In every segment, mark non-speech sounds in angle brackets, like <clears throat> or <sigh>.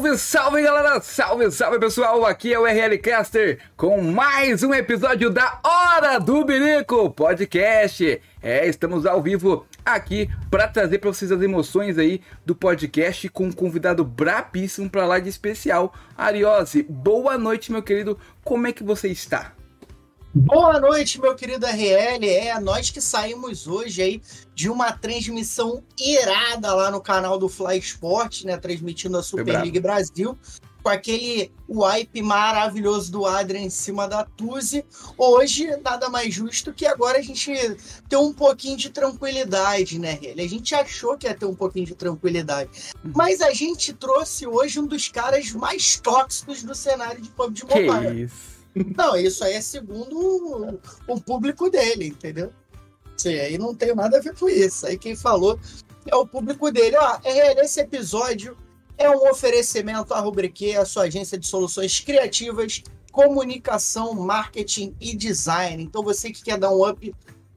Salve, salve galera! Salve, salve pessoal! Aqui é o RL Caster com mais um episódio da Hora do Birico Podcast. É, estamos ao vivo aqui para trazer para vocês as emoções aí do podcast com um convidado brapíssimo para lá de especial. Ariose, boa noite, meu querido. Como é que você está? Boa noite, meu querido RL. É nós que saímos hoje aí de uma transmissão irada lá no canal do Fly Sport, né? Transmitindo a Super League Brasil, com aquele wipe maravilhoso do Adrian em cima da Tuzi. Hoje, nada mais justo que agora a gente ter um pouquinho de tranquilidade, né, RL? A gente achou que ia ter um pouquinho de tranquilidade. Uhum. Mas a gente trouxe hoje um dos caras mais tóxicos do cenário de PUBG Mobile. Que isso? Não, isso aí é segundo o, o público dele, entendeu? Sim, aí não tem nada a ver com isso. Aí quem falou é o público dele. Ó, é, esse episódio é um oferecimento à Rubrique, a sua agência de soluções criativas, comunicação, marketing e design. Então você que quer dar um up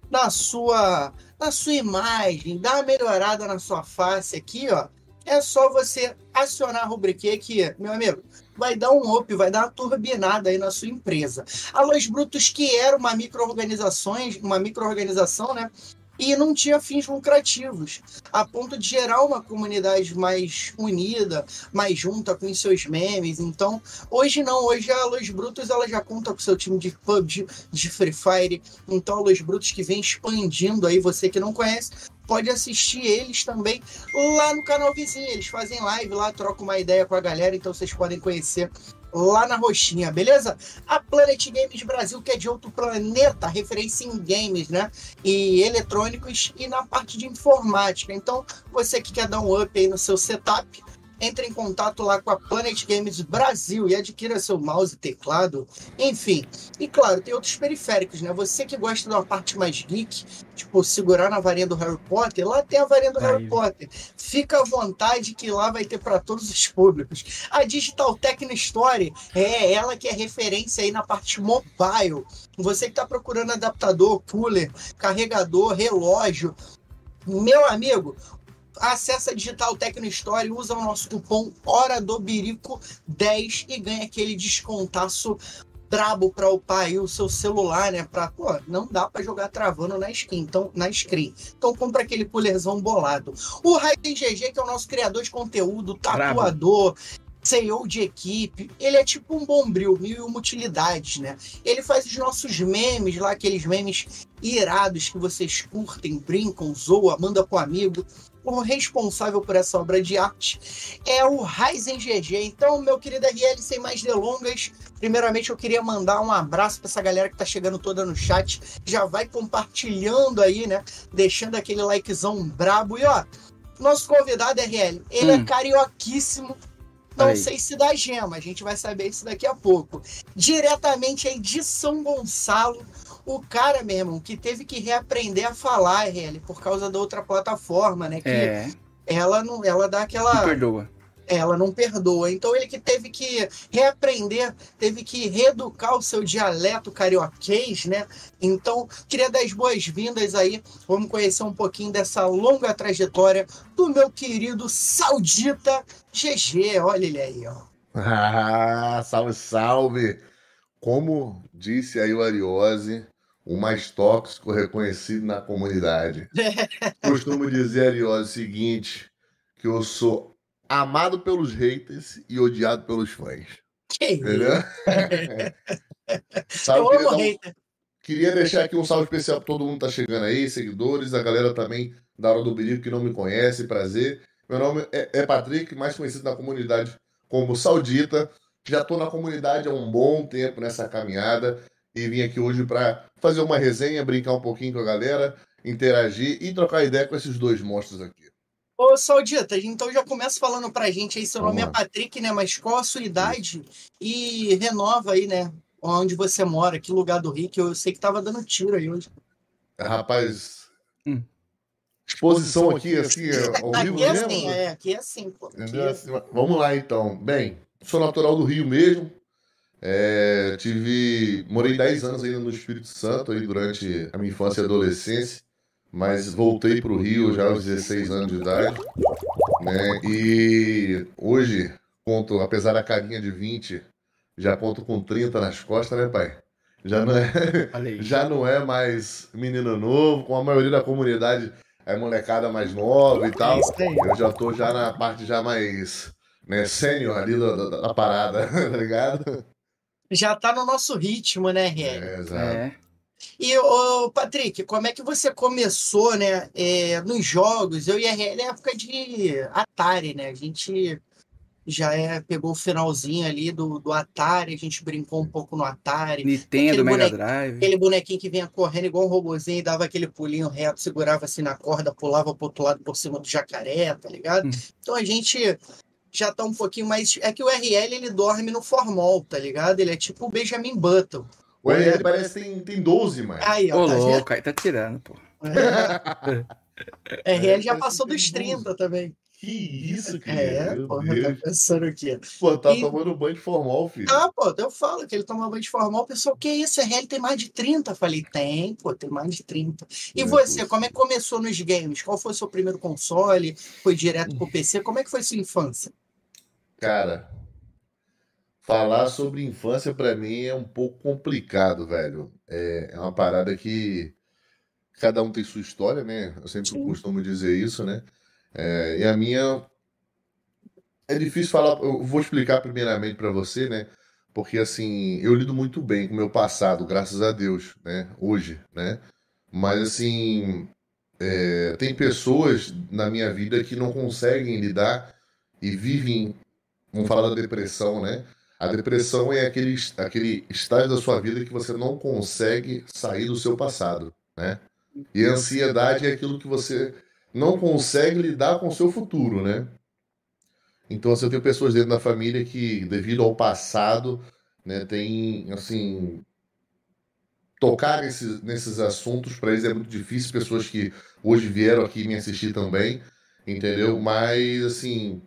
na sua, na sua imagem, dar uma melhorada na sua face aqui, ó, é só você acionar a Rubrique que, meu amigo, vai dar um up, vai dar uma turbinada aí na sua empresa. A Los Brutos, que era uma microorganização, uma microorganização, né? E não tinha fins lucrativos, a ponto de gerar uma comunidade mais unida, mais junta com seus memes. Então, hoje não, hoje a Los Brutos ela já conta com seu time de PUBG, de Free Fire. Então, a Los Brutos que vem expandindo aí, você que não conhece, pode assistir eles também lá no canal vizinho. Eles fazem live lá, trocam uma ideia com a galera, então vocês podem conhecer lá na roxinha, beleza? A Planet Games Brasil, que é de outro planeta, referência em games, né? E eletrônicos e na parte de informática. Então, você que quer dar um up aí no seu setup, entre em contato lá com a Planet Games Brasil e adquira seu mouse, teclado, enfim. E claro, tem outros periféricos, né? Você que gosta de uma parte mais geek, tipo segurar na varinha do Harry Potter, lá tem a varinha do Aí. Harry Potter. Fica à vontade que lá vai ter para todos os públicos. A Digital Techno Story é ela que é referência aí na parte mobile. Você que está procurando adaptador, cooler, carregador, relógio, meu amigo, acessa a Digital Tecno Store, usa o nosso cupom Hora do Birico 10 e ganha aquele descontaço brabo para upar aí o seu celular, né? Pra, pô, não dá para jogar travando na skin, então, na screen. Então compra aquele pullerzão bolado. O Raiden GG, que é o nosso criador de conteúdo, tatuador, CEO de equipe, ele é tipo um bombril, mil e uma utilidades, né? Ele faz os nossos memes lá, aqueles memes irados que vocês curtem, brincam, zoa, manda pro amigo o responsável por essa obra de arte é o Ryzen GG. Então, meu querido RL, sem mais delongas, primeiramente eu queria mandar um abraço para essa galera que tá chegando toda no chat. Já vai compartilhando aí, né? Deixando aquele likezão brabo. E ó, nosso convidado RL, ele é hum. é carioquíssimo. Não sei se dá gema, a gente vai saber isso daqui a pouco. Diretamente aí de São Gonçalo, o cara, mesmo, que teve que reaprender a falar RL por causa da outra plataforma, né? Que é. ela não, ela dá aquela. Não perdoa. Ela não perdoa. Então ele que teve que reaprender, teve que reeducar o seu dialeto carioquês, né? Então, queria dar as boas-vindas aí. Vamos conhecer um pouquinho dessa longa trajetória do meu querido Saudita GG. Olha ele aí, ó. Ah, salve, salve! Como disse aí o Ariose, o mais tóxico reconhecido na comunidade. <laughs> Costumo dizer, Ariose, o seguinte, que eu sou amado pelos haters e odiado pelos fãs. Que Entendeu? <laughs> Sabe, eu amo um... hater. Queria deixar aqui um salve especial para todo mundo que tá chegando aí, seguidores, a galera também da Hora do Berico que não me conhece, prazer. Meu nome é, é Patrick, mais conhecido na comunidade como Saudita. Já estou na comunidade há um bom tempo nessa caminhada e vim aqui hoje para fazer uma resenha, brincar um pouquinho com a galera, interagir e trocar ideia com esses dois monstros aqui. Ô, Saudita, então já começa falando pra gente aí, seu Vamos nome lá. é Patrick, né? Mas qual a sua idade? E renova aí, né? Onde você mora, que lugar do Rio, que eu sei que tava dando tiro aí hoje. Rapaz, hum. exposição aqui, assim, ao aqui vivo é mesmo? Assim, é, aqui é assim, pô. Aqui é assim. Vamos lá, então. Bem, sou natural do Rio mesmo, é, tive, morei 10 anos ainda no Espírito Santo aí durante a minha infância e adolescência, mas voltei para o Rio já aos 16 anos de idade, né? E hoje conto, apesar da carinha de 20, já conto com 30 nas costas, né, pai? Já não é, <laughs> já não é mais menino novo, com a maioria da comunidade é molecada mais nova e tal. Eu já tô já na parte já mais né, sênior ali da, da, da, parada, <laughs> tá ligado? Já tá no nosso ritmo, né, Riel? É, exato. É. E, ô, Patrick, como é que você começou, né, é, nos jogos? Eu e a RL é época de Atari, né? A gente já é, pegou o finalzinho ali do, do Atari, a gente brincou um pouco no Atari. Nintendo, Mega Drive. Aquele bonequinho que vinha correndo igual um robozinho e dava aquele pulinho reto, segurava assim na corda, pulava pro outro lado por cima do jacaré, tá ligado? Hum. Então a gente já tá um pouquinho mais. É que o RL ele dorme no formol, tá ligado? Ele é tipo o Benjamin Button. O RL parece que tem, tem 12, mano. Aí, ó. Ô, tá louco, aí tá tirando, pô. É. RL já passou dos 30 também. Que isso, cara. É, porra, tá pensando aqui. Pô, tá e... tomando banho de formal, filho. Ah, pô, eu falo que ele toma banho de formal. O pessoal, que isso? RL tem mais de 30? Falei, tem, pô, tem mais de 30. E é você, possível. como é que começou nos games? Qual foi o seu primeiro console? Foi direto pro PC? Como é que foi sua infância? Cara, falar sobre infância para mim é um pouco complicado, velho. É, é, uma parada que cada um tem sua história, né? Eu sempre Sim. costumo dizer isso, né? É, e a minha. É difícil falar. Eu vou explicar primeiramente para você, né? Porque assim, eu lido muito bem com o meu passado, graças a Deus, né? Hoje, né? Mas assim, é, tem pessoas na minha vida que não conseguem lidar e vivem. Vamos falar da depressão, né? A depressão é aquele, aquele estágio da sua vida que você não consegue sair do seu passado, né? E a ansiedade é aquilo que você não consegue lidar com o seu futuro, né? Então, assim, eu tenho pessoas dentro da família que, devido ao passado, né, tem, assim, tocar nesses, nesses assuntos para eles é muito difícil. Pessoas que hoje vieram aqui me assistir também, entendeu? Mas, assim,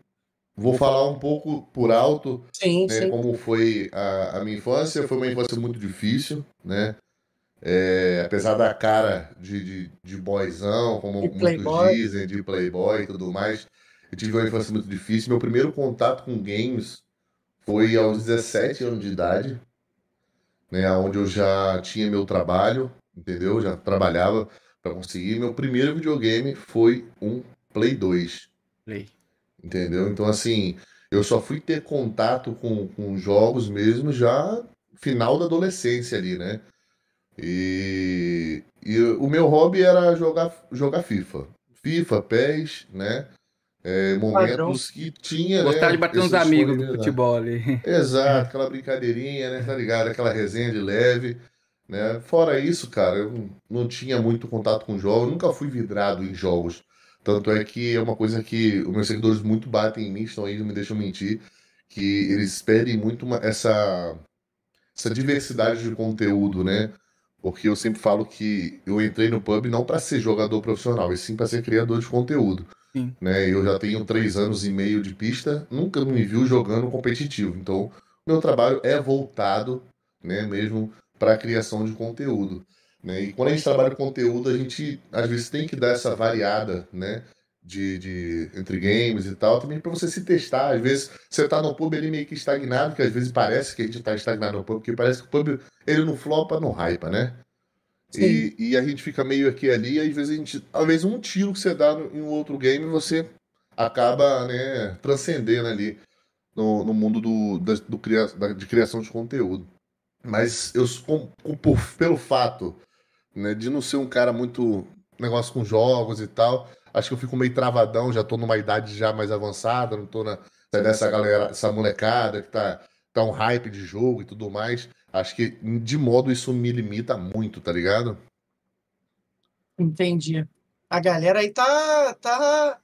vou falar um pouco por alto sim, né, sim. como foi a, a minha infância. Foi uma infância muito difícil, né? É, apesar da cara de, de, de boyzão, como de muitos dizem, de playboy e tudo mais, eu tive uma infância muito difícil. Meu primeiro contato com games foi aos 17 anos de idade, né, onde eu já tinha meu trabalho, entendeu? Já trabalhava para conseguir. Meu primeiro videogame foi um Play 2. Play. Entendeu? Então, assim, eu só fui ter contato com, com jogos mesmo já final da adolescência ali, né? E, e o meu hobby era jogar, jogar FIFA. FIFA, PES, né? É, momentos que tinha. Gostar né, de bater uns amigos do futebol ali. Exato, <laughs> aquela brincadeirinha, né? Tá ligado? Aquela resenha de leve. Né? Fora isso, cara, eu não tinha muito contato com jogos, nunca fui vidrado em jogos. Tanto é que é uma coisa que os meus seguidores muito batem em mim, estão aí, não me deixam mentir, que eles pedem muito uma, essa, essa diversidade de conteúdo, né? Porque eu sempre falo que eu entrei no pub não para ser jogador profissional, e sim para ser criador de conteúdo. Sim. Né? Eu já tenho três anos e meio de pista, nunca me viu jogando competitivo. Então, meu trabalho é voltado né, mesmo para a criação de conteúdo. Né? E quando a gente trabalha com conteúdo, a gente às vezes tem que dar essa variada, né? de, de entre games e tal, também para você se testar. Às vezes você tá no pub ali meio que estagnado, que às vezes parece que a gente tá estagnado no pub, porque parece que o pub ele não flopa, não hypa, né? E, e, a gente fica meio aqui ali, e às vezes a gente. Às vezes um tiro que você dá em um outro game, você acaba né, transcendendo ali no, no mundo do, da, do cria, da, de criação de conteúdo. Mas eu, com, com, por, pelo fato né, de não ser um cara muito negócio com jogos e tal, acho que eu fico meio travadão, já tô numa idade já mais avançada, não tô na, dessa galera, essa molecada que tá, tá um hype de jogo e tudo mais. Acho que de modo isso me limita muito, tá ligado? Entendi. A galera aí tá, tá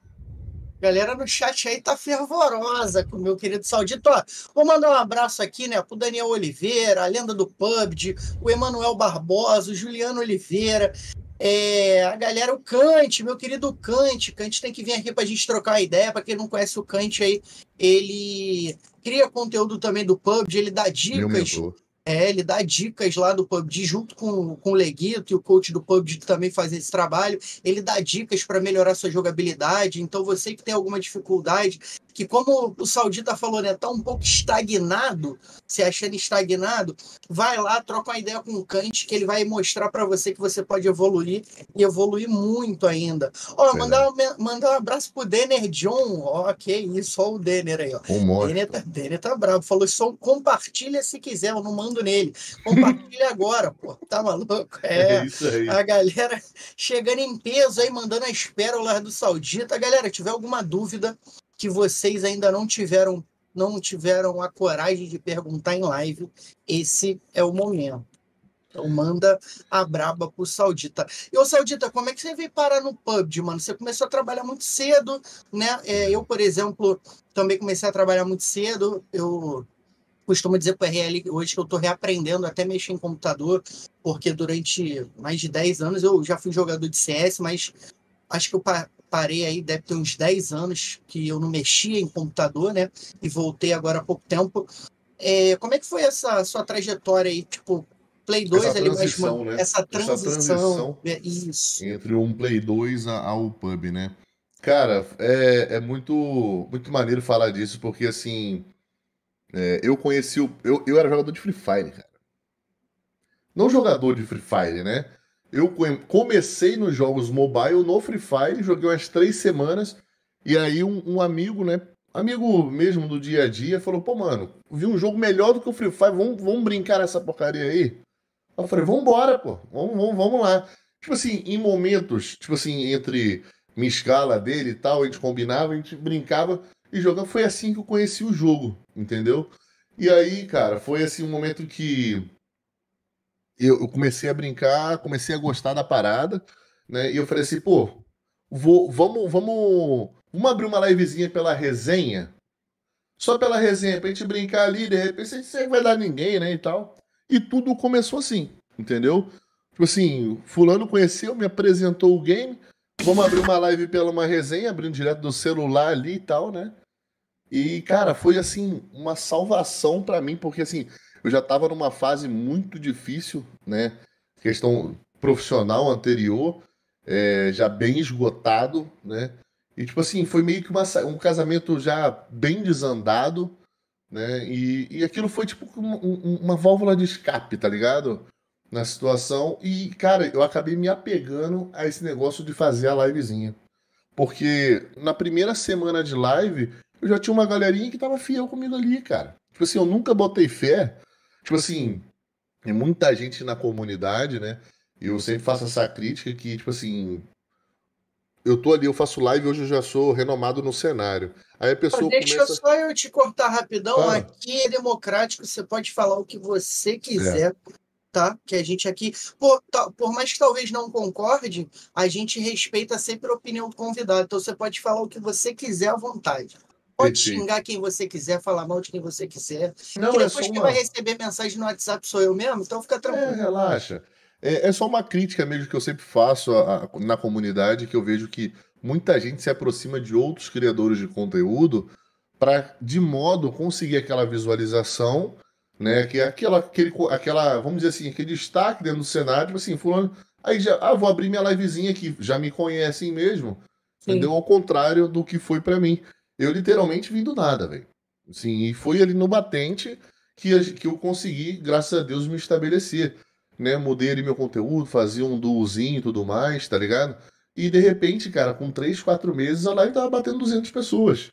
galera no chat aí tá fervorosa com o meu querido Saudito. Ó, vou mandar um abraço aqui, né, pro Daniel Oliveira, a lenda do PUBG, o Emanuel Barbosa, o Juliano Oliveira, é, a galera, o Kant, meu querido Kant, Kant tem que vir aqui para a gente trocar ideia. Para quem não conhece o Kant aí, ele cria conteúdo também do PUBG, ele dá dicas É, ele dá dicas lá do PUBG junto com, com o Leguito e o coach do PUBG também faz esse trabalho. Ele dá dicas para melhorar sua jogabilidade. Então, você que tem alguma dificuldade, que como o Saudita falou, né, tá um pouco estagnado, se achando estagnado, vai lá, troca uma ideia com o Kant, que ele vai mostrar para você que você pode evoluir e evoluir muito ainda. Ó, mandar, mandar um abraço pro Denner John, ó, que isso, ó o Denner aí, ó. Um Denner tá, Denner tá bravo, falou só compartilha se quiser, eu não mando nele. Compartilha agora, pô, tá maluco? É, é isso aí. A galera chegando em peso aí, mandando as pérolas do Saudita. Galera, tiver alguma dúvida, que vocês ainda não tiveram não tiveram a coragem de perguntar em live, esse é o momento. Então manda a braba pro Saudita. E ô Saudita, como é que você veio parar no PUBG, mano? Você começou a trabalhar muito cedo, né? É, eu, por exemplo, também comecei a trabalhar muito cedo. Eu costumo dizer para RL hoje que eu estou reaprendendo até mexer em computador, porque durante mais de 10 anos eu já fui jogador de CS, mas acho que eu parei aí, deve ter uns 10 anos que eu não mexia em computador, né? E voltei agora há pouco tempo. É, como é que foi essa sua trajetória aí? Tipo, Play 2 essa ali transição, né? essa transição, essa transição é, entre um Play 2 ao pub, né? Cara, é, é muito, muito maneiro falar disso, porque assim, é, eu conheci o. Eu, eu era jogador de Free Fire, cara. Não jogador de Free Fire, né? Eu comecei nos jogos mobile no Free Fire, joguei umas três semanas, e aí um, um, amigo, né? Amigo mesmo do dia a dia, falou: pô, mano, vi um jogo melhor do que o Free Fire, vamos, vamos brincar nessa porcaria aí? Eu falei: vambora, pô, vamos, vamos, vamos lá. Tipo assim, em momentos, tipo assim, entre minha escala dele e tal, a gente combinava, a gente brincava e jogava. Foi assim que eu conheci o jogo, entendeu? E aí, cara, foi assim um momento que eu, comecei a brincar, comecei a gostar da parada, né? E eu falei assim, pô, vou, vamos, vamos, vamos abrir uma livezinha pela resenha? Só pela resenha, pra gente brincar ali, de repente, aí vai dar ninguém, né, e tal. E tudo começou assim, entendeu? Tipo assim, fulano conheceu, me apresentou o game, vamos abrir uma live pela uma resenha, abrindo direto do celular ali e tal, né? E, cara, foi assim, uma salvação para mim, porque assim, eu já estava numa fase muito difícil, né? Questão profissional anterior, é, já bem esgotado, né? E tipo assim, foi meio que uma, um casamento já bem desandado, né? E, e aquilo foi tipo uma, uma válvula de escape, tá ligado? Na situação. E, cara, eu acabei me apegando a esse negócio de fazer a livezinha. Porque na primeira semana de live, eu já tinha uma galerinha que tava fiel comigo ali, cara. Tipo assim, eu nunca botei fé Tipo assim, tem muita gente na comunidade, né? E eu sempre faço essa crítica que, tipo assim, eu tô ali, eu faço live hoje eu já sou renomado no cenário. Aí a pessoa Deixa começa... só eu te cortar rapidão. Aqui é democrático, você pode falar o que você quiser. É. Tá? Que a gente aqui, por, tá, por mais que talvez não concorde, a gente respeita sempre a opinião do convidado. Então você pode falar o que você quiser à vontade. Pode xingar quem você quiser, falar mal de quem você quiser. Não, é depois é quem uma... vai receber mensagem no WhatsApp sou eu mesmo, então fica tranquilo. É, relaxa. É, é, só uma crítica mesmo que eu sempre faço a, a, na comunidade, que eu vejo que muita gente se aproxima de outros criadores de conteúdo para, de modo, conseguir aquela visualização, né? Que é aquela, aquele, aquela, vamos dizer assim, aquele destaque dentro do cenário, tipo assim, fulano. Aí já, ah, vou abrir minha livezinha que já me conhecem mesmo. Sim. Entendeu? Ao contrário do que foi para mim. Eu literalmente vim do nada, velho. Assim, e foi ali no batente que, que eu consegui, graças a Deus, me estabelecer. Né? Mudei ali meu conteúdo, fazia um duozinho e tudo mais, tá ligado? E de repente, cara, com 3, 4 meses, a live tava batendo 200 pessoas.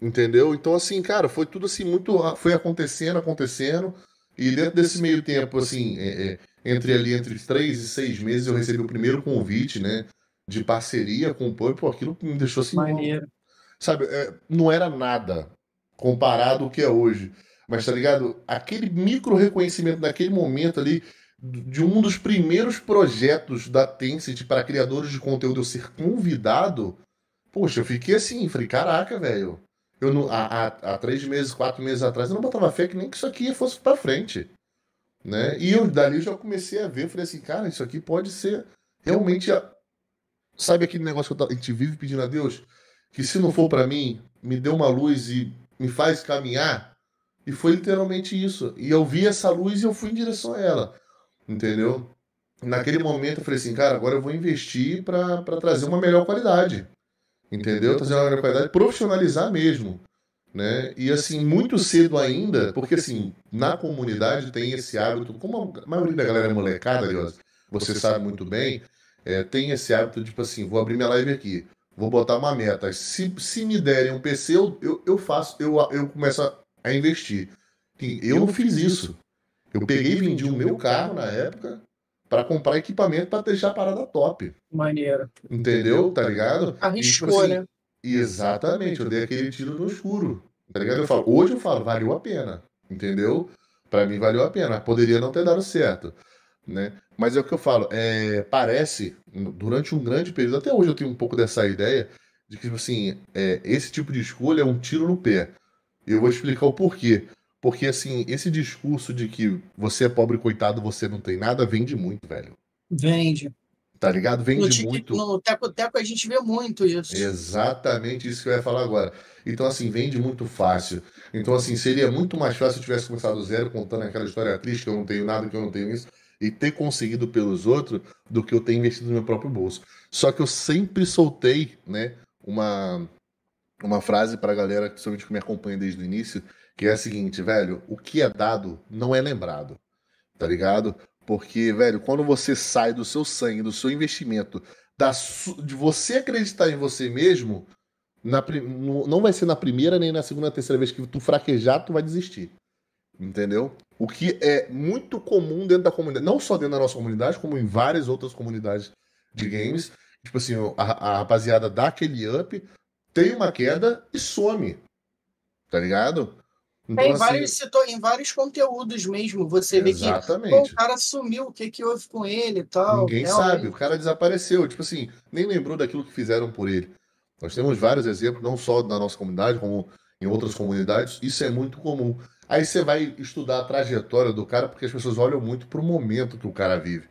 Entendeu? Então, assim, cara, foi tudo assim, muito. Foi acontecendo, acontecendo. E dentro desse meio tempo, assim, é, é, entre ali, entre 3 e 6 meses, eu recebi o primeiro convite, né? De parceria com o Pô, aquilo me deixou assim. Maneiro sabe, é, não era nada comparado ao que é hoje. Mas tá ligado? Aquele micro reconhecimento naquele momento ali de um dos primeiros projetos da Tencent para criadores de conteúdo eu ser convidado, poxa, eu fiquei assim, falei, caraca, velho. Eu não, há, há, três meses, quatro meses atrás, eu não botava fé que nem que isso aqui fosse para frente. Né? E eu dali já comecei a ver, falei assim, cara, isso aqui pode ser realmente. A... Sabe aquele negócio que a gente vive pedindo a Deus? Que se não for para mim, me dê uma luz e me faz caminhar, E foi literalmente isso. E eu vi essa luz e eu fui em direção a ela. Entendeu? Naquele momento eu falei assim, cara, agora eu vou investir para trazer uma melhor qualidade. Entendeu? Trazer uma melhor qualidade, profissionalizar mesmo. Né? E assim, muito cedo ainda, porque assim, na comunidade tem esse hábito, como a maioria da galera é molecada, aliás, você sabe muito bem, é, tem esse hábito de, tipo assim, vou abrir minha live aqui, vou botar uma meta. Se, se me derem um PC, eu, eu, eu faço, eu, eu começo a, a investir. Eu não fiz isso. Eu peguei e vendi o meu carro na época para comprar equipamento para deixar a parada top. Maneiro. Entendeu? Tá ligado? Arriscou, e, tipo assim, né? Exatamente, eu dei aquele tiro no escuro. Tá ligado? Eu falo, hoje eu falo, valeu a pena. Entendeu? Para mim valeu a pena. Poderia não ter dado certo. Né? Mas é o que eu falo, é, parece, durante um grande período, até hoje eu tenho um pouco dessa ideia, de que, tipo assim, é, esse tipo de escolha é um tiro no pé. Eu vou explicar o porquê. Porque, assim, esse discurso de que você é pobre, coitado, você não tem nada, vende muito, velho. Vende. Tá ligado? Vende no, muito. No Teco-Teco a gente vê muito isso. Exatamente isso que eu ia falar agora. Então, assim, vende muito fácil. Então, assim, seria muito mais fácil se eu tivesse começado do zero, contando aquela história triste, que eu não tenho nada, que eu não tenho isso, e ter conseguido pelos outros, do que eu ter investido no meu próprio bolso. Só que eu sempre soltei, né, uma, uma frase pra galera, principalmente que me acompanha desde o início, que é a seguinte, velho, o que é dado não é lembrado, tá ligado? Porque, velho, quando você sai do seu sangue, do seu investimento, da de você acreditar em você mesmo, na, não vai ser na primeira, nem na segunda, terceira vez que tu fraquejar, tu vai desistir. Entendeu? O que é muito comum dentro da comunidade, não só dentro da nossa comunidade, como em várias outras comunidades de games. Tipo assim, a, a rapaziada dá aquele up, tem uma queda e some. Tá ligado? Então, em, assim, vários, em vários conteúdos mesmo, você exatamente. vê que pô, o cara sumiu, o que, que houve com ele e tal. Ninguém realmente. sabe, o cara desapareceu. Tipo assim, nem lembrou daquilo que fizeram por ele. Nós temos vários exemplos, não só na nossa comunidade, como em outras comunidades. Isso é muito comum. Aí você vai estudar a trajetória do cara, porque as pessoas olham muito pro momento que o cara vive.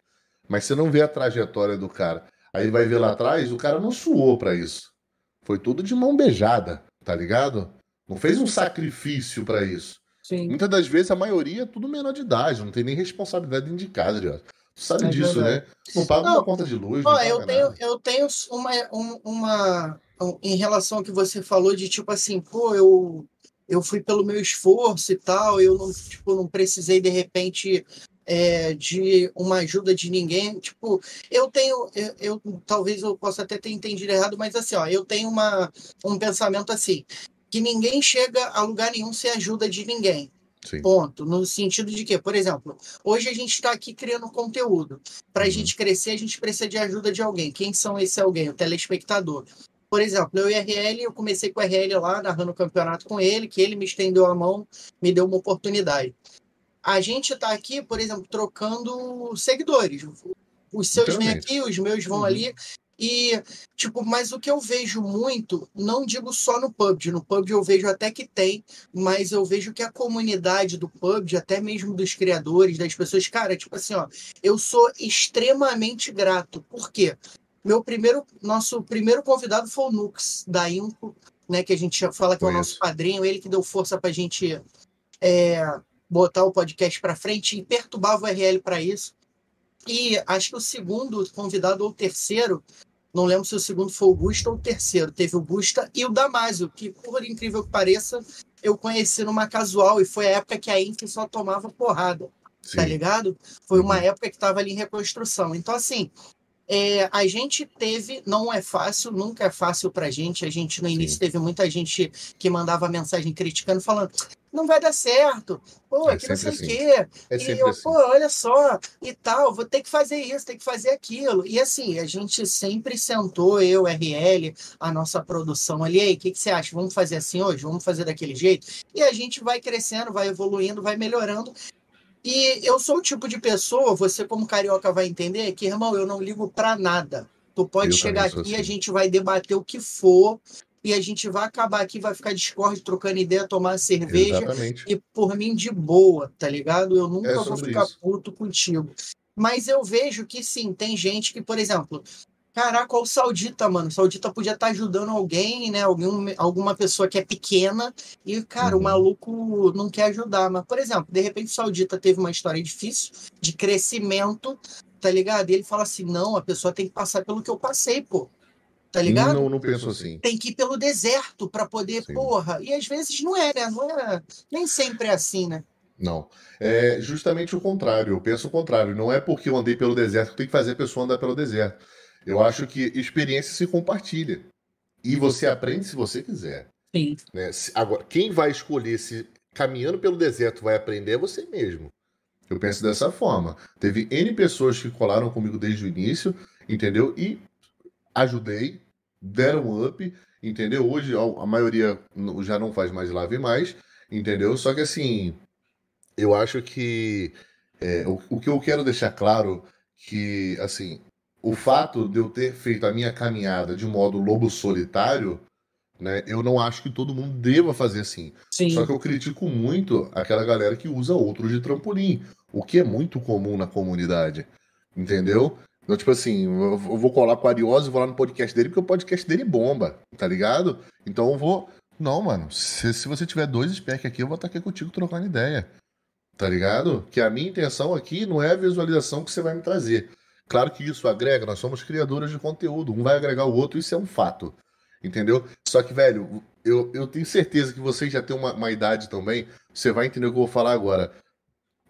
Mas você não vê a trajetória do cara. Aí vai ver lá atrás, o cara não suou para isso. Foi tudo de mão beijada, tá ligado? Não fez um sacrifício para isso. Sim. Muitas das vezes a maioria é tudo menor de idade, não tem nem responsabilidade dentro de casa, já. Tu sabe é disso, verdade. né? Não paga não, uma conta de luz. Ó, eu, tenho, eu tenho uma, uma. Em relação ao que você falou, de tipo assim, pô, eu, eu fui pelo meu esforço e tal, eu não, tipo, não precisei de repente é, de uma ajuda de ninguém. Tipo, eu tenho, eu, eu, talvez eu possa até ter entendido errado, mas assim, ó, eu tenho uma, um pensamento assim que ninguém chega a lugar nenhum sem ajuda de ninguém. Sim. Ponto. No sentido de que, por exemplo, hoje a gente está aqui criando conteúdo. Para a uhum. gente crescer, a gente precisa de ajuda de alguém. Quem são esse alguém? O telespectador. Por exemplo, eu e RL, eu comecei com o RL lá, narrando o campeonato com ele, que ele me estendeu a mão, me deu uma oportunidade. A gente está aqui, por exemplo, trocando seguidores. Os seus vêm aqui, os meus vão uhum. ali. E, tipo, mas o que eu vejo muito, não digo só no PUBG, no PUBG eu vejo até que tem, mas eu vejo que a comunidade do PUBG, até mesmo dos criadores, das pessoas, cara, tipo assim, ó, eu sou extremamente grato. Por quê? Meu primeiro, nosso primeiro convidado foi o Nux, da Inco, né, que a gente fala que é o nosso padrinho, ele que deu força pra gente é, botar o podcast pra frente e perturbava o RL para isso. E acho que o segundo convidado ou o terceiro, não lembro se o segundo foi o Gusta ou o terceiro, teve o Gusta e o Damásio, que, por incrível que pareça, eu conheci numa casual e foi a época que a Inf só tomava porrada, tá Sim. tá ligado? Foi uma uhum. época que estava ali em reconstrução. Então, assim, é, a gente teve, não é fácil, nunca é fácil pra gente. A gente no início Sim. teve muita gente que mandava mensagem criticando, falando: não vai dar certo, pô, é que não sei o assim. quê. É e eu, assim. pô, olha só, e tal, vou ter que fazer isso, ter que fazer aquilo. E assim, a gente sempre sentou, eu, RL, a nossa produção ali, aí, o que, que você acha? Vamos fazer assim hoje? Vamos fazer daquele jeito? E a gente vai crescendo, vai evoluindo, vai melhorando. E eu sou o tipo de pessoa, você como carioca vai entender, que, irmão, eu não ligo para nada. Tu pode eu chegar aqui, assim. a gente vai debater o que for, e a gente vai acabar aqui, vai ficar Discord trocando ideia, tomar cerveja. Exatamente. E por mim, de boa, tá ligado? Eu nunca é vou ficar isso. puto contigo. Mas eu vejo que sim, tem gente que, por exemplo, Caraca, o Saudita, mano. O Saudita podia estar tá ajudando alguém, né? Algum, alguma pessoa que é pequena e, cara, uhum. o maluco não quer ajudar. Mas, por exemplo, de repente o Saudita teve uma história difícil de crescimento, tá ligado? E ele fala assim: não, a pessoa tem que passar pelo que eu passei, pô. Tá ligado? Não, não penso assim. Tem que ir pelo deserto para poder, Sim. porra. E às vezes não é, né? Não é, nem sempre é assim, né? Não. É justamente o contrário. Eu penso o contrário. Não é porque eu andei pelo deserto que tem que fazer a pessoa andar pelo deserto. Eu acho que experiência se compartilha. E você aprende se você quiser. Sim. Né? Agora, quem vai escolher se caminhando pelo deserto vai aprender é você mesmo. Eu penso dessa forma. Teve N pessoas que colaram comigo desde o início, entendeu? E ajudei, deram um up, entendeu? Hoje a maioria já não faz mais live mais, entendeu? Só que assim, eu acho que é, o, o que eu quero deixar claro que assim o fato de eu ter feito a minha caminhada de modo lobo solitário, né, eu não acho que todo mundo deva fazer assim. Sim. Só que eu critico muito aquela galera que usa outros de trampolim, o que é muito comum na comunidade. Entendeu? Então, tipo assim, eu vou colar com o Ariose, vou lá no podcast dele, porque o podcast dele bomba, tá ligado? Então eu vou. Não, mano, se, se você tiver dois specs aqui, eu vou estar aqui contigo trocando ideia. Tá ligado? Que a minha intenção aqui não é a visualização que você vai me trazer. Claro que isso agrega, nós somos criadores de conteúdo, um vai agregar o outro, isso é um fato. Entendeu? Só que, velho, eu, eu tenho certeza que vocês já têm uma, uma idade também, você vai entender o que eu vou falar agora.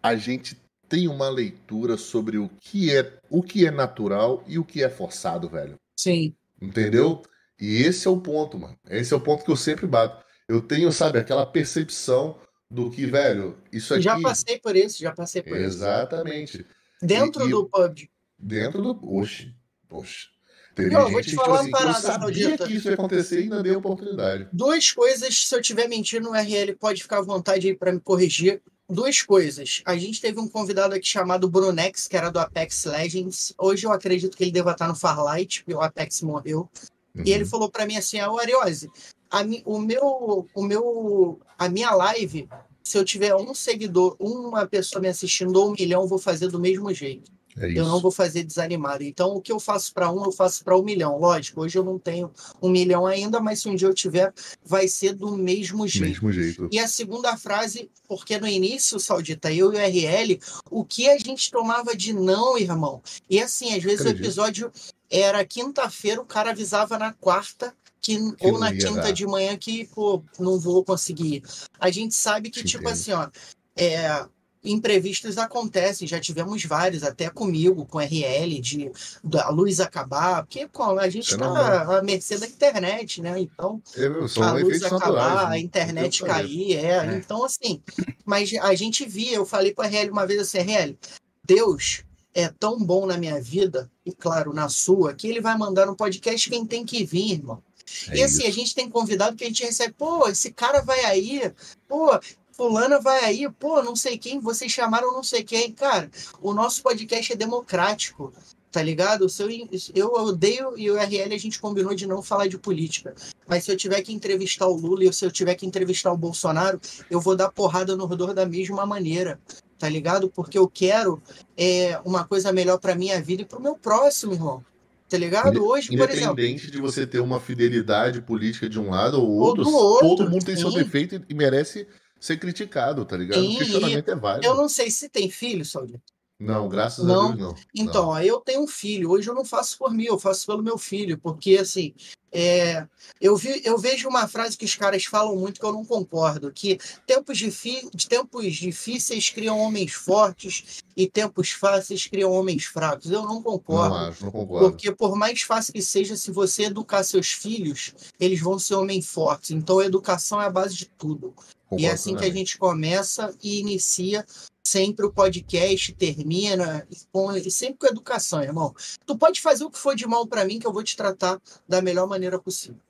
A gente tem uma leitura sobre o que é o que é natural e o que é forçado, velho. Sim. Entendeu? E esse é o ponto, mano. Esse é o ponto que eu sempre bato. Eu tenho, sabe, aquela percepção do que, velho, isso aqui. Já passei por isso, já passei por Exatamente. isso. Exatamente. Dentro e, do PUBG. Dentro do. Oxe, poxa. Teve não, vou te tipo falar assim, uma parada, eu sabia que isso ia acontecer e ainda dei oportunidade. Duas coisas, se eu tiver mentindo, o RL pode ficar à vontade aí para me corrigir. Duas coisas. A gente teve um convidado aqui chamado Brunex, que era do Apex Legends. Hoje eu acredito que ele deva estar no Farlight, porque o Apex morreu. Uhum. E ele uhum. falou para mim assim: ah, Ariose, a, mi, o meu, o meu, a minha live, se eu tiver um seguidor, uma pessoa me assistindo ou um milhão, vou fazer do mesmo jeito. É eu não vou fazer desanimado. Então, o que eu faço para um, eu faço para um milhão. Lógico, hoje eu não tenho um milhão ainda, mas se um dia eu tiver, vai ser do mesmo jeito. Mesmo jeito. E a segunda frase, porque no início, Saudita, eu e o RL, o que a gente tomava de não, irmão? E assim, às vezes Acredito. o episódio era quinta-feira, o cara avisava na quarta, que, que ou na quinta dar. de manhã que, pô, não vou conseguir. A gente sabe que, Te tipo entendo. assim, ó, é, imprevistos acontecem, já tivemos vários, até comigo, com RL, de a luz acabar, porque a gente está à mercê da internet, né? Então, a luz acabar, né? a internet cair, é. é. Então, assim, mas a gente via, eu falei para RL uma vez assim, RL, Deus é tão bom na minha vida, e claro, na sua, que ele vai mandar um podcast quem tem que vir, irmão. É e assim, isso. a gente tem convidado que a gente recebe, pô, esse cara vai aí, pô, fulana vai aí, pô, não sei quem, vocês chamaram não sei quem. Cara, o nosso podcast é democrático, tá ligado? Se eu, eu odeio e o RL a gente combinou de não falar de política. Mas se eu tiver que entrevistar o Lula e se eu tiver que entrevistar o Bolsonaro, eu vou dar porrada no Rodor da mesma maneira, tá ligado? Porque eu quero é, uma coisa melhor para minha vida e pro meu próximo, irmão. Tá ligado? Hoje, por exemplo. Independente de você ter uma fidelidade política de um lado ou outro, ou outro todo mundo tem sim. seu defeito e merece ser criticado, tá ligado? Sim, o questionamento é válido. Eu não sei se tem filho, Saúde. Não, graças não. a Deus não. Então, não. eu tenho um filho. Hoje eu não faço por mim, eu faço pelo meu filho, porque assim, é, eu, vi, eu vejo uma frase que os caras falam muito que eu não concordo, que tempos, difi, tempos difíceis criam homens fortes e tempos fáceis criam homens fracos. Eu não concordo. Não acho, não concordo. Porque por mais fácil que seja, se você educar seus filhos, eles vão ser homens fortes. Então a educação é a base de tudo. Concordo, e é assim né? que a gente começa e inicia sempre o podcast termina com, sempre com educação, irmão. Tu pode fazer o que for de mal para mim que eu vou te tratar da melhor maneira possível.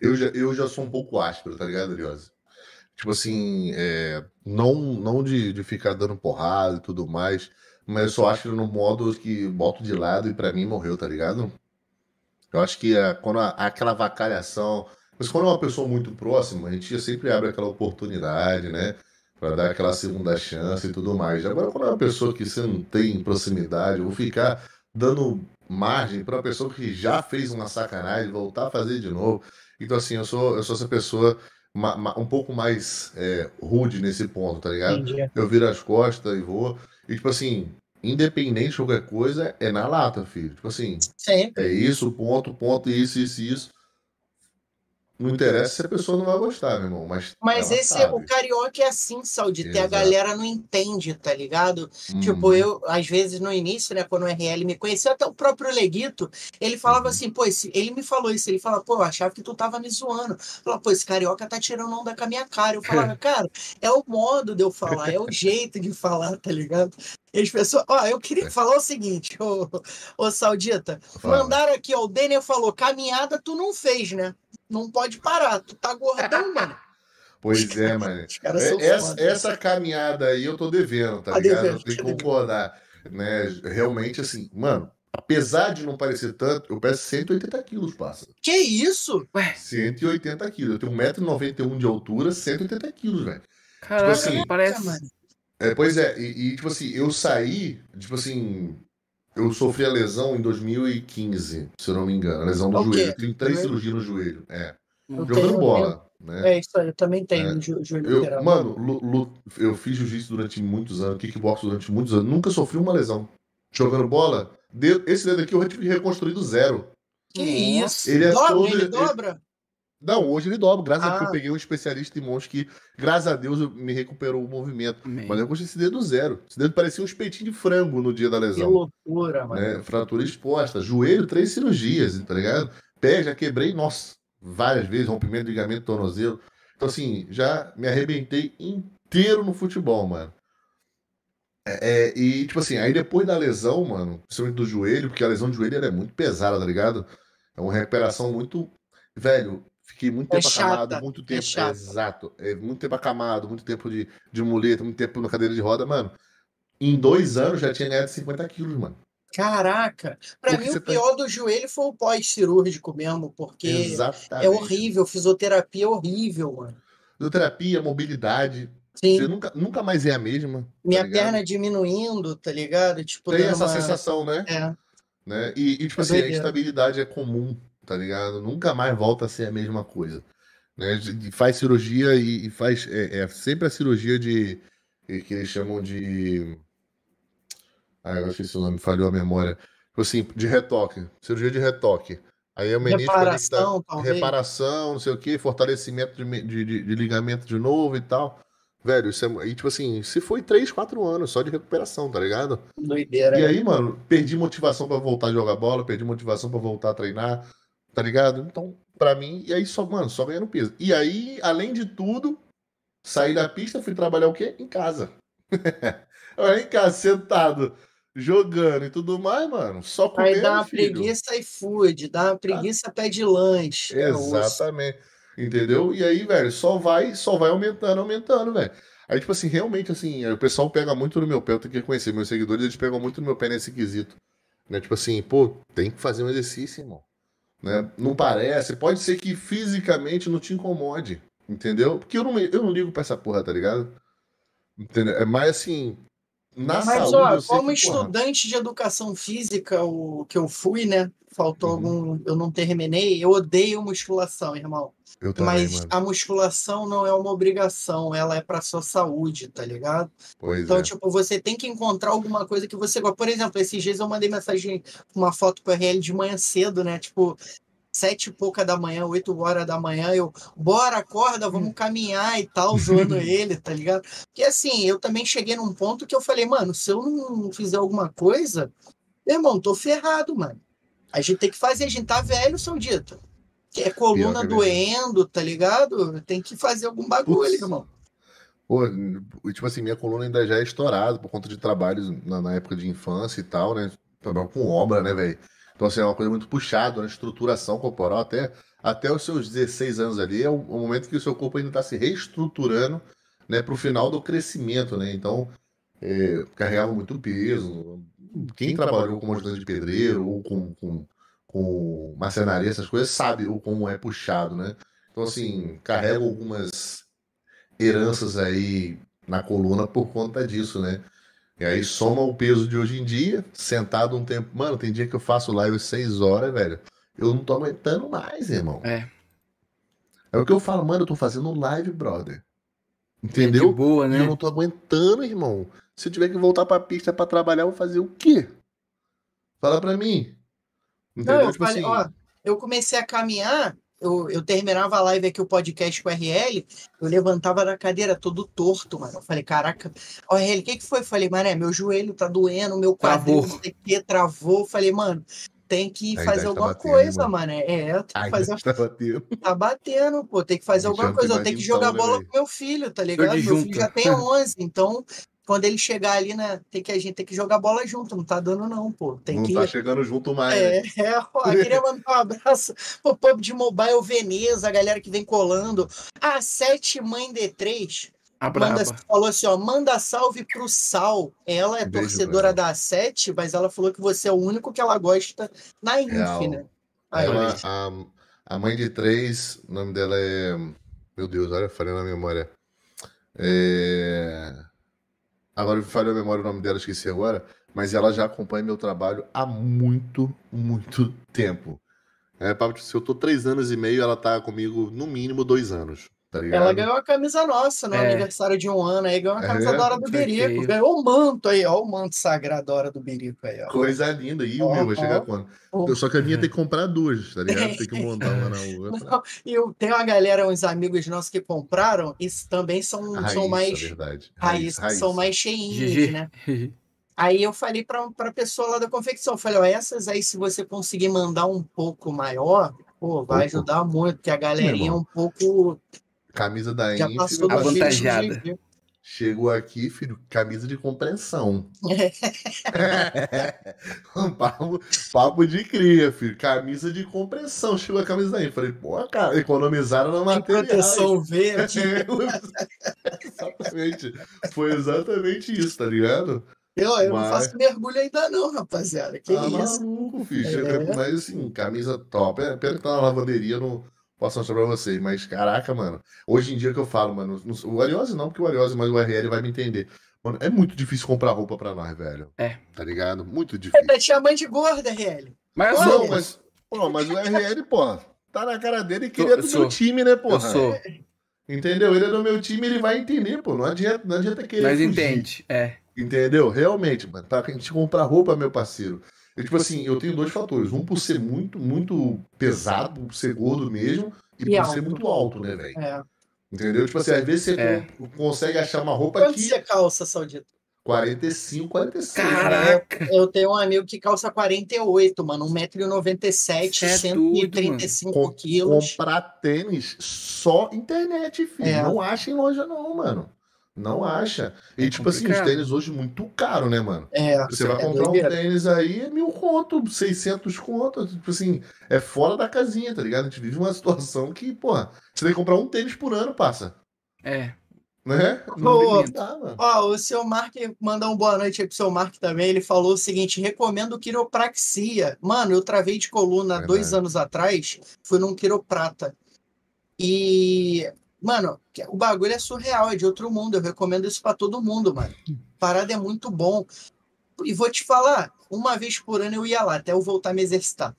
Eu já, eu já sou um pouco áspero, tá ligado, Eliose? Tipo assim, é, não, não de, de ficar dando porrada e tudo mais, mas eu só acho no modo que boto de lado e para mim morreu, tá ligado? Eu acho que é, quando a, aquela vacalhação. Mas quando é uma pessoa muito próxima, a gente sempre abre aquela oportunidade, né? Para dar aquela segunda chance e tudo mais. Agora, quando é uma pessoa que você não tem proximidade, eu vou ficar dando margem para uma pessoa que já fez uma sacanagem voltar a fazer de novo. Então, assim, eu sou, eu sou essa pessoa ma, ma, um pouco mais é, rude nesse ponto, tá ligado? Entendi. Eu viro as costas e vou. E, tipo assim, independente de qualquer coisa, é na lata, filho. Tipo assim, Sempre. é isso, ponto, ponto, isso, isso, isso. Não interessa se a pessoa não vai gostar, meu irmão. Mas, mas esse, sabe. o carioca é assim, Saudi. Tem a galera não entende, tá ligado? Hum. Tipo, uhum. eu, às vezes, no início, né, quando o RL me conheceu, até o próprio Leguito, ele falava uhum. assim, pô, esse, ele me falou isso, ele falava, pô, eu achava que tu tava me zoando. Falava, pô, esse carioca tá tirando onda com a minha cara. Eu falava, <laughs> cara, é o modo de eu falar, é o jeito de falar, tá ligado? E as pessoas. Ó, eu queria falar o seguinte, ô, ô Saudita. Fala. Mandaram aqui, ó. O Daniel falou: caminhada tu não fez, né? Não pode parar, tu tá gordão, mano. <laughs> Pois é, mano. É, essa, essa, caminhada aí eu tô devendo, tá, tá ligado? Devendo, eu tenho que concordar. Né? Realmente, assim, mano, apesar de não parecer tanto, eu peço 180 quilos, passa. Que isso? Ué. 180 quilos. Eu tenho 1,91m de altura, 180 quilos, velho. Caraca, tipo assim, parece. É, pois é, e, e, tipo assim, eu saí, tipo assim, eu sofri a lesão em 2015, se eu não me engano, a lesão do okay. joelho. Eu tenho três cirurgias no joelho, é. Eu Jogando tenho, bola, né? É isso aí, eu também tenho é. joelho eu, lateral. Mano, eu fiz jiu-jitsu durante muitos anos, kickbox durante muitos anos, nunca sofri uma lesão. Jogando bola, esse dedo aqui eu tive que reconstruir do zero. Que isso? Ele é dobra, todo, ele dobra? Não, hoje ele dobra. Graças ah. a Deus eu peguei um especialista em mãos que, graças a Deus, me recuperou o movimento. Mas eu gostei esse dedo zero. Esse dedo parecia um espetinho de frango no dia da lesão. Que loucura, mano. Né? Fratura exposta. Joelho, três cirurgias, tá ligado? Pé, já quebrei, nossa, várias vezes, rompimento de ligamento tornozelo. Então, assim, já me arrebentei inteiro no futebol, mano. É, é, e, tipo assim, aí depois da lesão, mano, principalmente do joelho, porque a lesão do joelho é muito pesada, tá ligado? É uma recuperação muito. Velho, Fiquei muito é tempo é acamado, muito tempo. É exato. É, muito tempo acamado, muito tempo de, de muleta, muito tempo na cadeira de roda, mano. Em dois anos já tinha ganhado 50 quilos, mano. Caraca! Pra porque mim, o tá pior tá... do joelho foi o pós-cirúrgico mesmo, porque Exatamente. é horrível, fisioterapia é horrível, mano. Fisioterapia, mobilidade. Sim. Você nunca, nunca mais é a mesma. Tá Minha tá perna diminuindo, tá ligado? Tipo, Tem essa uma... sensação, né? É. Né? E, e tipo é assim, a instabilidade é comum tá ligado? Nunca mais volta a ser a mesma coisa. Né? Faz cirurgia e, e faz. É, é, sempre a cirurgia de. que eles chamam de. Ah, eu esqueci o nome, falhou a memória. Tipo assim, de retoque. Cirurgia de retoque. Aí é o menisco reparação, reparação, não sei o que, fortalecimento de, de, de, de, ligamento de novo e tal. Velho, isso é. E tipo assim, se foi 3, 4 anos só de recuperação, tá ligado? Doideira. E aí, mano, perdi motivação para voltar a jogar bola, perdi motivação para voltar a treinar tá ligado? Então, para mim, e aí só, mano, só ganhando peso. E aí, além de tudo, saí da pista, fui trabalhar o quê? Em casa. <laughs> Olha, em casa, sentado, jogando e tudo mais, mano. Só comendo, Aí dá uma filho. preguiça e food, dá uma preguiça, ah. pede lanche. É Exatamente. Entendeu? E aí, velho, só vai, só vai aumentando, aumentando, velho. Aí, tipo assim, realmente, assim, o pessoal pega muito no meu pé, eu tenho que reconhecer, meus seguidores, eles pegam muito no meu pé nesse quesito. Né? Tipo assim, pô, tem que fazer um exercício, irmão. Né? Não parece, pode ser que fisicamente não te incomode, entendeu? Porque eu não, eu não ligo pra essa porra, tá ligado? Entendeu? É mais assim, na Mas, saúde, ó, como estudante porra... de educação física, o que eu fui, né? Faltou uhum. algum. Eu não terminei. Eu odeio musculação, irmão. Eu também, Mas mano. a musculação não é uma obrigação, ela é para sua saúde, tá ligado? Pois então, é. tipo, você tem que encontrar alguma coisa que você gosta. Por exemplo, esses dias eu mandei mensagem, uma foto pro RL de manhã cedo, né? Tipo, sete e pouca da manhã, oito horas da manhã, eu, bora, acorda, vamos <laughs> caminhar e tal, zoando ele, tá ligado? Porque assim, eu também cheguei num ponto que eu falei, mano, se eu não fizer alguma coisa, meu irmão, tô ferrado, mano. A gente tem que fazer, a gente tá velho, seu dito. Que é coluna que doendo, tá ligado? Tem que fazer algum bagulho, Putz. irmão. Pô, tipo assim, minha coluna ainda já é estourada por conta de trabalhos na, na época de infância e tal, né? Trabalho com obra, né, velho? Então, assim, é uma coisa muito puxada, uma estruturação corporal até, até os seus 16 anos ali, é o, o momento que o seu corpo ainda está se reestruturando né, para o final do crescimento, né? Então, é, carregava muito peso. Quem trabalhou como ajudante de pedreiro ou com, com, com marcenaria, essas coisas, sabe o como é puxado, né? Então, assim, carrego algumas heranças aí na coluna por conta disso, né? E aí soma o peso de hoje em dia, sentado um tempo. Mano, tem dia que eu faço live seis horas, velho. Eu não tô aguentando mais, irmão. É. É o que eu falo, mano, eu tô fazendo live, brother. Entendeu? De boa, né? Eu não tô aguentando, irmão. Se eu tiver que voltar pra pista pra trabalhar, eu vou fazer o quê? Fala pra mim. Entendeu? Não, eu, tipo falei, assim... ó, eu comecei a caminhar, eu, eu terminava a live aqui, o podcast com o RL, eu levantava da cadeira todo torto, mano. Eu falei, caraca, ó, RL, o que, que foi? Eu falei, mané, meu joelho tá doendo, meu quadril travou. Aqui, travou. Eu falei, mano, tem que fazer tá alguma tá batendo, coisa, mano. É, tem que fazer. <laughs> Tá batendo. tá batendo, pô, tem que fazer alguma coisa. Eu tenho que jogar bola né, com meu filho, tá ligado? Meu filho já tem <laughs> 11, então quando ele chegar ali, né, tem que a gente tem que jogar bola junto, não tá dando não, pô. Tem não que... tá chegando junto mais. É, né? <laughs> é ó, queria mandar um abraço pro pub de Mobile Veneza, a galera que vem colando. A Sete Mãe D3 a manda, falou assim, ó, manda salve pro Sal. Ela é Beijo, torcedora da Sete, mas ela falou que você é o único que ela gosta na Inf, né? Aí, ela, a, a mãe de três, o nome dela é. Meu Deus, olha, falei na memória. É... Agora falhou a memória o nome dela, esqueci agora. Mas ela já acompanha meu trabalho há muito, muito tempo. É, se eu tô três anos e meio, ela tá comigo no mínimo dois anos. Tá ela ganhou a camisa nossa no é. aniversário de um ano aí, ganhou a camisa é, da Hora do Berico. Ganhou o manto aí, ó, o manto sagrado da Hora do Berico aí, ó. Coisa linda. E o meu vai chegar quando? Só que a minha tem que comprar duas, tá ligado? Tem que montar uma na <laughs> outra. Não, e eu, tem uma galera, uns amigos nossos que compraram, e também são, raiz, são mais. É verdade. Raiz, raiz, são mais cheinhos, né? Aí eu falei para a pessoa lá da confecção, eu falei, ó, essas aí, se você conseguir mandar um pouco maior, pô, vai ajudar muito, porque a galerinha é um pouco Camisa da passou avantajada. Chegou aqui, filho, camisa de compreensão. <laughs> <laughs> papo, papo de cria, filho. Camisa de compreensão. Chegou a camisa daí. Falei, pô, cara, economizaram na matéria. Proteção verde. <laughs> exatamente. Foi exatamente isso, tá ligado? Eu, eu Mas... não faço mergulho ainda não, rapaziada. Que tá isso? maluco, filho. É. Mas assim, camisa top. É, pena que tá na lavanderia, não posso mostrar pra vocês. Mas, caraca, mano. Hoje em dia que eu falo, mano. O Ariose não, porque o Ariose, mas o RL vai me entender. Mano, é muito difícil comprar roupa pra nós, velho. É. Tá ligado? Muito difícil. Ele tá te chamando de gorda, RL. Mas não, sou. mas. Pô, mas o RL, pô, tá na cara dele e queria do meu time, né, pô? Eu sou. Entendeu? Ele é do meu time, ele vai entender, pô. Não adianta, não adianta querer. Mas fugir. entende, é. Entendeu? Realmente, mano. Pra gente comprar roupa, meu parceiro. Eu, tipo assim, eu tenho dois fatores. Um por ser muito, muito pesado, por ser gordo mesmo, e, e por alto. ser muito alto, né, velho? É. Entendeu? Tipo assim, às vezes você é. consegue achar uma roupa Quanto que. Quanto você calça, Saudito? 45, 46. Caraca! Eu tenho um amigo que calça 48, mano. 1,97m, é 135 tudo, quilos. Comprar tênis só internet, filho. É. Não acha em loja, não, mano. Não acha. E, é tipo complicado. assim, os tênis hoje muito caro, né, mano? É. Você vai é comprar um tênis aí, é mil conto, 600 conto. Tipo assim, é fora da casinha, tá ligado? A gente vive uma situação que, porra, você tem que comprar um tênis por ano, passa. É. Né? Não ó, o seu Mark mandar uma boa noite aí pro seu Mark também. Ele falou o seguinte: recomendo quiropraxia. Mano, eu travei de coluna Verdade. dois anos atrás, fui num quiroprata. E Mano, o bagulho é surreal, é de outro mundo. Eu recomendo isso para todo mundo, mano. Parada é muito bom. E vou te falar, uma vez por ano eu ia lá, até eu voltar a me exercitar.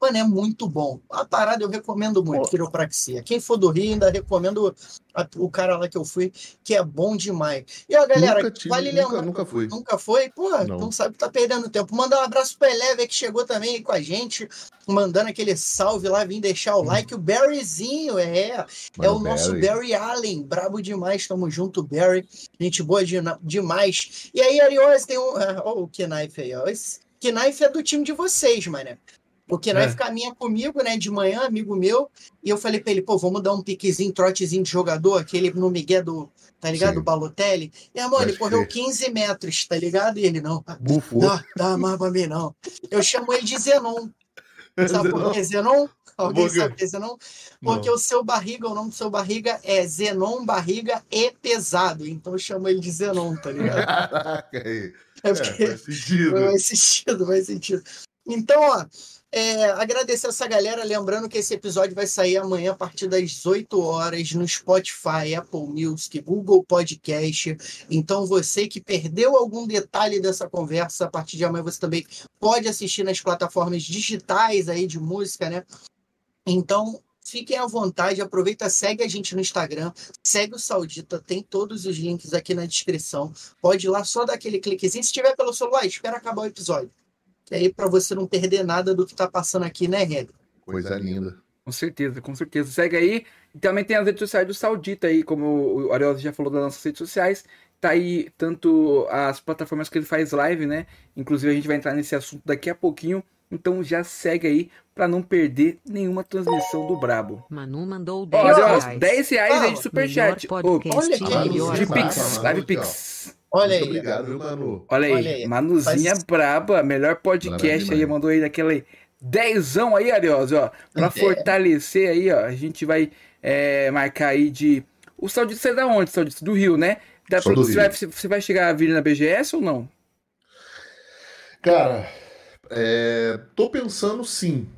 Mano, é muito bom. A parada eu recomendo muito, Pô. quiropraxia. Quem for do Rio, ainda recomendo a, o cara lá que eu fui, que é bom demais. E a galera, nunca tive, vale nunca, lembrar. Nunca fui. Nunca foi? Pô, não. sabe que tá perdendo tempo. Mandar um abraço pro Eleve que chegou também com a gente, mandando aquele salve lá, vim deixar o like. O Barryzinho, é. Mano, é o nosso Barry Allen. Brabo demais. Tamo junto, Barry. Gente boa de, demais. E aí, Ariose, tem um. Olha o Knife aí, ó. Esse Knife é do time de vocês, mano. Porque nós é. caminha comigo, né, de manhã, amigo meu, e eu falei pra ele, pô, vamos dar um piquezinho, trotezinho de jogador, aquele no Miguel do, tá ligado? Do Balotelli. E, amor, ele correu 15 metros, tá ligado? E ele, não, Bufou. Não, dá mais pra mim, não. Eu chamo ele de Zenon. <laughs> Sabe por que Zenon? Alguém sabe que é Zenon? Porque não. o seu barriga, o nome do seu barriga é Zenon Barriga e Pesado. Então eu chamo ele de Zenon, tá ligado? Caraca, aí. É, é, faz sentido. <laughs> Faz sentido, faz sentido. Então, ó, É, agradecer essa galera, lembrando que esse episódio vai sair amanhã a partir das 8 horas no Spotify, Apple Music, Google Podcast. Então, você que perdeu algum detalhe dessa conversa, a partir de amanhã você também pode assistir nas plataformas digitais aí de música, né? Então, fiquem à vontade, aproveita, segue a gente no Instagram, segue o Saudita, tem todos os links aqui na descrição. Pode ir lá só dar aquele cliquezinho. Se tiver pelo celular, espera acabar o episódio aí para você não perder nada do que está passando aqui, né, Regra? Coisa linda. Com certeza, com certeza. Segue aí. E também tem as redes sociais do Saudita aí, como o Ariel já falou das nossas redes sociais. Tá aí tanto as plataformas que ele faz live, né? Inclusive a gente vai entrar nesse assunto daqui a pouquinho. Então já segue aí para não perder nenhuma transmissão do Brabo. Manu mandou 10 Olha, reais. 10 reais aí de superchat. Ô, Olha que de. Pix, live. Pix. Olha Muito aí. obrigado, viu, Manu? Olha aí, Olha aí, Manuzinha faz- braba, melhor podcast aí, mandou aí daquele dezão aí, Ariose, ó, pra É. fortalecer aí, ó, a gente vai é, marcar aí de... O Saudito você é da onde, Saudito? Do Rio, né? Do você, Rio. vai, você vai chegar a vir na BGS ou não? Cara, é, tô pensando sim.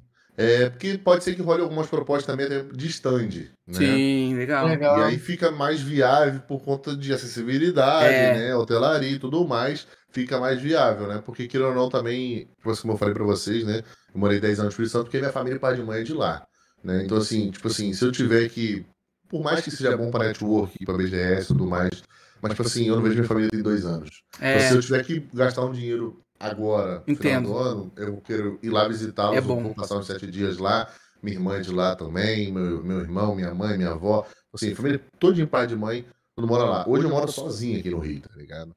É, porque pode ser que role algumas propostas também até de stand, né? Sim, legal. Legal. E aí fica mais viável por conta de acessibilidade, É. né? Hotelaria e tudo mais, fica mais viável, né? Porque, queira ou não, também, assim, como eu falei pra vocês, né? Eu morei 10 anos no Espírito Santo porque minha família pai de mãe é de lá, né? Então, assim, tipo assim, se eu tiver que, por mais que seja bom para network, para BGS e tudo mais, mas, tipo assim, eu não vejo minha família em dois anos. É, Então, se eu tiver que gastar um dinheiro agora, no final Entendo. do ano, eu quero ir lá visitá-los, É bom. vou passar uns sete dias lá, minha irmã é de lá também, meu, meu irmão, minha mãe, minha avó, assim, família toda em pai de mãe, todo mora lá. Hoje eu moro sozinho aqui no Rio, tá ligado?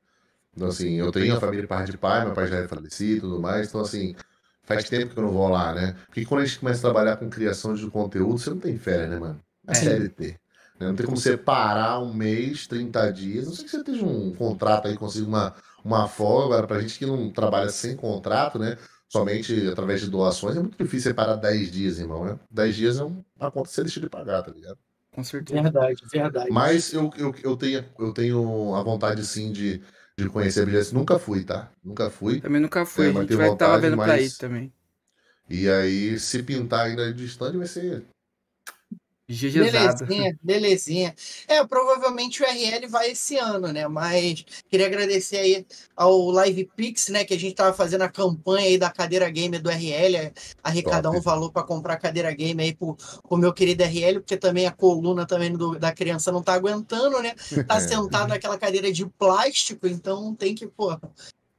Então, assim, eu tenho a família par de pai, meu pai já é falecido e tudo mais, então, assim, faz tempo que eu não vou lá, né? Porque quando a gente começa a trabalhar com criação de conteúdo, você não tem férias, né, mano? É É. CLT. né? Não tem como você parar um mês, 30 dias, não sei que você esteja um contrato aí, consiga uma, uma folga, agora pra gente que não trabalha sem contrato, né? Somente através de doações, é muito difícil você parar 10 dias, irmão, né? 10 dias é um- uma conta que você deixa de pagar, tá ligado? com certeza. Verdade, verdade. Mas eu, eu, eu, tenho, eu tenho a vontade, sim, de, de conhecer a BGS. Nunca fui, tá? Nunca fui. Também nunca fui, É, a gente vai estar vontade, vendo pra ir mas- também. E aí, se pintar ainda de stand, vai ser Belezinha, belezinha. É, provavelmente o RL vai esse ano, né? Mas queria agradecer aí ao Live Pix, né? Que a gente tava fazendo a campanha aí da cadeira gamer do RL, arrecadar Top. um valor para comprar cadeira gamer aí pro, pro meu querido RL, porque também a coluna também do- da criança não tá aguentando, né? Tá <laughs> sentado naquela cadeira de plástico, então tem que, pô.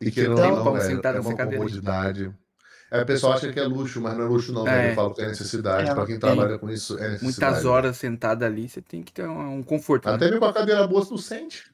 E que Então- não, Vamos velho, sentar é nessa uma cadeira. comodidade. É, o pessoal acha que é luxo, mas não é luxo não, É. velho. Eu falo que é necessidade. É, Pra quem trabalha com isso, é necessidade. Muitas horas sentada ali, você tem que ter um, um conforto. né? Até mesmo com a cadeira boa, você não sente.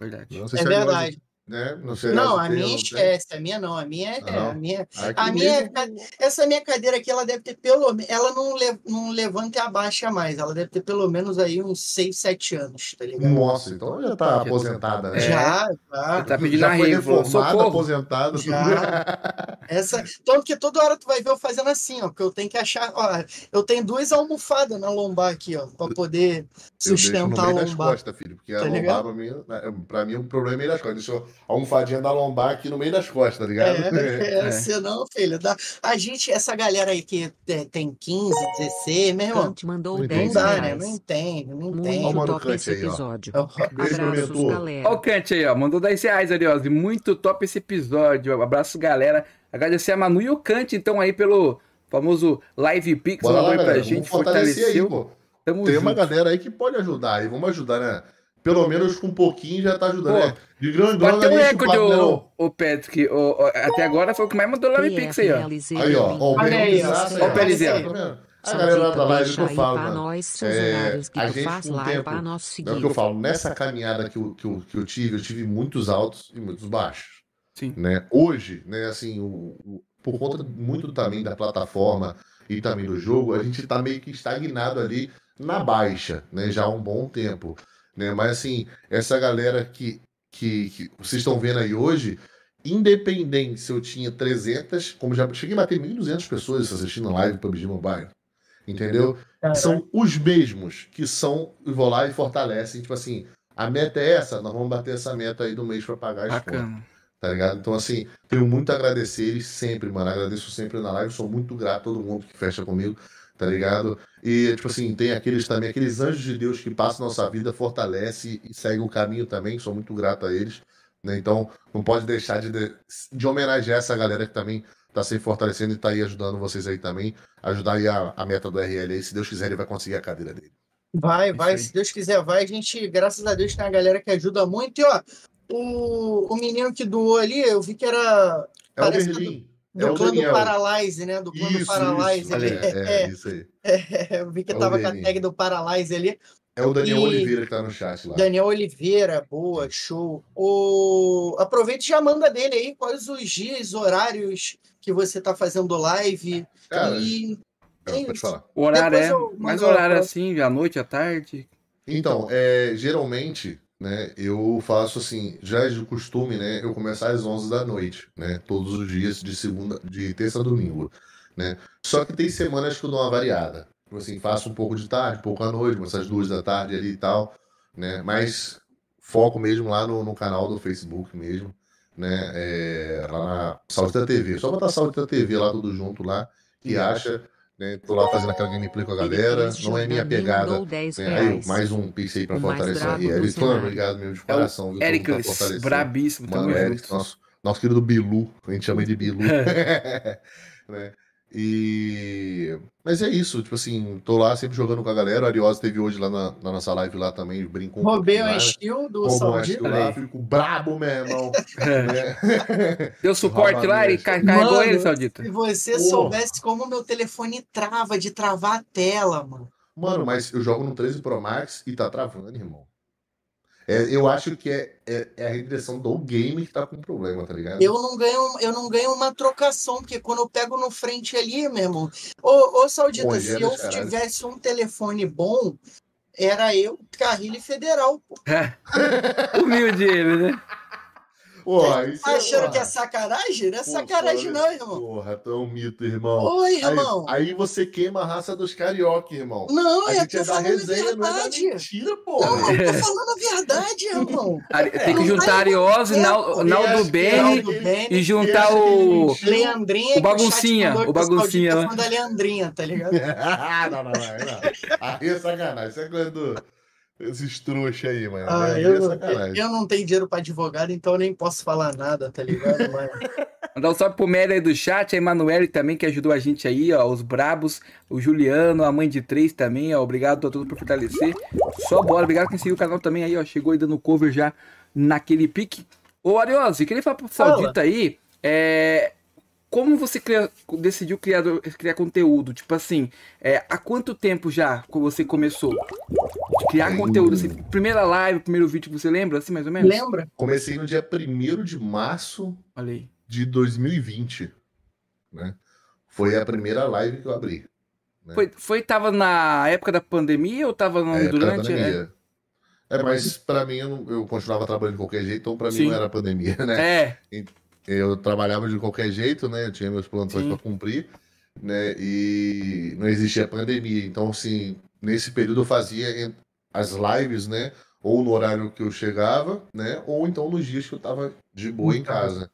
Verdade. Não sei É se agora, verdade. Né? Não, sei Não, a minha esquece, a minha não, a minha é, Não. a minha Aqui A minha mesmo- ca- Essa minha cadeira aqui, ela deve ter pelo menos. Ela não, le- não levanta e abaixa mais. Ela deve ter pelo menos aí uns 6, 7 anos, tá ligado? Nossa, então já tá aposentada, né? É. Já, Você já. tá pedindo já foi reformada, aposentada. Já. <laughs> Essa, tanto que toda hora tu vai ver eu fazendo assim, ó. Porque eu tenho que achar. Ó, eu tenho duas almofadas na lombar aqui, ó. Pra poder Eu deixo sustentar no a meio das lombar. costas, filho. Porque a Tá lombar, ligado? pra mim, né, pra mim, o problema é meio das costas. Deixa a almofadinha da lombar aqui no meio das costas, tá ligado? É, <laughs> é, É. senão, filho, dá... a gente, essa galera aí que te- tem 15, 16, meu irmão, Kant mandou Não não 10 dá, né? reais. Não entende, não Ó, entende. Muito top Kant esse aí, ó. episódio. Beijo, meu Abraços, galera. Ó o Kant aí, ó. Mandou 10 reais, Ariose. Muito top esse episódio. Abraço, galera. Agradecer a Manu e o Kant, então, aí, pelo famoso Live Pix. Bora mandou lá, aí pra galera. gente, Vamos fortalecer aí, fortaleceu. pô. Tamo Tem uma junto. galera aí que pode ajudar aí. Vamos ajudar, né? Pelo menos com um pouquinho já tá ajudando, Pô, né? De grão, Bateu um não é recorde, né, o, o Patrick. O, o- até agora foi o que mais mandou Live Pix aí, ó. Aí, ó. ó o Olha Perizela. tá vendo? A galera da live que eu falo, mano. É, a gente faz com o live tempo, É o que eu falo, nessa caminhada que eu, que, eu, que eu tive, eu tive muitos altos e muitos baixos. Sim. Né? Hoje, né, assim, o, o- por conta muito também da plataforma e também do jogo, a gente tá meio que estagnado ali na baixa, né, já há um bom tempo. Né? Mas assim, essa galera que, que, que vocês estão vendo aí hoje, independente se eu tinha 300, como já cheguei a bater 1.200 pessoas assistindo a live PUBG Mobile, entendeu? são os mesmos que são, vão lá e fortalecem, tipo assim, a meta é essa, nós vamos bater essa meta aí do mês para pagar as contas. Tá ligado? Então, assim, tenho muito a agradecer sempre, mano. Agradeço sempre na live, sou muito grato a todo mundo que fecha comigo, tá ligado? E, tipo assim, tem aqueles também, aqueles anjos de Deus que passam nossa vida, fortalece e segue o caminho também, sou muito grato a eles, né? Então, não pode deixar de, de homenagear essa galera que também tá se fortalecendo e tá aí ajudando vocês aí também, ajudar aí a, a meta do RL aí, se Deus quiser ele vai conseguir a cadeira dele. Vai, vai, se Deus quiser, vai. A gente, graças a Deus, tem uma galera que ajuda muito. E, ó, o, o menino que doou ali, eu vi que era. É o Berlim. É clã do Paralyze, né? Do clã do Paralyze isso, ali. É, é, é, isso aí. <laughs> É, eu vi que É o tava com a tag do Paralyze ali. É o Daniel E- Oliveira que tá no chat lá. Daniel Oliveira, boa, show. O... Aproveite e já manda dele aí quais os dias, horários que você tá fazendo live. Cara, e não, é pode isso. falar. O horário Depois é. Mais horário assim, à noite, à tarde. Então, é, geralmente, né, eu faço assim, já é de costume, né, eu começar às 11 da noite, né, todos os dias de segunda, de terça a domingo, né. Só que tem semanas que eu dou uma variada. Tipo assim, faço um pouco de tarde, um pouco à noite, começo às duas da tarde ali e tal, né, mas foco mesmo lá no, no canal do Facebook mesmo, né, é, lá na Saúde da TV. Só botar Saúde da TV lá, tudo junto lá, que acha, né, tô lá fazendo aquela gameplay com a galera, não é minha pegada, Mandou 10 né? Aí, mais um pix aí pra fortalecer a brabo do RL. Mano, cenário. obrigado mesmo de É coração. viu? Tá Ericles, fortalecendo. brabíssimo, tamo Mano, Eric, junto. nosso, nosso querido Bilu, a gente chama ele de Bilu. <laughs> <laughs> né? E... Mas é isso, tipo assim, tô lá sempre jogando com a galera. O Ariosa teve hoje lá na, na nossa live lá também, brincou um Roubei o skill do Saudita. lá, fico brabo, meu irmão. né? <laughs> Deu suporte lá e carregou ele, Saudita. Se você Porra. soubesse como meu telefone trava de travar a tela, mano. Mano, mas eu jogo no 13 Pro Max e tá travando, irmão. É, eu acho que é, é, é a regressão do game que tá com problema, tá ligado? Eu não ganho, eu não ganho uma trocação, porque quando eu pego no frente ali, meu irmão. Ô, ô Saudita, Pô, se eu caralho. tivesse um telefone bom, era eu, Carrilho Federal. Pô. <laughs> Humilde ele, né? Porra, isso Tá achando porra. que é sacanagem? Não é Pô, sacanagem, não, irmão. Porra, tão mito, irmão. Oi, Aí, irmão. aí você queima a raça dos carioca, irmão. Não, A eu gente tô é da falando resenha, não é da verdade. mentira, Não, porra. eu tô falando a verdade, irmão. <laughs> Tem que Não juntar vai Ariose, Nal-. Naldo Bene e juntar o. Leandrinha, O baguncinha, o baguncinha lá. é fã da Leandrinha, tá ligado? <laughs> Ah, não, não, não, não. Aí é sacanagem. Isso é coisa do... Esses trouxas aí, mano. Ah, aí eu, é sacanagem. eu não tenho dinheiro pra advogado, então eu nem posso falar nada, tá ligado? Mas... <laughs> Mandar um salve pro Mary aí do chat, a Emanuele também, que ajudou a gente aí, ó. Os Brabos, o Juliano, a mãe de três também, ó. Obrigado a todos por fortalecer. Só bora, obrigado quem seguiu o canal também aí, ó. Chegou aí dando cover já naquele pique. Ô, Ariose, queria falar pro Fala. Saudita aí, é. Como você cria- decidiu criar, criar conteúdo? Tipo assim, é, há quanto tempo já que você começou? De criar conteúdo, assim, primeira live, primeiro vídeo que você lembra, assim, mais ou menos? Lembra? Comecei no dia 1 de março aí. de 2020, né? Foi a primeira live que eu abri. né? Foi, foi, tava na época da pandemia ou tava no- É, época da durante? É, pandemia. É, mas pra mim eu, não- eu continuava trabalhando de qualquer jeito, então pra mim não era pandemia, né? é, Eu trabalhava de qualquer jeito, né? Eu tinha meus plantões para cumprir, né? E não existia pandemia. Então, assim, nesse período eu fazia as lives, né? Ou no horário que eu chegava, né? Ou então nos dias que eu tava de boa em casa,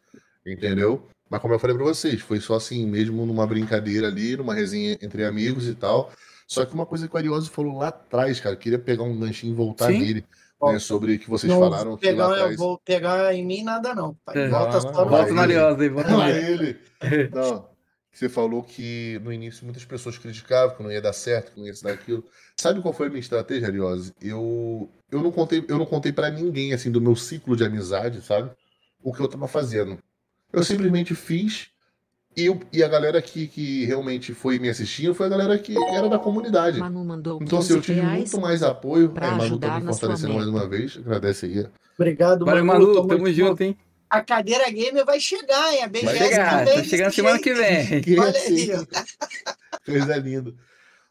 entendeu? Mas como eu falei para vocês, foi só assim, mesmo numa brincadeira ali, numa resenha entre amigos e tal. Só que uma coisa que o Arioso falou lá atrás, cara, eu queria pegar um ganchinho e voltar Sim. nele, né? Sobre o que vocês não falaram pegar, eu atrás. vou pegar em mim nada não. É. Volta Não, só não, volta na ele. Ariosa aí, volta na ele. <laughs> Não. Você falou que no início muitas pessoas criticavam que não ia dar certo, que não ia se dar aquilo. Sabe qual foi a minha estratégia, Ariose? Eu, eu não contei, eu não contei para ninguém assim do meu ciclo de amizade, sabe? O que eu tava fazendo. Eu simplesmente fiz e, eu- e a galera que, que realmente foi me assistindo foi a galera que era da comunidade. Manu mandou Então, assim, eu 15 tive muito mais apoio. pra É, Manu também sua fortalecendo mais uma vez. Agradece aí. Obrigado, Valeu, Manu. Manu, tamo junto, hein? A cadeira gamer vai chegar, hein? A BGS Vai chegar, também. tá chegando semana jeito. que vem. Que Olha assim, aí. <laughs> Coisa linda.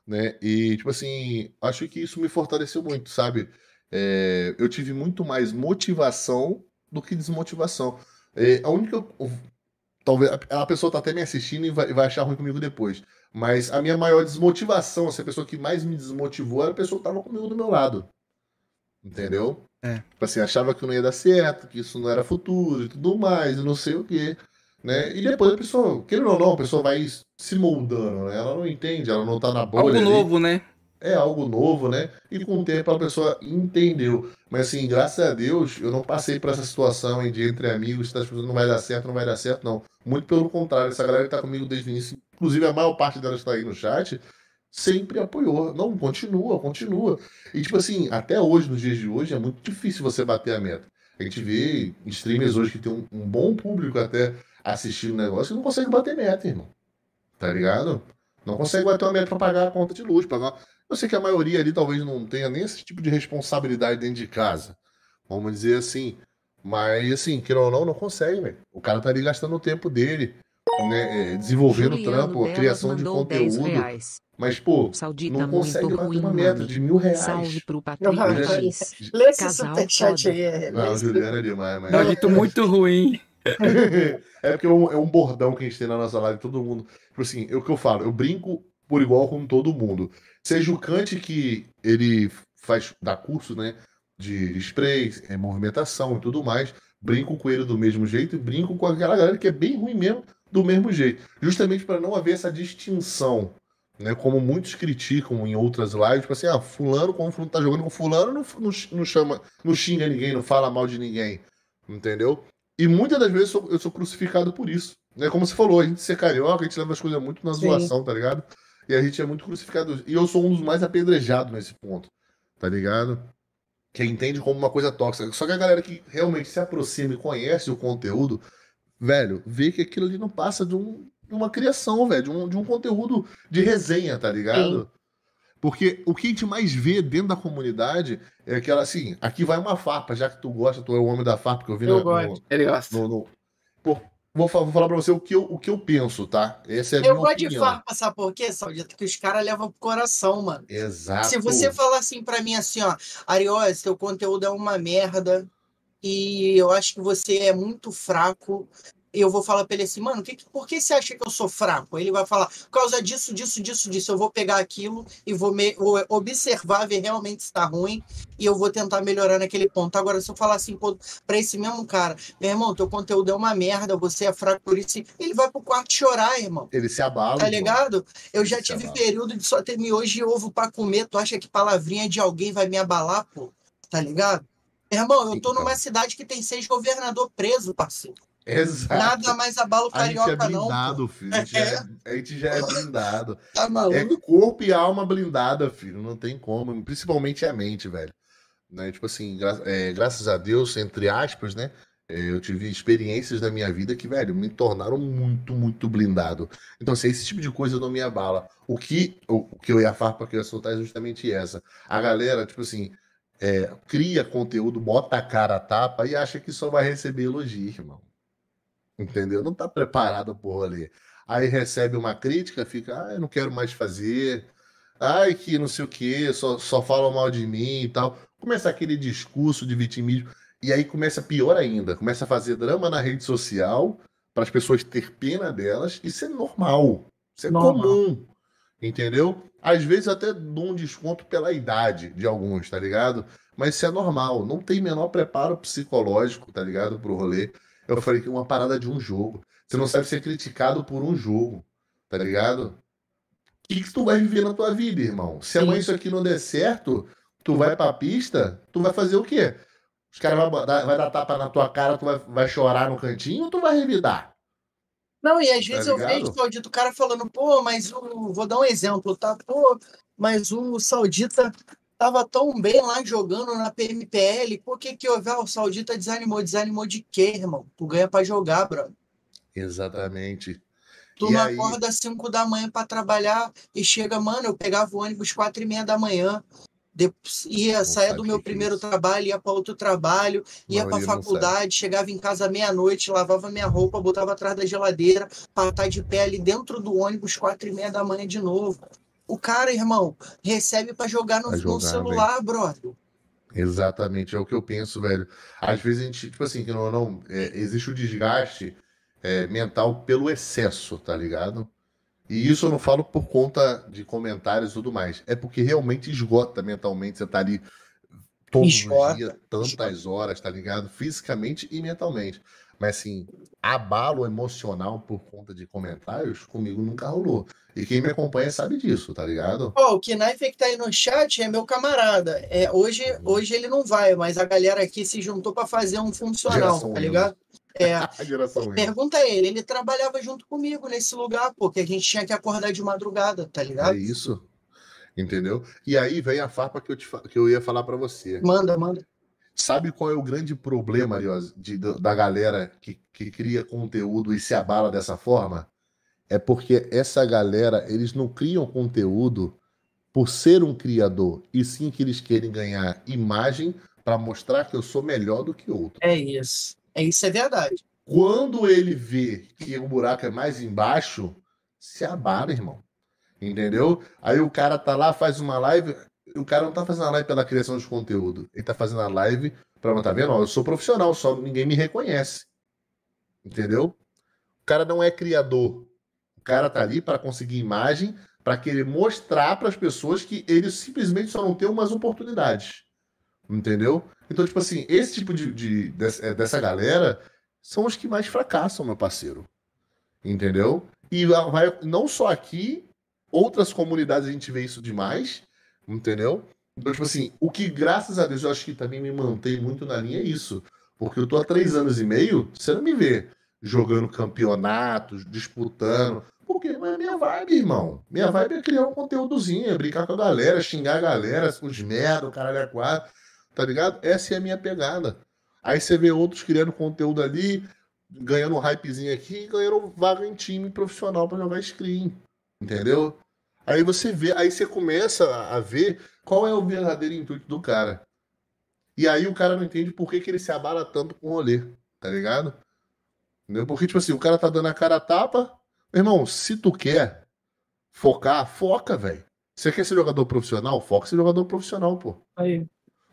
Né? E, tipo assim, acho que isso me fortaleceu muito, sabe? É, eu tive muito mais motivação do que desmotivação. É, a única. Talvez a pessoa tá até me assistindo e vai, vai achar ruim comigo depois. Mas a minha maior desmotivação, assim, a pessoa que mais me desmotivou era a pessoa que tava comigo do meu lado. Entendeu? É. Tipo assim, achava que não ia dar certo, que isso não era futuro e tudo mais, e não sei o quê. Né? E depois a pessoa, querendo ou não, a pessoa vai se moldando, né? Ela não entende, ela não tá na bolha. Algo ali. novo, né? É algo novo, né? E com o tempo a pessoa entendeu. Mas assim, graças a Deus, eu não passei por essa situação de entre amigos, tá, não vai dar certo, não vai dar certo, não. Muito pelo contrário, essa galera que tá comigo desde o início, inclusive a maior parte delas está aí no chat, sempre apoiou. Não, continua, continua. E tipo assim, até hoje, nos dias de hoje, é muito difícil você bater a meta. A gente vê streamers hoje que tem um, um bom público até assistindo o negócio e não consegue bater meta, irmão. Tá ligado? Não consegue bater uma meta pra pagar a conta de luz. Pagar... Eu sei que a maioria ali talvez não tenha nem esse tipo de responsabilidade dentro de casa. Vamos dizer assim. Mas, assim, queira ou não, não consegue, velho. O cara tá ali gastando o tempo dele, né? É, desenvolvendo Juliano trampo, a criação de conteúdo. Mas, pô, Saudita não consegue bater ruim, uma meta de mil reais. Salve pro Patrick. Lê esse superchat aí. Não, o Juliano é demais, mas... Saudita muito ruim. <laughs> é porque é um, é um, bordão que a gente tem na nossa live, todo mundo. Tipo assim, é o que eu falo, eu brinco por igual com todo mundo. Seja o Kant que ele faz, dá curso, né? De spray, é, movimentação e tudo mais. Brinco com ele do mesmo jeito e brinco com aquela galera que é bem ruim mesmo, do mesmo jeito. Justamente para não haver essa distinção. Né, como muitos criticam em outras lives, tipo assim, ah, fulano, como fulano tá jogando com fulano, não, não, não chama, não xinga ninguém, não fala mal de ninguém. Entendeu? E muitas das vezes eu sou, eu sou crucificado por isso. Né? Como você falou, a gente ser carioca, a gente leva as coisas muito na zoação, Sim. tá ligado? E a gente é muito crucificado. E eu sou um dos mais apedrejados nesse ponto, tá ligado? Que entende como uma coisa tóxica. Só que a galera que realmente se aproxima e conhece o conteúdo, velho, vê que aquilo ali não passa de, um, de uma criação, velho, de um, de um conteúdo de resenha, tá ligado? Sim. Porque o que a gente mais vê dentro da comunidade é aquela assim, aqui vai uma farpa, já que tu gosta, tu é o homem da farpa que eu vi eu no, gosto. No, Ele gosta. No, no, pô, vou, vou, falar pra você o que eu, o que eu penso, tá? Essa é a eu minha gosto opinião. de farpa, sabe por quê, Saudita? Que os caras levam pro coração, mano. Exato. Se você falar assim pra mim, assim, ó, Ariose, teu conteúdo é uma merda e eu acho que você é muito fraco eu vou falar para ele assim, mano, que, por que você acha que eu sou fraco? Ele vai falar, por causa disso, disso, disso, disso. Eu vou pegar aquilo e vou, me, vou observar, ver realmente se está ruim e eu vou tentar melhorar naquele ponto. Agora, se eu falar assim para esse mesmo cara, meu irmão, teu conteúdo é uma merda, você é fraco por isso, ele vai pro quarto chorar, irmão. Ele se abala. Tá ligado? Eu já tive período de só ter miojo e ovo para comer. Tu acha que palavrinha de alguém vai me abalar, pô? Tá ligado? Irmão, eu tô numa cidade que tem seis governador preso, parceiro. Exato. Nada mais abala o carioca, a gente é blindado, não, filho. A gente, é, a gente, já é blindado. <laughs> tá maluco? É corpo e alma blindada, filho. Não tem como. Principalmente a mente, velho. Né? Tipo assim, gra é, graças a Deus, entre aspas, né? É, eu tive experiências na minha vida que, velho, me tornaram muito, muito blindado. Então, assim, esse tipo de coisa não me abala. O que, o, o que eu ia falar para eu soltar é justamente essa. A galera, tipo assim, é, cria conteúdo, bota a cara a tapa e acha que só vai receber elogio, irmão entendeu? Não está preparado por rolê. Aí recebe uma crítica, fica, ah, eu não quero mais fazer, ai, que não sei o que, só, só falam mal de mim e tal. Começa aquele discurso de vitimismo, e aí começa pior ainda, começa a fazer drama na rede social para as pessoas ter pena delas, isso é normal, isso é normal. comum, entendeu? Às vezes até dou um desconto pela idade de alguns, tá ligado? Mas isso é normal, não tem menor preparo psicológico, tá ligado, pro rolê. Eu falei que uma parada de um jogo. Você não sabe ser criticado por um jogo, tá ligado? O que, que tu vai viver na tua vida, irmão? Se amanhã isso aqui não der certo, tu vai pra pista, tu vai fazer o quê? Os caras vão dar, vai dar tapa na tua cara, tu vai, vai chorar no cantinho ou tu vai revidar? Não, e às tá vezes tá eu vejo, Claudito, o cara falando, pô, mas o. Vou dar um exemplo, tá? Pô, mas o Saudita Tava tão bem lá jogando na PMPL, por que que o Vel Saudita desanimou? Desanimou de quê, irmão? Tu ganha para jogar, bro. Exatamente. Tu e não aí... acorda às 5 da manhã para trabalhar e chega, mano, eu pegava o ônibus 4 e meia da manhã, depois, ia, saía do meu primeiro isso. trabalho, ia para outro trabalho, ia para faculdade, chegava em casa meia-noite, lavava minha roupa, botava atrás da geladeira, para estar de pé ali dentro do ônibus, quatro e meia da manhã de novo. O cara, irmão, recebe para jogar no, jogar, no celular, véio. brother. Exatamente, é o que eu penso, velho. Às vezes a gente, tipo assim, que não, não é, existe o desgaste é, mental pelo excesso, tá ligado? E isso eu não falo por conta de comentários e tudo mais. É porque realmente esgota mentalmente. Você tá ali todos os dias, tantas horas, tá ligado? Fisicamente e mentalmente. Mas assim, abalo emocional por conta de comentários, comigo nunca rolou. E quem me acompanha sabe disso, tá ligado? Pô, o Knife que tá aí no chat é meu camarada. É, hoje, uhum. hoje ele não vai, mas a galera aqui se juntou para fazer um funcional, Geração tá ligado? <laughs> É, pergunta a ele, ele trabalhava junto comigo nesse lugar, porque a gente tinha que acordar de madrugada, tá ligado? É isso. Entendeu? E aí vem a farpa que eu, te, que eu ia falar para você. Manda, manda. Sabe qual é o grande problema, Ariose, da galera que, que cria conteúdo e se abala dessa forma? É porque essa galera, eles não criam conteúdo por ser um criador, e sim que eles querem ganhar imagem para mostrar que eu sou melhor do que outro. É isso. É isso é verdade. Quando ele vê que o buraco é mais embaixo, se abala, irmão. Entendeu? Aí o cara tá lá, faz uma live. O cara não tá fazendo a live pela criação de conteúdo. Ele tá fazendo a live pra. Tá vendo? Ó, eu sou profissional, só ninguém me reconhece. Entendeu? O cara não é criador. Cara tá ali para conseguir imagem, para querer mostrar para as pessoas que ele simplesmente só não tem umas oportunidades. Entendeu? Então, tipo assim, esse tipo de, de, de dessa galera são os que mais fracassam, meu parceiro. Entendeu? E vai, não só aqui, Outras comunidades a gente vê isso demais, entendeu? Então, tipo assim, o que graças a Deus eu acho que também me mantém muito na linha é isso. Porque eu tô há três anos e meio, você não me vê jogando campeonatos, disputando. Porque é minha vibe, irmão. Minha vibe é criar um conteúdozinho, é brincar com a galera, xingar a galera, os merda, o caralho é quatro. Tá ligado? Essa é a minha pegada. Aí você vê outros criando conteúdo ali, ganhando um hypezinho aqui ganhando vaga em time profissional para jogar screen. Entendeu? Aí você vê, aí você começa a ver qual é o verdadeiro intuito do cara. E aí o cara não entende por que, que ele se abala tanto com o rolê, tá ligado? Entendeu? Porque, tipo assim, o cara tá dando a cara a tapa. Meu irmão, se tu quer focar, foca, velho. Você quer ser jogador profissional? Foca ser jogador profissional, pô. Aí.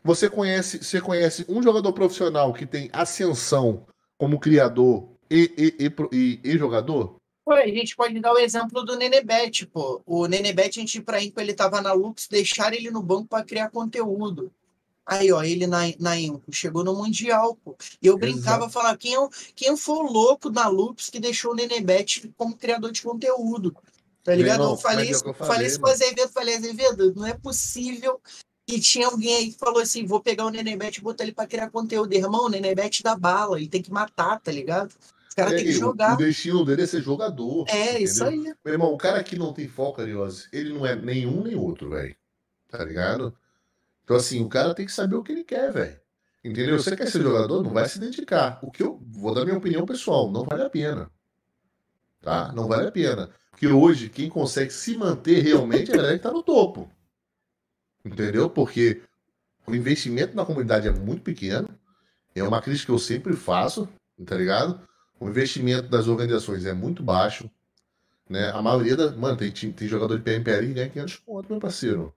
Você conhece, você conhece um jogador profissional que tem ascensão como criador e, e, e, e, jogador? a gente pode dar o exemplo do Nenebet, pô. O Nenebet, a gente pra Impo, ele tava na Lux, deixaram ele no banco para criar conteúdo. Aí, ó, ele na, na Impo, chegou no Mundial, pô. E eu brincava, falava, quem, é, quem foi o louco na Lux que deixou o Nenebet como criador de conteúdo? Tá ligado? Irmão, eu falei, isso, eu falei, falei isso com o Azevedo, falei, Azevedo, não é possível que tinha alguém aí que falou assim, vou pegar o Nenebet e botar ele para criar conteúdo. Irmão, o Nenebet dá bala, ele tem que matar, tá ligado? O cara é, tem que jogar. O destino dele é ser jogador. É, entendeu? isso aí. Meu irmão, o cara que não tem foco, Ariose, ele não é nenhum nem outro, velho. Tá ligado? Então, assim, o cara tem que saber o que ele quer, velho. Entendeu? Você quer ser jogador, não vai se dedicar. O que eu vou dar minha opinião pessoal, não vale a pena. Tá? Não vale a pena. Porque hoje, quem consegue se manter realmente é a galera que tá no topo. Entendeu? Porque o investimento na comunidade é muito pequeno. É uma crítica que eu sempre faço, tá ligado? O investimento das organizações é muito baixo. Né? A maioria da. Mano, tem, tem jogador de PMPL que ganha 500 pontos, meu parceiro.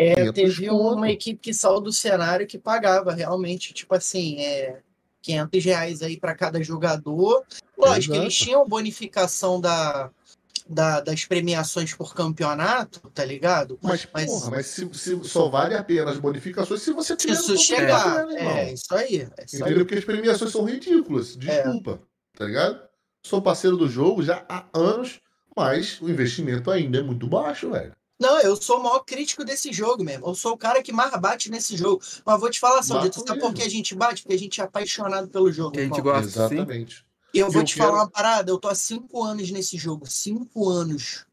É, teve uma equipe que saiu do cenário que pagava realmente, tipo assim, é, 500 reais aí para cada jogador. Lógico, Exato. eles tinham bonificação da, da, das premiações por campeonato, tá ligado? Mas, mas, porra, mas se, se, só vale a pena as bonificações se você tiver. Se isso chegar. Né, é, isso aí. É isso Entendeu? Aí. Porque as premiações são ridículas. Desculpa. É. Tá ligado? Sou parceiro do jogo já há anos, mas o investimento ainda é muito baixo, velho. Não, eu sou o maior crítico desse jogo mesmo. Eu sou o cara que mais bate nesse jogo. Mas vou te falar, Sandro, sabe por que a gente bate? Porque a gente é apaixonado pelo jogo. Que a gente gosta. Exatamente. E eu vou eu te quero... falar uma parada, eu tô há cinco anos nesse jogo. Cinco anos.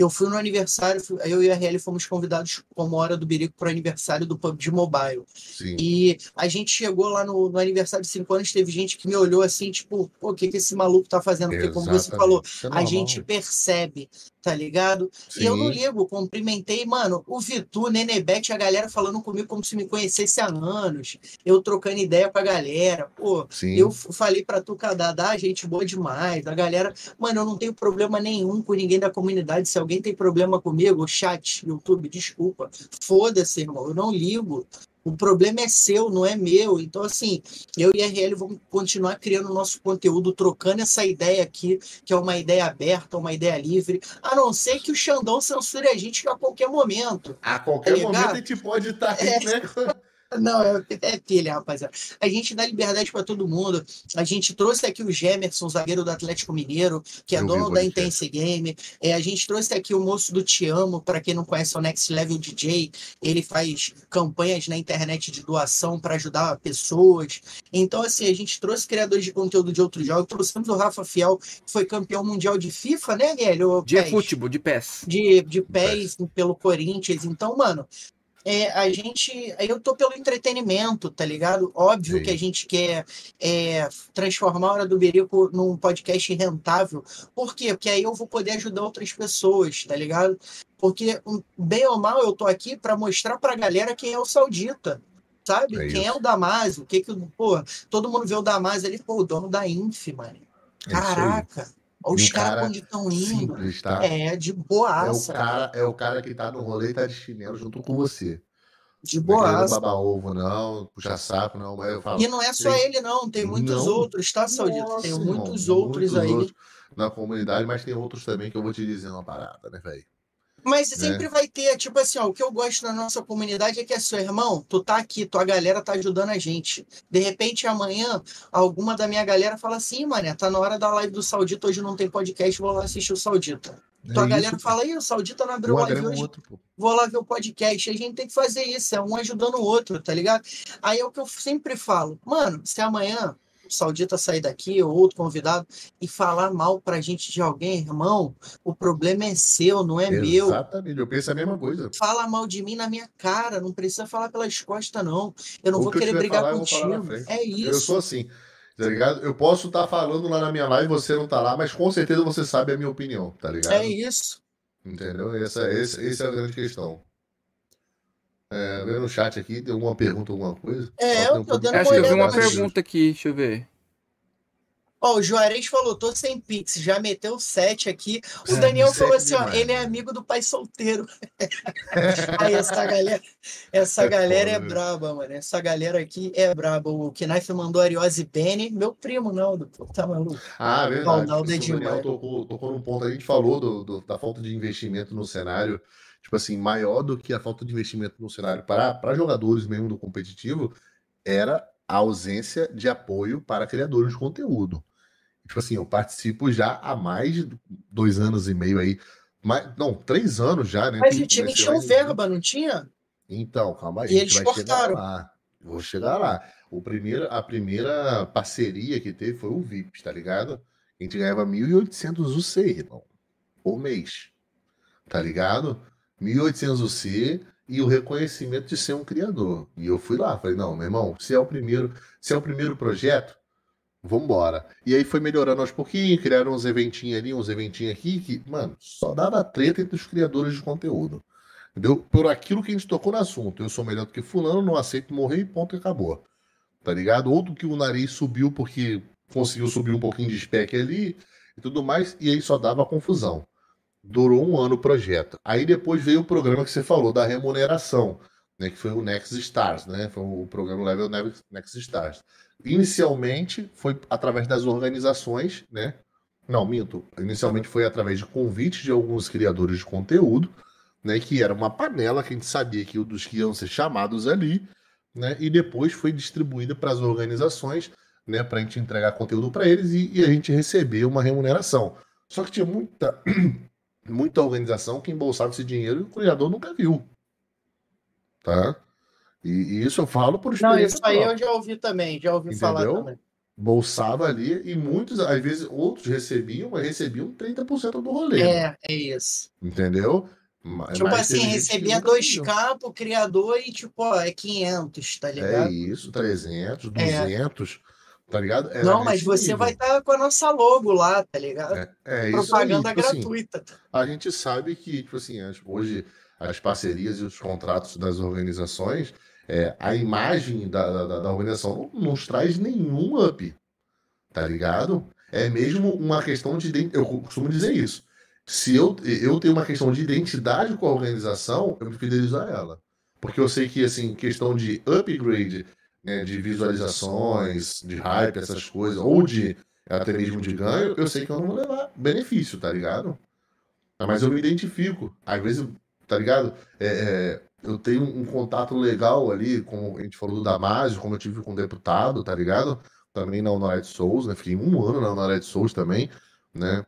Eu fui no aniversário, eu e a RL fomos convidados como hora do Birico para o aniversário do PUBG Mobile. Sim. E a gente chegou lá no, no, aniversário de cinco anos, teve gente que me olhou assim, tipo, o que, que esse maluco tá fazendo? Porque, como você falou, é a gente percebe tá ligado? Sim. E eu não ligo, cumprimentei, mano, o Vitu, Nenebete, a galera falando comigo como se me conhecesse há anos, eu trocando ideia com a galera, pô, Sim. eu falei pra tu, Cadadá, gente boa demais, a galera, mano, eu não tenho problema nenhum com ninguém da comunidade, se alguém tem problema comigo, chat, YouTube, desculpa, foda-se, irmão, eu não ligo, o problema é seu, não é meu. Então, assim, eu e a RL vamos continuar criando nosso conteúdo, trocando essa ideia aqui, que é uma ideia aberta, uma ideia livre, a não ser que o Xandão censure a gente a qualquer momento. A qualquer tá momento a gente pode estar tá aí, é. né? <laughs> Não, é, é pilha, rapaziada. A gente dá liberdade para todo mundo. A gente trouxe aqui o Gemerson, zagueiro do Atlético Mineiro, que é Eu dono da. Intense Game. É, a gente trouxe aqui o moço do Te Amo, para quem não conhece o Next Level DJ. Ele faz campanhas na internet de doação para ajudar pessoas. Então, assim, a gente trouxe criadores de conteúdo de outros jogos. Trouxemos o Rafa Fiel, que foi campeão mundial de FIFA, né, Guilherme? De futebol, de pés. de, de pés pelo Corinthians. Então, mano, é, a gente. Eu tô pelo entretenimento, tá ligado? Óbvio Sim. que a gente quer é, transformar a Hora do Berico num podcast rentável. Por quê? Porque aí eu vou poder ajudar outras pessoas, tá ligado? Porque, um, bem ou mal, eu tô aqui pra mostrar pra galera quem é o Saudita. Sabe? É quem é o Damasio? O que que. Pô, todo mundo vê o Damasio ali, pô, o dono da Inf, mano. É. Caraca! Olha os o caras cara onde estão indo. Simples, tá? É, de É o, boaça. cara, é o cara que tá no rolê e tá de chinelo junto com você. De Não é boaça. ovo, não, puxar saco, não. Falo, E não é só tem- ele, não. Tem muitos Não. outros, tá, Saudita? Tem irmão, muitos outros aí. outros na comunidade, mas tem outros também que eu vou te dizer uma parada, né, velho? Mas sempre vai ter, tipo assim, ó, o que eu gosto na nossa comunidade é que é seu irmão, tu tá aqui, tua galera tá ajudando a gente. De repente, amanhã, alguma da minha galera fala assim, mané, tá na hora da live do Saudita, hoje não tem podcast, vou lá assistir o Saudita. Tua É galera isso, fala, aí, o Saudita não abriu live hoje, outro, pô. vou lá ver o podcast. A gente tem que fazer isso, é um ajudando o outro, tá ligado? Aí é o que eu sempre falo, mano, se amanhã Saudita sair daqui ou outro convidado e falar mal pra gente de alguém, irmão, o problema é seu, não é meu. Exatamente, eu penso a mesma coisa. Fala mal de mim na minha cara, não precisa falar pelas costas, não. Eu não O vou que eu querer brigar falar, eu contigo. É Eu isso. sou assim, tá ligado? Eu posso estar falando lá na minha live, você não tá lá, mas com certeza você sabe a minha opinião, tá ligado? É isso. Entendeu? Essa, essa, essa é a grande questão. É, vendo no chat aqui, tem alguma pergunta, alguma coisa? É, Ó, eu tô dando Acho que eu vi uma pergunta aqui, deixa eu ver. Ó, o Juarez falou, tô sem Pix, já meteu sete aqui. O É, Daniel falou assim, ó, demais, ele é né? amigo do pai solteiro. <laughs> Aí essa galera, essa É galera é foda, né? braba, mano. Essa galera aqui é braba. O Knife mandou Ariose Bene, meu primo, não, pô, tá maluco? Ah, verdade. Ronaldo é Isso, o Daniel demais. tocou, tocou num ponto, a gente falou do, do- da falta de investimento no cenário, tipo assim, maior do que a falta de investimento no cenário para, jogadores mesmo do competitivo, era a ausência de apoio para criadores de conteúdo. Tipo assim, eu participo já há mais de dois anos e meio aí, mais, não, três anos já, né? Mas o time tinha um verba, não tinha? Então, calma aí, E a gente eles vai chegar cortaram. lá. Vou chegar lá. O primeiro, a primeira parceria que teve foi o VIPs, tá ligado? A gente ganhava 1.800 UC, irmão, por mês. Tá ligado? 1.800 UC e o reconhecimento de ser um criador. E eu fui lá, falei, não, meu irmão, se é o primeiro, se é o primeiro projeto, vambora. E aí foi melhorando aos pouquinhos, criaram uns eventinhos ali, uns eventinhos aqui, que, mano, só dava treta entre os criadores de conteúdo. Entendeu? Por aquilo que a gente tocou no assunto. Eu sou melhor do que fulano, não aceito morrer e ponto acabou. Tá ligado? Outro que o nariz subiu porque conseguiu subir um pouquinho de spec ali e tudo mais, e aí só dava confusão. Durou um ano o projeto. Aí depois veio o programa que você falou, da remuneração, né? Que foi o Next Stars, né? Foi o programa Level Next- Stars. Inicialmente foi através das organizações, né? Não, minto. Inicialmente foi através de convites de alguns criadores de conteúdo, né? Que era uma panela que a gente sabia que dos que iam ser chamados ali, né? E depois foi distribuída para as organizações, né? Para a gente entregar conteúdo para eles e, e a gente receber uma remuneração. Só que tinha muita, muita organização que embolsava esse dinheiro e o criador nunca viu, tá? E, e isso eu falo por Não, experiência isso aí eu já ouvi também, já ouvi falar Entendeu? também. bolsava ali e muitos, às vezes, outros recebiam, mas recebiam 30% do rolê. É, é isso. Entendeu? Ma- Tipo mas assim, recebia nunca viu. 2K pro criador e tipo, ó, é 500, tá É ligado? isso, 300, É. 200, tá ligado? Era Não, mas você nível. vai estar com a nossa logo lá, tá ligado? É, é isso aí, Propaganda tipo assim, gratuita. a gente sabe que, tipo assim, as- hoje as parcerias e os contratos das organizações, é, a imagem da, da, da organização não nos traz nenhum up, tá ligado? É mesmo uma questão de. Eu costumo dizer isso. Se eu, eu tenho uma questão de identidade com a organização, eu me fidelizo a ela. Porque eu sei que, assim, questão de upgrade, né, de visualizações, de hype, essas coisas, ou de até mesmo de ganho, eu sei que eu não vou levar benefício, tá ligado? Mas eu me identifico. Às vezes, tá ligado? É, é, eu tenho um contato legal ali, como a gente falou do Damásio, como eu tive com o deputado, tá ligado? Também na Honoré de Souza, né? Fiquei um ano na Honoré de Souza também, né?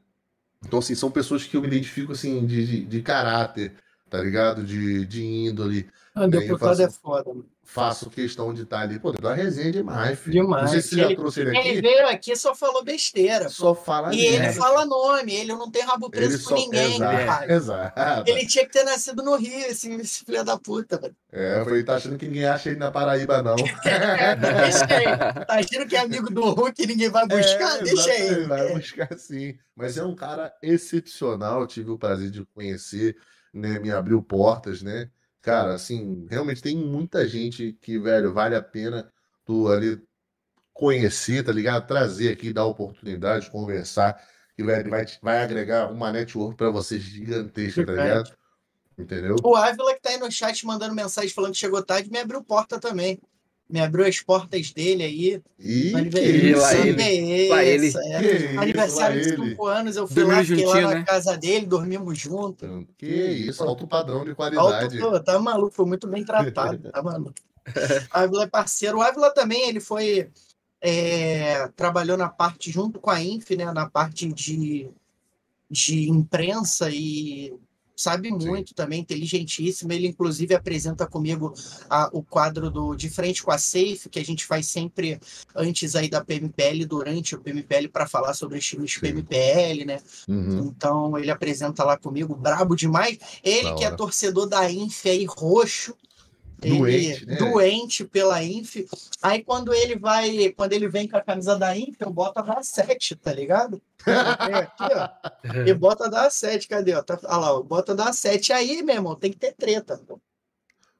Então, assim, são pessoas que eu me identifico, assim, de, de, de caráter, tá ligado? De, de índole. Ah, deputado faço, é foda, mano. Faço questão de estar ali. Pô, da resenha demais, filho. Demais. Não sei se você já trouxe ele aqui. Ele veio aqui só falou besteira. Só fala E ele fala nome, ele não tem rabo preso ele com só... ninguém, exato, exato. Ele tinha que ter nascido no Rio, esse, esse filho da puta, velho. É, foi, tá achando que ninguém acha ele na Paraíba, não. <laughs> deixa aí. Tá achando que é amigo do Hulk e ninguém vai buscar? É, deixa aí. Vai é. buscar sim. Mas é um cara excepcional, tive o prazer de conhecer, né? Me abriu portas, né? Cara, assim, realmente tem muita gente que, velho, vale a pena tu ali conhecer, tá ligado? Trazer aqui, dar oportunidade, conversar, que, velho, vai, vai agregar uma network pra você gigantesca, tá ligado? Entendeu? O Ávila que tá aí no chat mandando mensagem falando que chegou tarde me abriu porta também me abriu as portas dele aí. Ih, aniversário. É ele. Aniversário de 5 anos, eu fui lá, fiquei lá na né? casa dele, dormimos juntos. Que isso, alto padrão de qualidade. Alto, tá maluco, foi muito bem tratado, tá maluco. <laughs> Ávila é parceiro. O Ávila também, ele foi. É, trabalhou na parte, junto com a Inf, né, na parte de, de imprensa e sabe muito Sim. também, inteligentíssimo. Ele, inclusive, apresenta comigo a, o quadro do De Frente com a Safe, que a gente faz sempre antes aí da PMPL, durante o PMPL, para falar sobre os times Sim. PMPL, né? Uhum. Então, ele apresenta lá comigo, brabo demais. Ele que é torcedor da Inf aí, roxo, doente, né? doente pela Inf. Aí quando ele vai, quando ele vem com a camisa da Inf, eu boto a da 7, tá ligado? Aqui, ó. <laughs> E bota da 7, cadê? Ó? Tá, olha lá, bota da 7 aí, meu irmão, tem que ter treta, pô.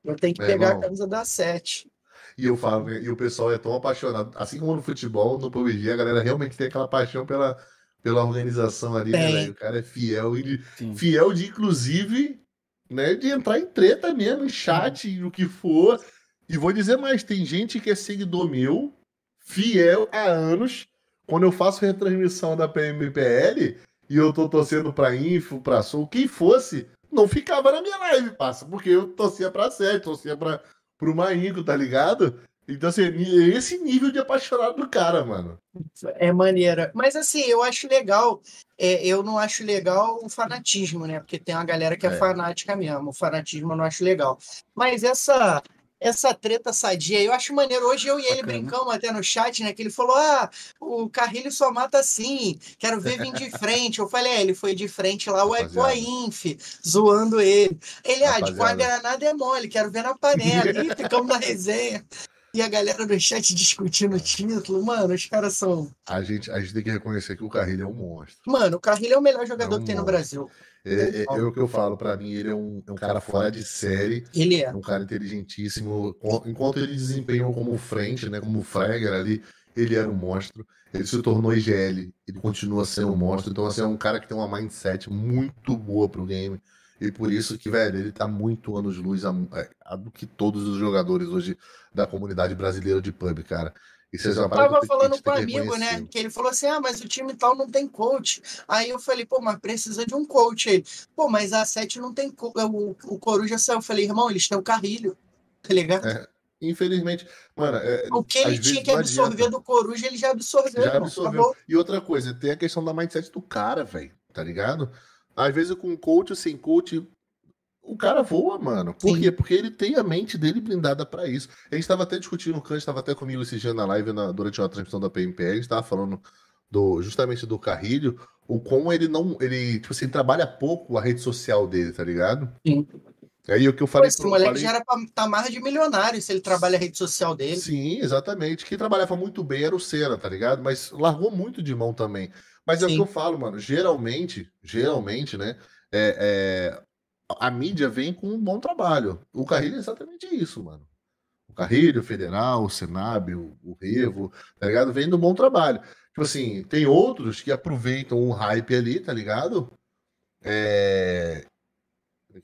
Eu tenho que pegar irmão. a camisa da 7. E eu falo, e o pessoal é tão apaixonado, assim como no futebol, no PUBG, a galera realmente tem aquela paixão pela, pela organização ali, né, O cara é fiel, e fiel de, inclusive, né, de entrar em treta mesmo, em chat, e o que for. E vou dizer mais, tem gente que é seguidor meu, fiel há anos. Quando eu faço retransmissão da PMPL e eu tô torcendo pra Info, pra Sul, quem fosse, não ficava na minha live, passa, porque eu torcia pra Sete, torcia pra, pro Mainco, tá ligado? Então, assim, esse nível de apaixonado do cara, mano. É maneira. Mas, assim, eu acho legal. É, eu não acho legal o fanatismo, né? Porque tem uma galera que é, é, fanática mesmo. O fanatismo eu não acho legal. Mas essa essa treta sadia, eu acho maneiro. Hoje eu e ele Bacana. brincamos até no chat, né? Que ele falou: Ah, o Carrilho só mata assim, quero ver vir de frente. Eu falei: É, ele foi de frente lá, o a Inf, zoando ele. Ele, ah, de com a granada é mole, quero ver na panela. E ficamos na resenha. E a galera no chat discutindo o título, mano, os caras são. A gente, a gente tem que reconhecer que o Carrilho é um monstro. Mano, o Carrilho é o melhor jogador é um que tem no Brasil. É, é, é, o que eu falo, para mim, ele é um, é um cara fora de série. Ele é. Um cara inteligentíssimo. Enquanto ele desempenhou como frente, né, como Fragger ali, ele era um monstro. Ele se tornou IGL, ele continua sendo um monstro. Então, assim, é um cara que tem uma mindset muito boa pro game. E por isso que, velho, ele tá muito anos-luz a, é, a, do que todos os jogadores hoje da comunidade brasileira de pub, cara. Isso é eu tava falando com um amigo, né? Que ele falou assim: ah, mas o time tal não tem coach. Aí eu falei, pô, mas precisa de um coach. Ele, pô, mas a 7 não tem coach. O, o Coruja saiu. Eu falei, irmão, eles têm o carrilho. Tá ligado? É, infelizmente, mano. É, o que ele tinha que absorver do Coruja, ele já absorveu. Já absorveu. E outra coisa, tem a questão da mindset do cara, velho. Tá ligado? Às vezes com coach ou sem coach, o cara voa, mano. Por Sim. quê? Porque ele tem a mente dele blindada para isso. A gente estava até discutindo, o Kant estava até comigo esse dia na live na, durante a transmissão da PMPL, a gente estava falando do, justamente do Carrilho, o como ele não. Ele, tipo assim, trabalha pouco a rede social dele, tá ligado? Sim. Aí o que eu falei. Pô, esse moleque falei... já era pra estar tá mais de milionário se ele trabalha a rede social dele. Sim, exatamente. Quem trabalhava muito bem era o Senna, tá ligado? Mas largou muito de mão também. Mas é Sim. o que eu falo, mano. Geralmente, geralmente, né? É, é, a mídia vem com um bom trabalho. O Carrilho é exatamente isso, mano. O Carrilho, o Federal, o Senab, o, o Revo, tá ligado? Vem do bom trabalho. Tipo assim, tem outros que aproveitam o hype ali, tá ligado? É...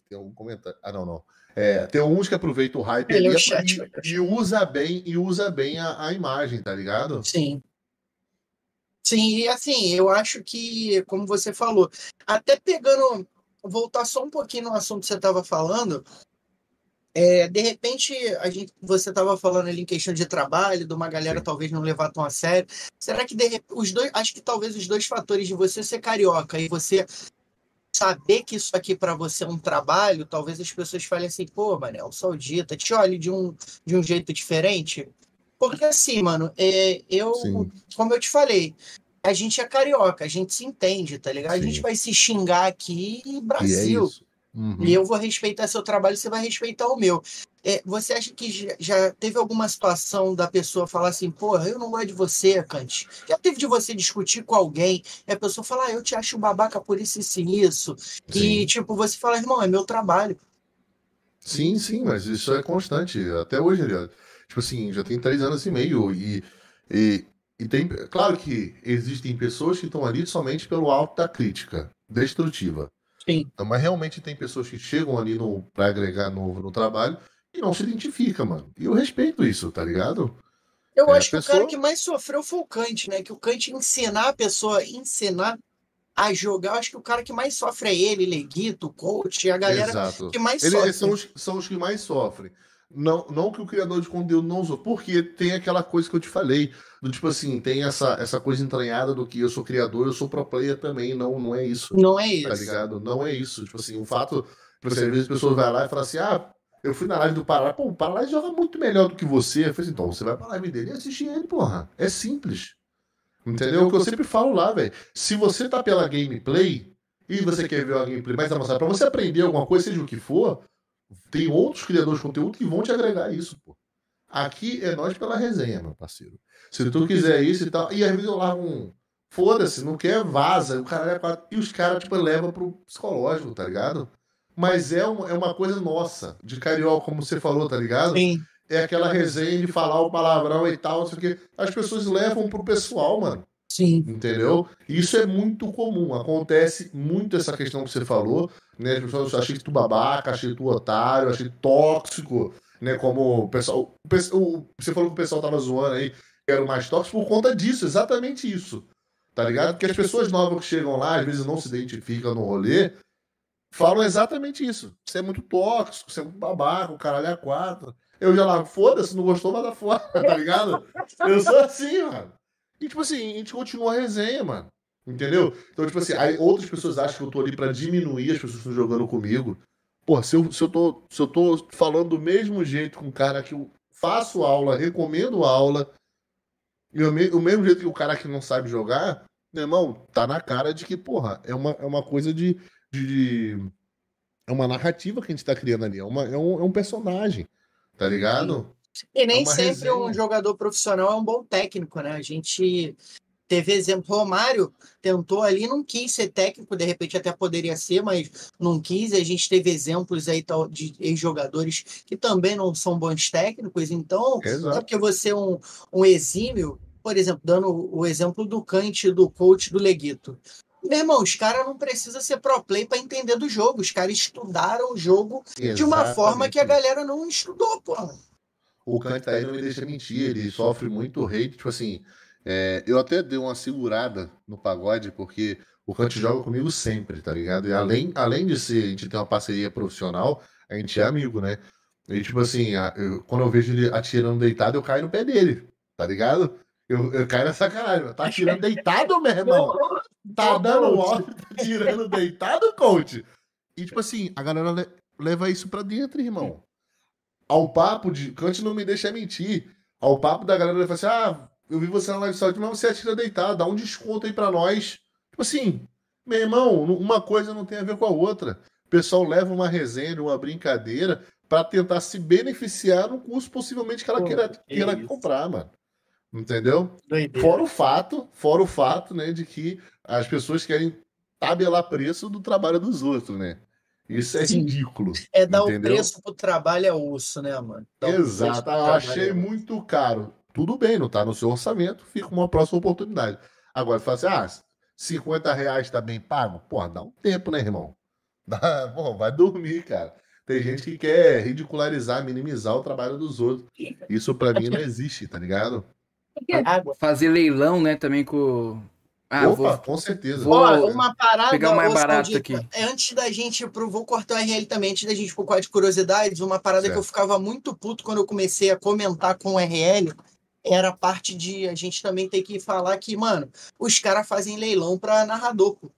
Tem algum comentário. Ah, não, não. É, tem uns que aproveitam o hype ali, é chat, e, e, usa bem e usa bem a, a imagem, tá ligado? Sim. Sim, e assim, eu acho que, como você falou, até pegando voltar só um pouquinho no assunto que você estava falando, É, de repente, a gente, você estava falando ali em questão de trabalho, de uma galera Sim. talvez não levar tão a sério. Será que de, os dois, acho que talvez os dois fatores de você ser carioca e você saber que isso aqui para você é um trabalho, talvez as pessoas falem assim, pô, Manel, saudita, te olhe de um, de um jeito diferente. Porque assim, mano, é, eu, Sim. como eu te falei, a gente é carioca, a gente se entende, tá ligado? Sim. A gente vai se xingar aqui Brasil. E, é uhum. e eu vou respeitar seu trabalho, você vai respeitar o meu. É, você acha que já teve alguma situação da pessoa falar assim, porra, eu não gosto de você, Kant? Já teve de você discutir com alguém e a pessoa falar, ah, eu te acho babaca por isso e isso. Sim. E, tipo, você fala, irmão, é meu trabalho. Sim, sim, mas isso é constante. Até hoje. Tipo assim, já tem três anos e meio. E, e, e tem. Claro que existem pessoas que estão ali somente pelo alto da crítica destrutiva. Sim. Então, mas realmente tem pessoas que chegam ali para agregar novo no trabalho e não se identifica, mano. E eu respeito isso, tá ligado? Eu é, acho que pessoa... o cara que mais sofreu foi o Kant, né? Que o Kant ensinar a pessoa, ensinar a jogar, eu acho que o cara que mais sofre é ele, Leguito, o coach, a galera Exato. que mais ele, sofre. São os, são os que mais sofrem. Não, não que o criador de conteúdo não usou, porque tem aquela coisa que eu te falei, do tipo assim, tem essa, essa coisa entranhada do que eu sou criador, eu sou pro player também, não, não é isso. Não é tá isso. Tá ligado? Não é isso. Tipo assim, o fato, tipo assim, às vezes as pessoas vão lá e falam assim, ah, eu fui na live do Pará, pô, o Pará joga muito melhor do que você. Eu falei assim, então você vai pra live dele e assistir ele, porra. É simples. Entendeu? O que eu sempre falo lá, velho. Se você tá pela gameplay e você quer ver uma gameplay mais avançada, pra você aprender alguma coisa, seja o que for, tem outros criadores de conteúdo que vão te agregar isso, pô. Aqui é nós pela resenha, meu parceiro. Se tu quiser isso e tal. E às vezes eu largo um. Foda-se, não quer, vaza. O cara é E os caras, tipo, levam pro psicológico, tá ligado? Mas é uma, é uma coisa nossa, de carioca, como você falou, tá ligado? Sim. É aquela resenha de falar o palavrão e tal, não sei o quê. As pessoas levam pro pessoal, mano. Sim. Entendeu? Isso é muito comum. Acontece muito essa questão que você falou, né? As pessoas acham que tu babaca, achei tu otário, achei tóxico, né? Como o pessoal. O, o, você falou que o pessoal tava zoando aí, que era o mais tóxico por conta disso, exatamente isso. Tá ligado? Porque as pessoas novas que chegam lá, às vezes não se identificam no rolê, falam exatamente isso. Você é muito tóxico, você é muito babaca, o caralho é quatro. Eu já lá, foda-se, não gostou, vai dar fora, <laughs> tá ligado? Eu sou assim, mano. E, tipo assim, a gente continua a resenha, mano. Entendeu? Então, tipo assim, outras pessoas acham que eu tô ali pra diminuir as pessoas que estão jogando comigo. Pô, se eu, se, eu tô, se eu tô falando do mesmo jeito com um cara que eu faço aula, recomendo aula, e o, me, o mesmo jeito que o cara que não sabe jogar, meu irmão, tá na cara de que, porra, é uma, é uma coisa de, de. É uma narrativa que a gente tá criando ali. É, uma, é, um, é um personagem. Tá ligado? E nem é sempre resenha. um jogador profissional é um bom técnico, né? A gente teve exemplo, Romário tentou ali, não quis ser técnico, de repente até poderia ser, mas não quis. A gente teve exemplos aí de ex-jogadores que também não são bons técnicos, então Exato. é porque você é um, um exímio, por exemplo, dando o exemplo do Kant, do coach do Leguito. Meu irmão, os caras não precisam ser pro play para entender do jogo. Os caras estudaram o jogo Exatamente. de uma forma que a galera não estudou, pô. O Kant aí não me deixa mentir, ele sofre muito hate, tipo assim. É, eu até dei uma segurada no pagode, porque o Kant joga comigo sempre, tá ligado? E além, além de ser, a gente ter uma parceria profissional, a gente é amigo, né? E tipo assim, eu, quando eu vejo ele atirando deitado, eu caio no pé dele, tá ligado? Eu, eu caio na sacanagem. Tá atirando deitado, meu irmão? <laughs> Tá dando ódio, tá tirando deitado, coach? E tipo assim, a galera le leva isso pra dentro, irmão. Ao papo de. Kant não me deixa mentir. Ao papo da galera fala assim: ah, eu vi você na live saúde, mas você atira deitado, dá um desconto aí pra nós. Tipo assim, meu irmão, uma coisa não tem a ver com a outra. O pessoal leva uma resenha, uma brincadeira, para tentar se beneficiar no curso possivelmente que ela Pô, queira, queira comprar, mano. Entendeu? Doideira. Fora o fato, fora o fato, né, de que as pessoas querem tabelar preço do trabalho dos outros, né? Isso é Sim. ridículo. É dar o preço pro trabalho é osso, né, mano? Dar Exato. Eu achei é muito caro. Tudo bem, não tá no seu orçamento, fica uma próxima oportunidade. Agora, fala assim, ah, 50 reais tá bem pago? Porra, dá um tempo, né, irmão? <laughs> Dá, porra, vai dormir, cara. Tem gente que quer ridicularizar, minimizar o trabalho dos outros. Isso para mim não existe, tá ligado? Água. Fazer leilão, né, também com, Ah, Opa, vou, com certeza. Vou Ó, uma parada. Pegar mais barato aqui. Antes da gente ir pro. Vou cortar o RL também, antes da gente ir pro quadro de curiosidades, uma parada certo. que eu ficava muito puto quando eu comecei a comentar com o RL era a parte de a gente também ter que falar que, mano, os caras fazem leilão pra narrador, pô.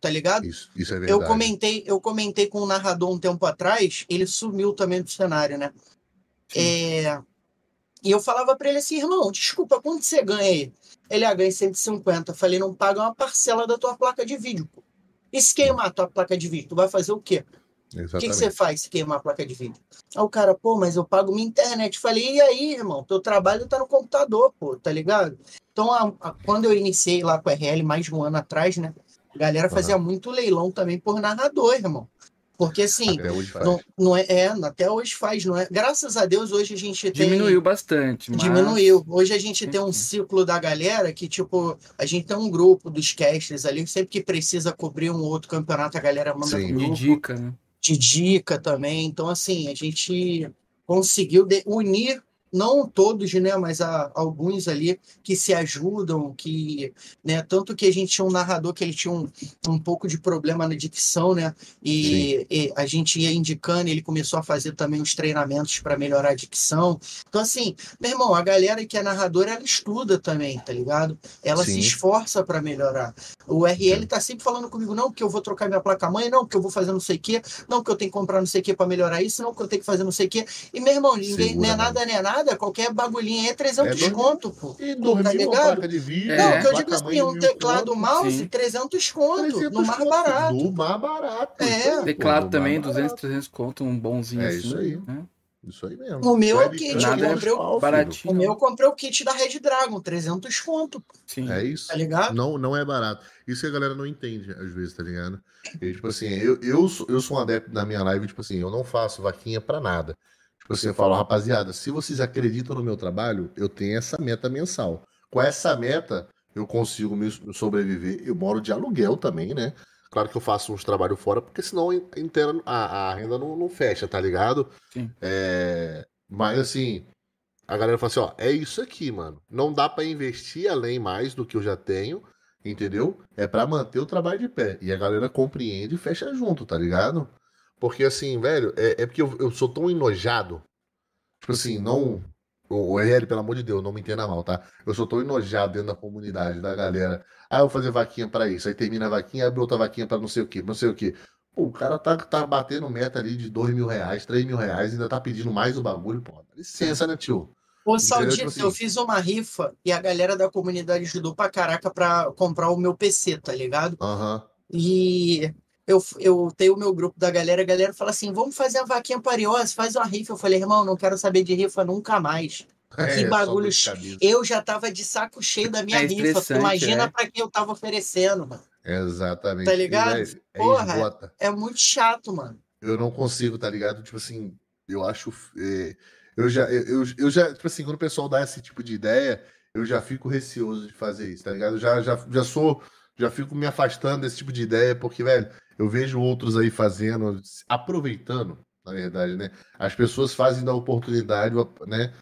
Tá ligado? Isso, isso é verdade. Eu comentei, eu comentei com o um narrador um tempo atrás, ele sumiu também do cenário, né? É, e eu falava para ele assim, irmão, desculpa, quanto você ganha aí? Ele ah, ganha 150. Eu falei, não paga uma parcela da tua placa de vídeo, pô. E se queimar a tua placa de vídeo, tu vai fazer o quê? O que, que, você faz se queimar a placa de vídeo? Aí o cara, pô, mas eu pago minha internet. Eu falei, e aí, irmão? Teu trabalho tá no computador, pô, tá ligado? Então, a, a, quando eu iniciei lá com a RL, mais de um ano atrás, né? A galera fazia uhum. muito leilão também por narrador, irmão. Porque assim, não, não é, é, até hoje faz, não é? Graças a Deus hoje a gente tem diminuiu bastante, mas... diminuiu. Hoje a gente tem um ciclo da galera que tipo a gente tem um grupo dos casters ali sempre que precisa cobrir um outro campeonato a galera manda Sim, grupo, de dica, né? De dica também. Então assim a gente conseguiu unir não todos, né, mas há alguns ali que se ajudam, que, né, tanto que a gente tinha um narrador que ele tinha um, um pouco de problema na dicção, né, e, e a gente ia indicando, ele começou a fazer também os treinamentos para melhorar a dicção. Então, assim, meu irmão, a galera que é narradora, ela estuda também, tá ligado? Ela Sim. se esforça para melhorar. O RL tá sempre falando comigo, não, que eu vou trocar minha placa-mãe, não, que eu vou fazer não sei o quê, não, que eu tenho que comprar não sei o quê para melhorar isso, não, que eu tenho que fazer não sei o quê. E, meu irmão, ninguém, não é nada, nem é nada, nada, qualquer bagulhinho aí é 300 é conto, pô. E dormir tá ligado? de vídeo. Não, é. que eu digo assim, um teclado mouse, Sim. 300 conto, 300 no mais barato. No mais barato. É. Teclado também, 200, 300 conto, um bonzinho é assim. Isso aí. Né? Isso aí mesmo. O meu é o kit, eu comprei o, baratinho. o meu eu comprei o kit da Red Dragon, 300 conto. Sim. É isso. Tá ligado? Não, não é barato. Isso que a galera não entende, às vezes, tá ligado? E, tipo assim, eu, eu, sou, eu sou um adepto da minha live, tipo assim, eu não faço vaquinha pra nada. Eu falo, rapaziada, se vocês acreditam no meu trabalho, eu tenho essa meta mensal. Com essa meta, eu consigo me sobreviver. Eu moro de aluguel também, né? Claro que eu faço uns trabalhos fora, porque senão inteira, a, a renda não, não, fecha, tá ligado? Sim. É, mas assim, a galera fala assim, ó, é isso aqui, mano. Não dá para investir além mais do que eu já tenho, entendeu? É para manter o trabalho de pé. E a galera compreende e fecha junto, tá ligado? Porque assim, velho, é, é porque eu, eu, sou tão enojado. Tipo assim, não. O RL, pelo amor de Deus, não me entenda mal, tá? Eu sou tão enojado dentro da comunidade, da galera. Ah, eu vou fazer vaquinha para isso. Aí termina a vaquinha, abre outra vaquinha para não sei o que, não sei o que. Pô, o cara tá, tá batendo meta ali de dois mil reais, três mil reais, ainda tá pedindo mais o bagulho, pô. Dá licença, né, tio? Ô, Saldito, tipo assim... eu fiz uma rifa e a galera da comunidade ajudou pra caraca pra comprar o meu PC, tá ligado? Aham. Uhum. E eu, eu tenho o meu grupo da galera, a galera fala assim: vamos fazer a vaquinha pariose, faz uma rifa. Eu falei, irmão, não quero saber de rifa nunca mais. É, que bagulho. Eu já tava de saco cheio da minha é rifa. Imagina é. para quem eu tava oferecendo, mano. Exatamente. Tá ligado? É, Porra, é, muito chato, mano. Eu não consigo, tá ligado? Tipo assim, eu acho. É, eu, já, eu, eu já, tipo assim, quando o pessoal dá esse tipo de ideia, eu já fico receoso de fazer isso, tá ligado? Eu já, já, já sou. Já fico me afastando desse tipo de ideia, porque, velho, eu vejo outros aí fazendo, aproveitando, na verdade, né? As pessoas fazem da oportunidade, né?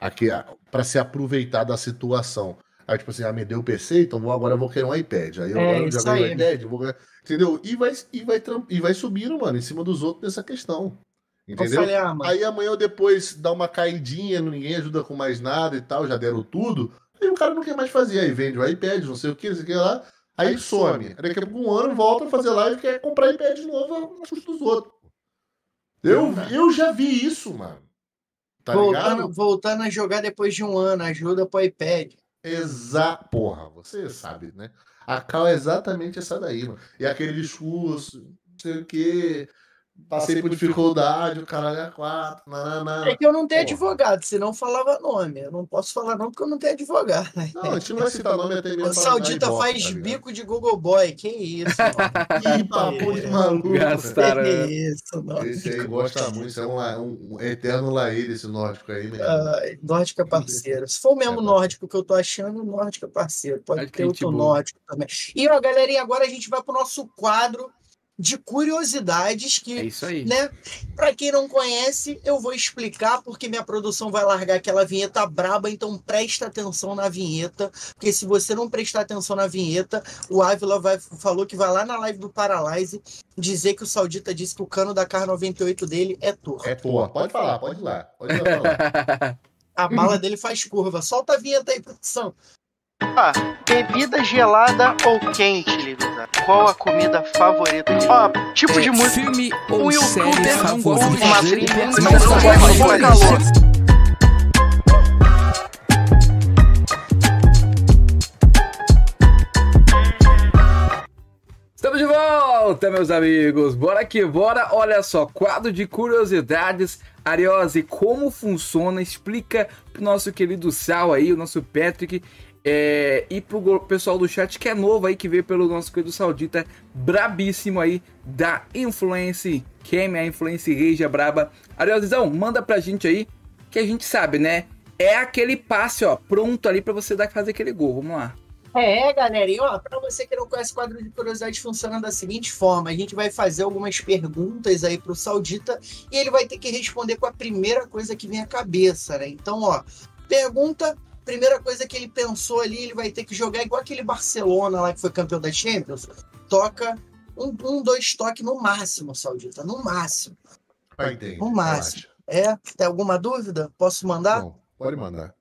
Aqui, para se aproveitar da situação. Aí, tipo assim, ah, me deu o PC, então vou, agora eu vou querer um iPad. Aí é, agora eu já ganhei um iPad, vou entendeu? E vai, e, vai, e vai subindo, mano, em cima dos outros nessa questão. Entendeu? Falei, ah, aí amanhã ou depois dá uma caidinha, ninguém ajuda com mais nada e tal, já deram tudo. Aí o cara não quer mais fazer, aí vende o iPad, não sei o que, não sei o que lá. Aí some. Daqui a pouco um ano volta a fazer live e quer comprar iPad de novo na custo dos outros. Eu, eu já vi isso, mano. Tá voltando, voltando a jogar depois de um ano, ajuda pro iPad. Exato. Porra, você sabe, né? A cal é exatamente essa daí, mano. E aquele discurso, não sei o quê. Passei por dificuldade, o caralho é quatro. Não, É que eu não tenho Porra. advogado, senão falava nome. Eu não posso falar nome porque eu não tenho advogado. Não, a gente não vai citar nome até mesmo. O Saudita faz tá bico de Google Boy. Que isso, Que <laughs> papo de maluco. Gastaram. Que isso, nossa. Esse aí gosta muito. Isso é um, um eterno laí esse nórdico aí mesmo. Ai, nórdico é parceiro. Se for o mesmo é, nórdico que eu tô achando, nórdico é parceiro. Pode ter outro nórdico também. E, ó, galerinha, agora a gente vai pro nosso quadro de curiosidades que, É isso aí. né? Para quem não conhece, eu vou explicar porque minha produção vai largar aquela vinheta braba, então presta atenção na vinheta, porque se você não prestar atenção na vinheta, o Ávila vai, falou que vai lá na live do Paralyze dizer que o Saudita disse que o cano da Car 98 dele é torto. É tua. Pode falar, pode ir lá. Pode ir lá falar. <laughs> A bala dele faz curva. Solta a vinheta aí, produção. Ah, bebida gelada ou quente, Livisa? Qual a comida favorita? Ó, tipo de música. Filme Um ou youtuber série não gosta de favorita? uma trilha, Mas não gosta pode de falar calor. Estamos de volta, meus amigos. Bora que bora. Olha só, quadro de curiosidades. Ariose, como funciona? Explica pro nosso querido Sal aí, o nosso Patrick. É, e pro pessoal do chat que é novo aí, que veio pelo nosso querido Saudita, brabíssimo aí, da Influence Cam, a Influence Regia Braba. Ariosezão, manda pra gente aí, que a gente sabe, né? É aquele passe, ó, pronto ali pra você dar, fazer aquele gol. Vamos lá. É, galera, e ó, pra você que não conhece o quadro de curiosidades, funciona da seguinte forma: a gente vai fazer algumas perguntas aí pro Saudita e ele vai ter que responder com a primeira coisa que vem à cabeça, né? Então, ó, pergunta, primeira coisa que ele pensou ali, ele vai ter que jogar igual aquele Barcelona lá que foi campeão da Champions. Toca um, um dois toques no máximo, Saudita, no máximo. Vai entender. No máximo. É? Tem alguma dúvida? Posso mandar? Não, pode mandar.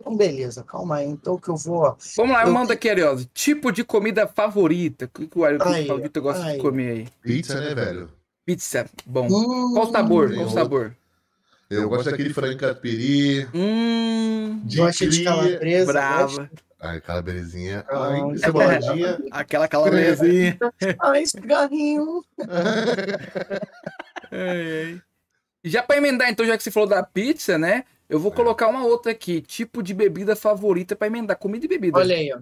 Então, beleza, calma aí. Então, que eu vou. Vamos lá, Eu- manda aqui, Ariose. Tipo de comida favorita. O que, que o o Saudita gosta aí. de comer aí? Pizza, né, velho? Pizza, bom. Hum, Qual sabor? tem Qual outro. sabor? Eu gosto daquele frango catupiry, Hum, de Gosta de calabresa? brava. <laughs> Ai, calabresinha. Ah. Ai, ceboladinha. <laughs> Aquela calabresinha. <laughs> Ai, cigarrinho. Já pra emendar, então, já que você falou da pizza, né? Eu vou colocar uma outra aqui. Tipo de bebida favorita pra emendar. Comida e bebida. Olha aí, ó.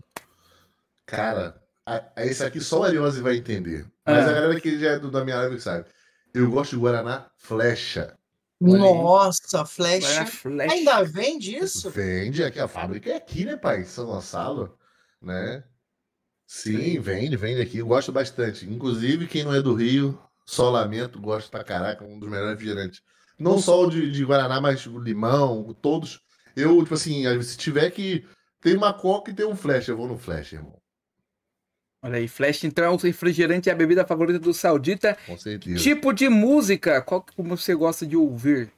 Cara, a, a- esse aqui só o Ariose vai entender. Mas Ah. a galera que já é do- da minha live sabe. Eu gosto de Guaraná Flecha. Nossa, flash. flecha. Ainda vende isso? Vende aqui, a fábrica é aqui, né, pai? São Gonçalo, né? Sim, vende, vende aqui. Eu gosto bastante. Inclusive, quem não é do Rio, só lamento, gosto pra caraca, um dos melhores refrigerantes. Não só o de, de Guaraná, mas o limão, todos. Eu, tipo assim, se tiver que. Tem uma coca e tem um flash, eu vou no flash, irmão. Olha aí, flash. Então é o refrigerante e a bebida favorita do Saudita. Com certeza. Tipo de música. Qual que você gosta de ouvir?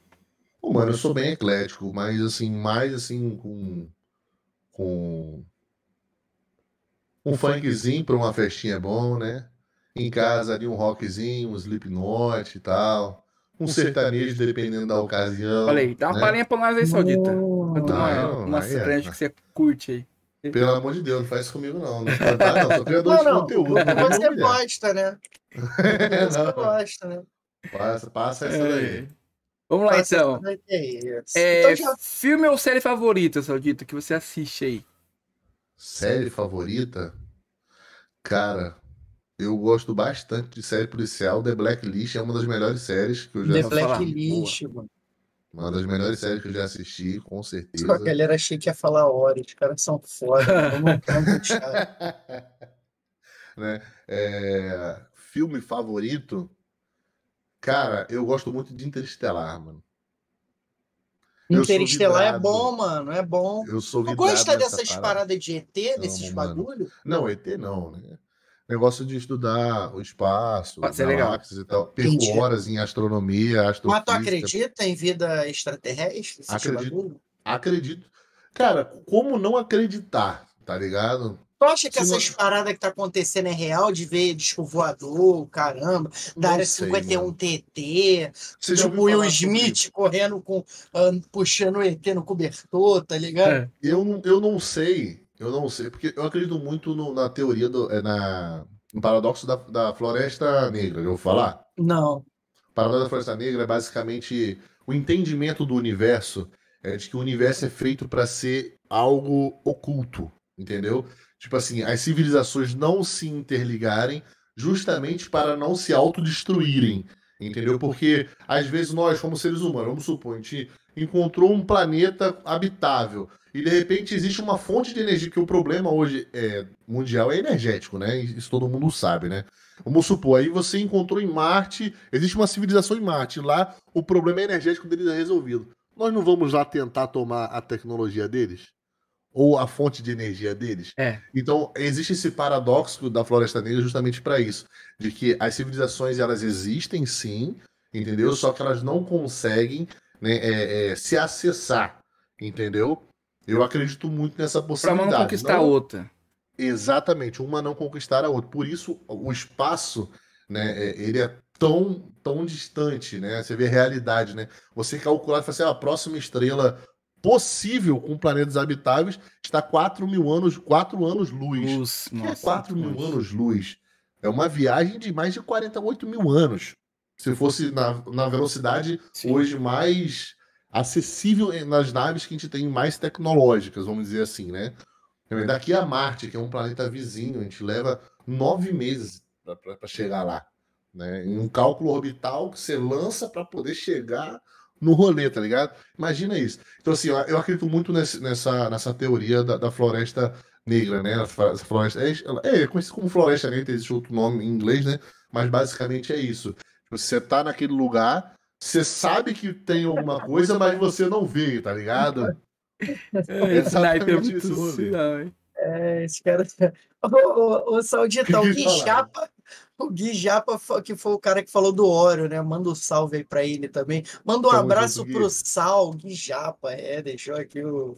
Pô, mano, eu sou bem eclético, mas assim, mais assim, com. Com. Um funkzinho pra uma festinha é bom, né? Em casa ali um rockzinho, um Slipknot e tal. Um sertanejo, dependendo da ocasião. Olha aí, dá uma né? palhinha pra nós aí, Saudita. Uma, uma aí é, franja né? que você curte aí. Pelo amor de Deus, não faz isso comigo, não. Não, cantar, <laughs> não. Sou criador Não, de não. conteúdo. não Você humilhar. gosta, né? <laughs> Você Não, gosta, né? passa, passa essa daí. Vamos lá, Passa então. daí, é. É, Então já- Filme ou série favorita, Saudita, que você assiste aí? Série favorita? Cara, eu gosto bastante de série policial. The Blacklist é uma das melhores séries que eu já The assisti. falar. Blacklist, mano. Uma das melhores séries que eu já assisti, com certeza. Só a galera achei que ia falar hora. Os caras são foda. <laughs> Vamos vamos puxar. <laughs> Né? É, Filme favorito? Cara, eu gosto muito de Interestelar, mano. Interestelar é bom, mano. É bom. Eu sou Tu vidrado gosta dessas parada. paradas de ET, desses bagulho? Não, ET não, né? Negócio de estudar o espaço, Pode ser legal. e tal. Perco Entendi. horas em astronomia, Mas tu astrofísica. acredita em vida extraterrestre? Esses Acredito. Acredito. Cara, como não acreditar, tá ligado? Tu acha que Se não- essas paradas que tá acontecendo é real de ver disco voador, caramba, da Não área sei, 51 mano. TT, ouviu Will Smith correndo com, ah, puxando o ET no cobertor, tá ligado? É. Eu, não- eu não sei, eu não sei, porque eu acredito muito no- na teoria do, é, na, no paradoxo da, da floresta negra, eu vou falar? Não. O paradoxo da floresta negra é basicamente o entendimento do universo, é de que o universo é feito para ser algo oculto, entendeu? Tipo assim, as civilizações não se interligarem justamente para não se autodestruírem, entendeu? Porque às vezes nós, como seres humanos, vamos supor, a gente encontrou um planeta habitável e de repente existe uma fonte de energia, que o problema hoje é, mundial é energético, né? Isso todo mundo sabe, né? Vamos supor, aí você encontrou em Marte, existe uma civilização em Marte, lá o problema energético deles é resolvido. Nós não vamos lá tentar tomar a tecnologia deles? Ou a fonte de energia deles? É. Então, existe esse paradoxo da Floresta Negra justamente para isso, de que as civilizações elas existem sim, entendeu? Só que elas não conseguem né, é, é, se acessar, entendeu? Eu acredito muito nessa possibilidade. uma não conquistar a Não- outra. Exatamente, uma não conquistar a outra. Por isso, o espaço, né, é- ele é tão, tão distante, né? Você vê a realidade, né? Você calcular e falar assim, "Ah, a próxima estrela possível com planetas habitáveis está 4 mil anos, 4 anos luz. Luz, é nossa. 4 mil anos luz? É uma viagem de mais de 48 mil anos. Se fosse na, na velocidade Sim. hoje mais acessível nas naves que a gente tem mais tecnológicas, vamos dizer assim, né? Daqui a Marte, que é um planeta vizinho, a gente leva nove meses para chegar lá. Né? Em um cálculo orbital que você lança para poder chegar no rolê, tá ligado? Imagina isso. Então, assim, eu, acredito muito nesse- nessa, nessa teoria da, da floresta negra, né? A floresta, é, é conhecido como floresta negra, existe outro nome em inglês, né? Mas basicamente é isso. Você tá naquele lugar, você sabe que tem alguma coisa, mas você não vê, tá ligado? É, naipe é Exatamente isso, assim, hein? É, esse cara. <laughs> Ô, ô, ô, Saudita, o <laughs> Gui? Japa, o Gui Japa, que foi o cara que falou do óleo, né? Manda um salve aí pra ele também. Manda um Tamo abraço junto, Gui. pro Sal, Gui Japa, é, deixou aqui o.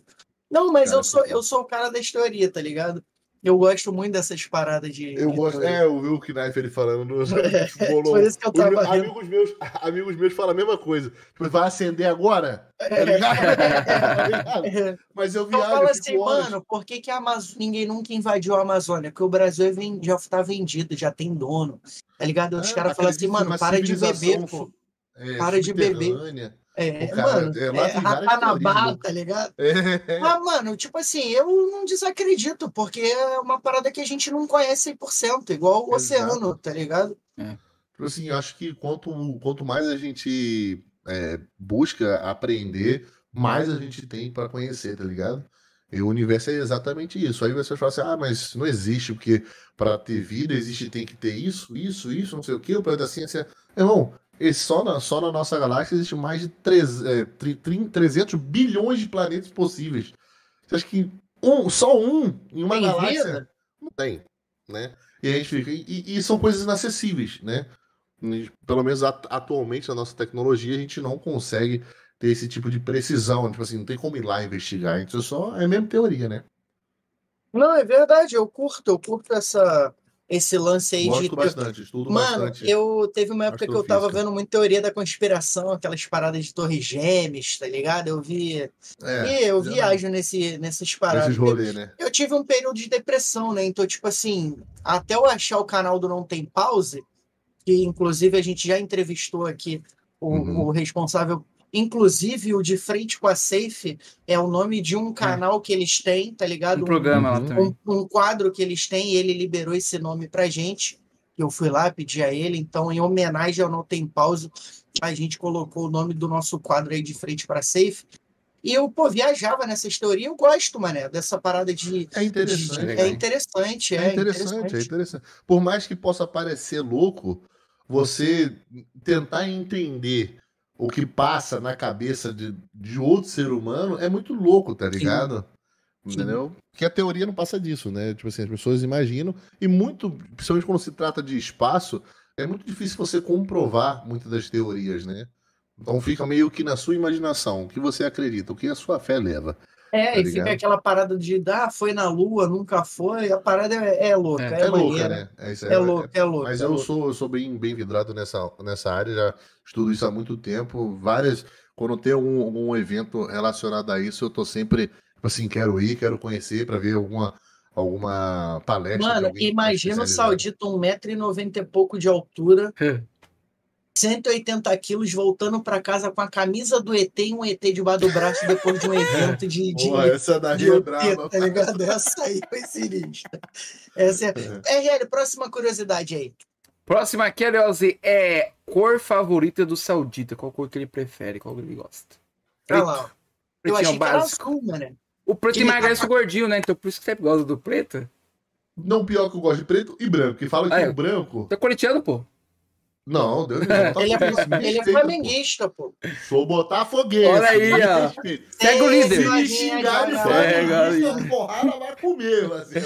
Não, mas Cara, eu sou, eu sou o cara da teoria, tá ligado? Eu gosto muito dessas paradas de. Eu gosto. É, eu vi o Knife ele falando no. <laughs> É, bolou. por isso que eu tava rindo. amigos meus, <laughs> amigos meus falam a mesma coisa. Tipo, vai acender agora? Tá ligado? <laughs> Tá ligado? É. Mas eu Eu viajo, falo eu assim, fico horas. mano, por que, que a Amaz- ninguém nunca invadiu a Amazônia? Porque o Brasil é já tá vendido, já tem dono. Tá ligado? Os Ah, caras falam assim, mano, numa para de beber, pô. é, Para de beber. É, O cara- mano, é, lá é várias Ratanabá, teorias, tá ligado? É, Mas, mano, tipo assim, eu não desacredito, porque é uma parada que a gente não conhece 100%, igual o Exato. oceano, tá ligado? Tipo assim, eu acho que quanto, quanto mais a gente é, busca aprender, mais a gente tem para conhecer, tá ligado? E o universo é exatamente isso. Aí você fala assim, ah, mas não existe, porque para ter vida existe, tem que ter isso, isso, isso, não sei o quê, o planeta ciência. Irmão, e só na, só na nossa galáxia existe mais de três, é, tri- trin- 300 bilhões de planetas possíveis. Você acha que um, só um em uma Tem galáxia vida? não tem, né? E a gente fica. E, e são coisas inacessíveis, né? Pelo menos at- atualmente na nossa tecnologia a gente não consegue ter esse tipo de precisão. Tipo assim, não tem como ir lá investigar. Então só é a mesma teoria, né? Não, é verdade, eu curto, eu curto essa, esse lance aí de. Gosto bastante, estudo Mano, bastante. eu teve uma época que eu tava vendo muita teoria da conspiração, aquelas paradas de torres gêmeas, tá ligado? Eu vi. É, e eu viajo nesse, nessas paradas. Esses rolês, né? Eu tive um período de depressão, né? Então, tipo assim, até eu achar o canal do Não Tem Pause, que inclusive a gente já entrevistou aqui o, Uhum. o responsável, inclusive o de frente com a Safe é o nome de um canal que eles têm, tá ligado? Um programa lá Uhum. também. um, um quadro que eles têm e ele liberou esse nome pra gente. Eu fui lá pedir a ele, então, em homenagem ao Não Tem Pause, a gente colocou o nome do nosso quadro aí de frente para Safe. E eu, pô, viajava nessas teorias, eu gosto, mané, dessa parada de. É interessante. de- é interessante, É é, interessante, é interessante. Por mais que possa parecer louco, você tentar entender o que passa na cabeça de, de outro ser humano é muito louco, tá ligado? Entendeu? Porque a teoria não passa disso, né? Tipo assim, as pessoas imaginam, e muito, principalmente quando se trata de espaço, é muito difícil você comprovar muitas das teorias, né? Então fica meio que na sua imaginação, o que você acredita, o que a sua fé leva. É, Tá e fica ligado? aquela parada de, ah, foi na Lua, nunca foi. A parada é, é louca, É. é, É, louca, maneira. né? É, isso, É louco, é louco. Mas é eu louco. sou, eu sou bem, bem vidrado nessa, nessa área, já estudo isso há muito tempo. Várias. Quando tem algum, algum evento relacionado a isso, eu tô sempre, tipo assim, quero ir, quero conhecer para ver alguma, alguma palestra. Mano, imagina o. Saudito, 1,90m e pouco de altura, 180 quilos, voltando pra casa com a camisa do ET e um ET debaixo do braço depois de um evento de, de, Porra, essa daí de é ET, braba. tá ligado? Essa aí foi sinistra. Essa é... <laughs> RL, próxima curiosidade aí. Próxima aqui, Leozi, é cor favorita do Saudita. Qual cor que ele prefere? Qual que ele gosta? Olha lá. ó. Eu achei que era básico. azul, mano. O preto ele emagrece tá- o gordinho, né? Então por isso que você gosta do preto. Não, pior que eu gosto de preto e branco. Que fala que Ah, é. o branco. Tá corintiano, pô. Não, Deus me livre, Ele é, ele é flamenguista, pô. Sou botafoguense. Olha aí, ó. Segue o líder. Se me xingar de Segue, flamenguista, porrada vai comer, assim.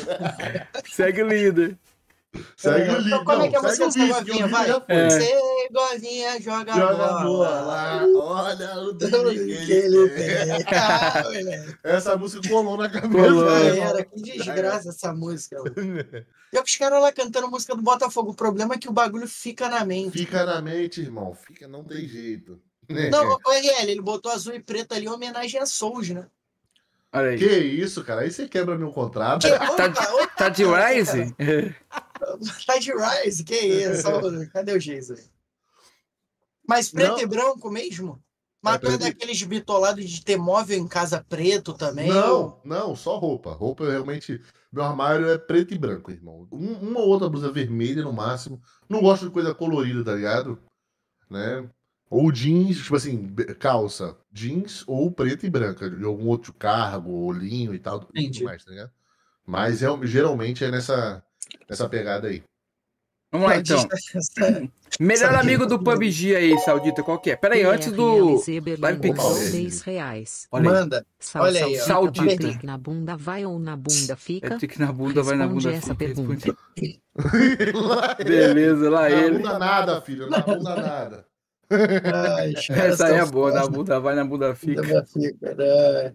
Segue o líder. Segue o Então, líder. como é que é a Não, música segue o dessa líder, que o govinha? líder Vai. É. Você govinha, joga, Joga a bola. bola lá. Olha o que ele tem. <laughs> Essa música colou na cabeça. Né, era, que desgraça essa música. <laughs> Pior que os caras lá cantando música do Botafogo. O problema é que o bagulho fica na mente. Fica na mente, irmão. Fica, não tem jeito. Não, o RL, ele botou azul e preto ali em homenagem a Souls, né? Olha aí. Que isso, cara? Aí você quebra meu contrato. Que- Tá de- opa, opa, Tá de cara. Rise? <laughs> <laughs> Tá de Rise, que isso? Cadê o Geisa? Mas preto Não. e branco mesmo? Mas É tu é preto daqueles bitolados de ter móvel em casa preto também? Não, não, só roupa. Roupa eu realmente. Meu armário é preto e branco, irmão. Um- uma ou outra blusa vermelha no máximo. Não gosto de coisa colorida, tá ligado? Né? Ou jeans, tipo assim, calça, jeans ou preta e branca, de algum outro cargo, ou linho e tal, tudo mais, tá ligado? Mas real- geralmente é nessa, nessa pegada aí. Vamos lá então. <laughs> Melhor amigo do PUBG aí, Saudita, qual que é? Pera aí, antes do. Live Pix. comprou Olha 10 reais. Olha aí. Manda. Sal, Olha aí, Saudita. Patrick, na bunda vai ou na bunda fica? É tique na bunda, vai na Responde bunda. essa fica, pergunta. responde. <laughs> Beleza, lá Na ele. bunda nada, filho, na bunda nada. Ai, <laughs> Essa aí é boa, na bunda vai, na bunda fica. Bunda fica, né?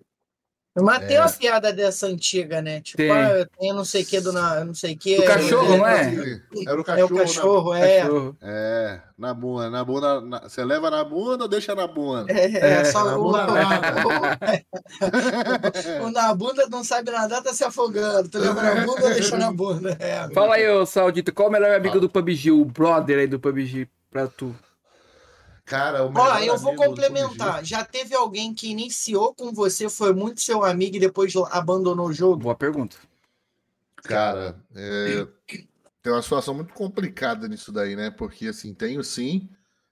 Mas tem É. uma piada dessa antiga, né? Tipo, Tem. ah, eu tenho não sei o que do na, não sei o que. Do cachorro, não é? Era o É o cachorro. na- cachorro, é. Cachorro. É, na bunda, na bunda. na- Você leva na bunda ou deixa na bunda? É, é, É, só na o, bunda nada. <laughs> o na bunda não sabe nadar, tá se afogando. Tu leva na bunda ou deixa na bunda? É. Fala aí, ô Saudita, qual o melhor amigo do PUBG? O brother aí do PUBG pra tu. Cara, o Ó, melhor eu vou do complementar. Já teve alguém que iniciou com você, foi muito seu amigo e depois abandonou o jogo? Boa pergunta. Cara, é, <clears throat> tem uma situação muito complicada nisso daí, né? Porque, assim, tenho sim.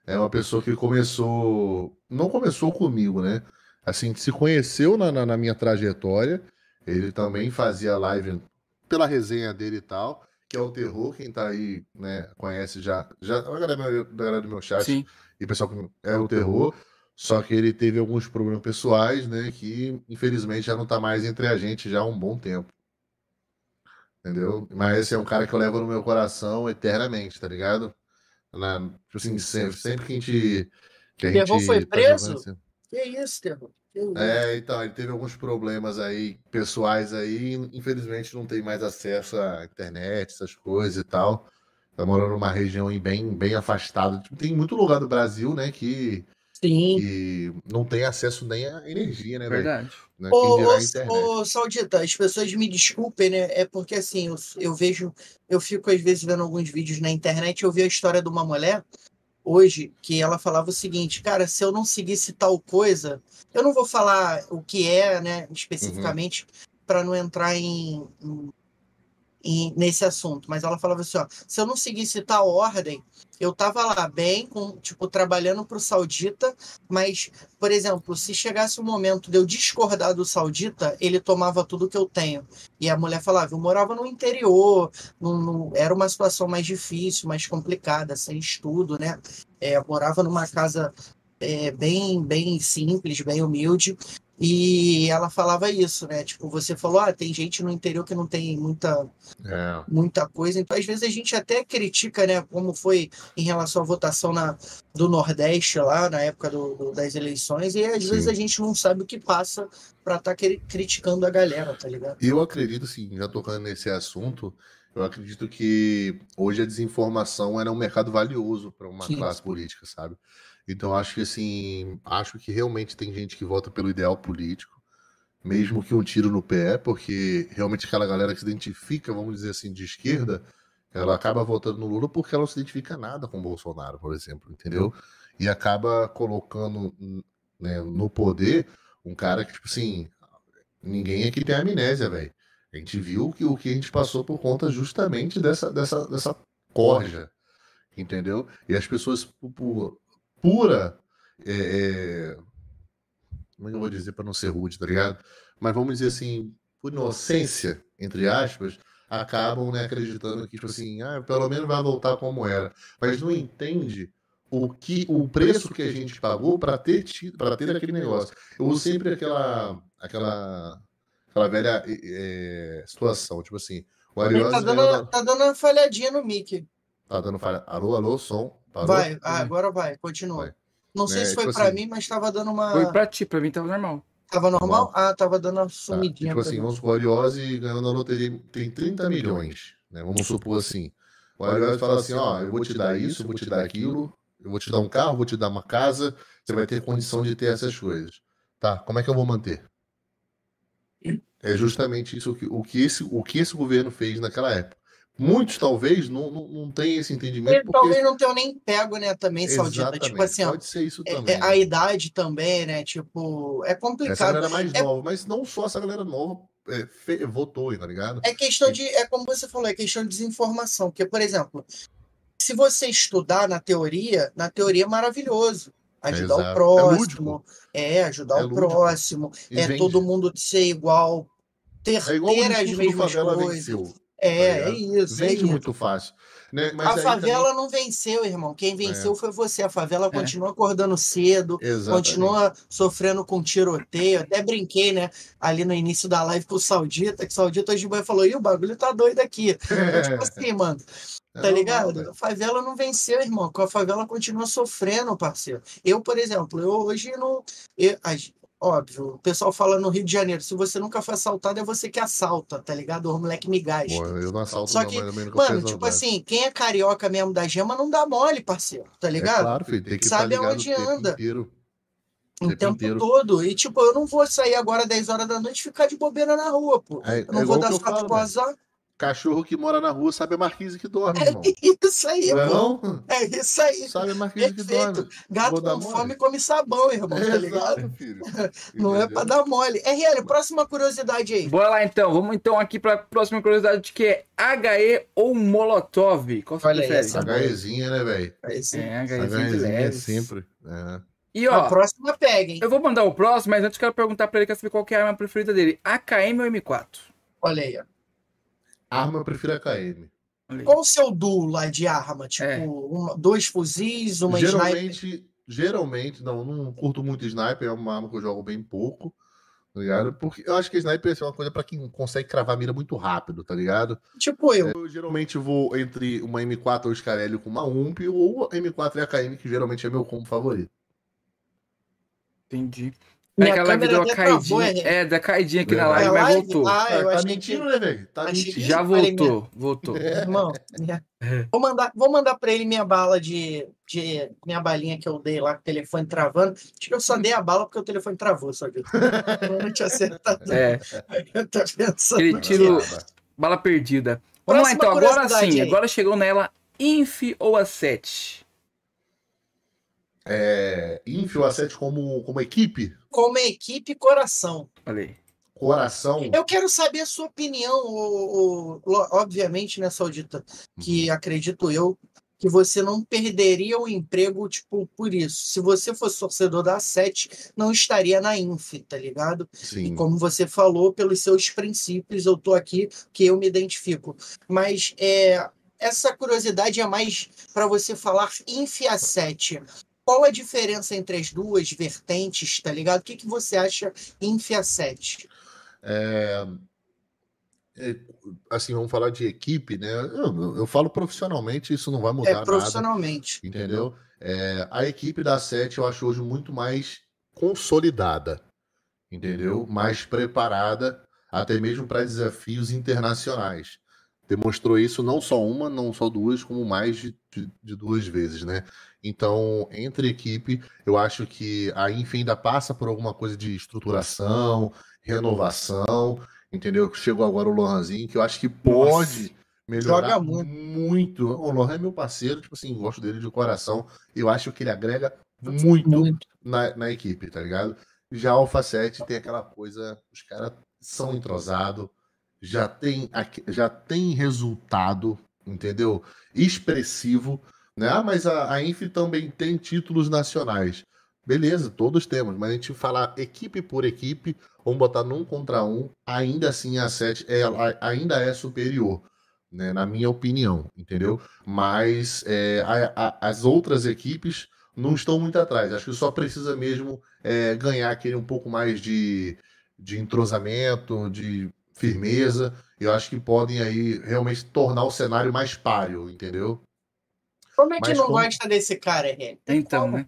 É uma pessoa que começou. Não começou comigo, né? Assim, se conheceu na, na, na minha trajetória. Ele também fazia live pela resenha dele e tal, que é o Terror. Quem tá aí, né, conhece já. já a galera, a galera do meu chat Sim. E o pessoal que é o Terror. Só que ele teve alguns problemas pessoais, né? Que infelizmente já não tá mais entre a gente já há um bom tempo. Entendeu? Mas esse é um cara que eu levo no meu coração eternamente, tá ligado? Na, tipo assim, sempre, sempre que a gente. Que a Terror gente foi tá preso? assim- Que isso, Terror? É, então, ele teve alguns problemas aí, pessoais aí, infelizmente não tem mais acesso à internet, essas coisas e tal. Tá morando numa região aí bem, bem afastada. Tipo, Tem muito lugar do Brasil, né, que, Sim. que não tem acesso nem à energia, né? Verdade. Né, Ô, dirá ô, Saudita, as pessoas me desculpem, né? É porque assim, eu, eu vejo, eu fico às vezes vendo alguns vídeos na internet, eu vi a história de uma mulher hoje que ela falava o seguinte, cara, se eu não seguisse tal coisa, eu não vou falar o que é, né, especificamente, para não entrar em, em- em- nesse assunto, mas ela falava assim, ó, se eu não seguisse tal ordem, eu tava lá bem, com, tipo, trabalhando pro Saudita, mas por exemplo, se chegasse um momento de eu discordar do saudita, ele tomava tudo que eu tenho. E a mulher falava, eu morava no interior, era uma situação mais difícil, mais complicada, sem estudo, né? É, morava numa casa é, bem, bem simples, bem humilde. E ela falava isso, né? Tipo, você falou, ah, tem gente no interior que não tem muita, É. muita coisa. Então, às vezes, a gente até critica, né? Como foi em relação à votação na, do Nordeste lá, na época do- do- das eleições, e às Sim. vezes a gente não sabe o que passa pra estar criticando a galera, tá ligado? Eu acredito, sim, já tocando nesse assunto, eu acredito que hoje a desinformação era um mercado valioso para uma Sim. classe política, sabe? Então acho que assim, acho que realmente tem gente que vota pelo ideal político, mesmo que um tiro no pé, porque realmente aquela galera que se identifica, vamos dizer assim, de esquerda, ela acaba votando no Lula porque ela não se identifica nada com o Bolsonaro, por exemplo, entendeu? E acaba colocando né, no poder um cara que, tipo assim, ninguém aqui tem amnésia, velho. A gente viu que o que a gente passou por conta justamente dessa, dessa, dessa corja, entendeu? E as pessoas, por, por pura é, é, como é eu vou dizer para não ser rude, tá ligado? Mas vamos dizer assim, por inocência, entre aspas, acabam né, acreditando que, tipo assim, ah, pelo menos vai voltar como era. Mas não entende o que o preço que a gente pagou para ter para ter aquele negócio. Eu uso sempre aquela aquela aquela velha é, situação, tipo assim, o Ariose tá dando, tá dando uma falhadinha no mic. Tá dando falha. Alô, alô, som. Parou? Vai, ah, agora vai, continua. Vai. Não sei é, se foi tipo para assim, mim, mas tava dando uma Foi para ti, para mim tava normal. Tava normal? Ah, tava dando uma sumidinha. Tá. Tipo assim, vamos supor, o Ariose ganhando na loteria tem 30 milhões, né? Vamos supor assim. O Ariose fala assim, ó, eu vou te dar isso, eu vou te dar aquilo, eu vou te dar um carro, vou te dar uma casa, você vai ter condição de ter essas coisas. Tá, como é que eu vou manter? É justamente isso que, o, que esse, o que esse governo fez naquela época. Muitos talvez não, não, não tenham esse entendimento. Ele porque... talvez não tenham nem pego, né, também, Saudita. Tipo assim, pode ser isso é, também. É, a idade também, né? Tipo, é complicado. Essa galera mais é... nova, mas não só essa galera nova é, fe... votou, tá ligado? É questão de, é como você falou, é questão de desinformação. Porque, por exemplo, se você estudar na teoria, na teoria é maravilhoso. Ajudar o é próximo, é, é ajudar o lúdico. próximo, e é vende. todo mundo ser igual, ter, é igual ter as mesmas coisas. Venceu, é, tá é isso. Vende é isso. muito fácil. Né? a favela também... não venceu, irmão. Quem venceu é. foi você. A favela continua acordando cedo, Exatamente. continua sofrendo com tiroteio. Até brinquei, né? Ali no início da live com o Saudita, que o Saudita hoje falou: e o bagulho tá doido aqui. É. Tipo <laughs> assim, mano. Tá ligado? A favela não venceu, irmão. A favela continua sofrendo, parceiro. Eu, por exemplo, eu hoje não. Eu, óbvio, o pessoal fala no Rio de Janeiro, se você nunca foi assaltado, é você que assalta, tá ligado? O moleque me gasta. Pô, eu não assalto Só que, não, mano, tipo assim, quem é carioca mesmo da gema não dá mole, parceiro, tá é ligado? É claro, filho, tem que Sabe tá aonde anda. Inteiro. O tempo, tempo inteiro. todo. E, tipo, eu não vou sair agora 10 horas da noite e ficar de bobeira na rua, pô. É, eu não é vou dar sorte pro azar. Cachorro que mora na rua sabe a marquise que dorme, é irmão. Isso aí, não é, não? é isso aí. Sabe a marquise que dorme. Gato com fome come sabão, irmão, é, tá ligado? Exato, filho. <laughs> não é pra dar mole. RL, próxima curiosidade aí. Bora lá então, vamos então aqui pra próxima curiosidade que é HE ou Molotov. Qual você Olha prefere? HEzinha, né, velho? É, HEzinha sempre. É. E ó, a próxima pega, hein? Eu vou mandar o próximo, mas antes quero perguntar pra ele quer saber qual que é a arma preferida dele. AKM ou M4? Olha aí, ó. Arma eu prefiro AKM. Qual o seu duo lá de arma? Tipo, é. uma, dois fuzis, uma geralmente, sniper? Geralmente, não, não curto muito sniper, é uma arma que eu jogo bem pouco, tá ligado? Porque eu acho que sniper é uma coisa para quem consegue cravar mira muito rápido, tá ligado? Tipo eu. Eu geralmente vou entre uma M4 ou Scarelli com uma UMP ou M4 e AKM, que geralmente é meu combo favorito. Entendi. Minha Aquela câmera deu uma caidinha. é, da caidinha aqui na live, mas voltou. Ah, eu tá achei mentindo, né, velho? Tá mentindo. Já voltou, voltou. É. Irmão, minha... <laughs> vou mandar, vou mandar pra ele minha bala de, de. Minha balinha que eu dei lá com o telefone travando. Acho que eu só dei a bala porque o telefone travou, só que eu não tinha acertado. É. <laughs> tá pensando. Ele tiro bala perdida. Vamos Próxima lá então, agora sim. Aí. Agora chegou nela Inf ou a 7? é, Infio A7 como, como equipe? Como equipe coração. Falei. Coração. Eu quero saber a sua opinião, o, o, obviamente, né, Saudita, que uhum. acredito eu que você não perderia o emprego, tipo, por isso. Se você fosse torcedor da A7, não estaria na Inf, tá ligado? Sim. E como você falou, pelos seus princípios, eu tô aqui que eu me identifico. Mas é, essa curiosidade é mais para você falar Inf A7 qual a diferença entre as duas vertentes, tá ligado? O que, que você acha em FIA 7? É, é, assim, vamos falar de equipe, né? Eu, eu, falo profissionalmente, isso não vai mudar é, profissionalmente. Nada, entendeu? É, a equipe da 7 eu acho hoje muito mais consolidada, entendeu? Mais preparada, até mesmo para desafios internacionais. Demonstrou isso não só uma, não só duas, como mais de, de, de duas vezes, né? Então, entre equipe, eu acho que a Inf ainda passa por alguma coisa de estruturação, renovação, entendeu? Chegou agora o Lohanzinho, que eu acho que pode Nossa, melhorar muito. muito. O Lohan é meu parceiro, tipo assim, gosto dele de coração. Eu acho que ele agrega muito, muito. Na, na equipe, tá ligado? Já a Alpha 7 tem aquela coisa, os caras são entrosados, já tem, já tem resultado, entendeu? Expressivo. Né? Ah, mas a, a Inf também tem títulos nacionais. Beleza, todos temos, mas a gente falar equipe por equipe, vamos botar num contra um, ainda assim a 7 é, ainda é superior, né, na minha opinião, entendeu? Mas é, a- a- as outras equipes não estão muito atrás. Acho que só precisa mesmo é, ganhar aquele um pouco mais de, de entrosamento, de firmeza. Eu acho que podem aí realmente tornar o cenário mais páreo, entendeu? Como é que Mas não como- gosta desse cara? Tem Então, como? né?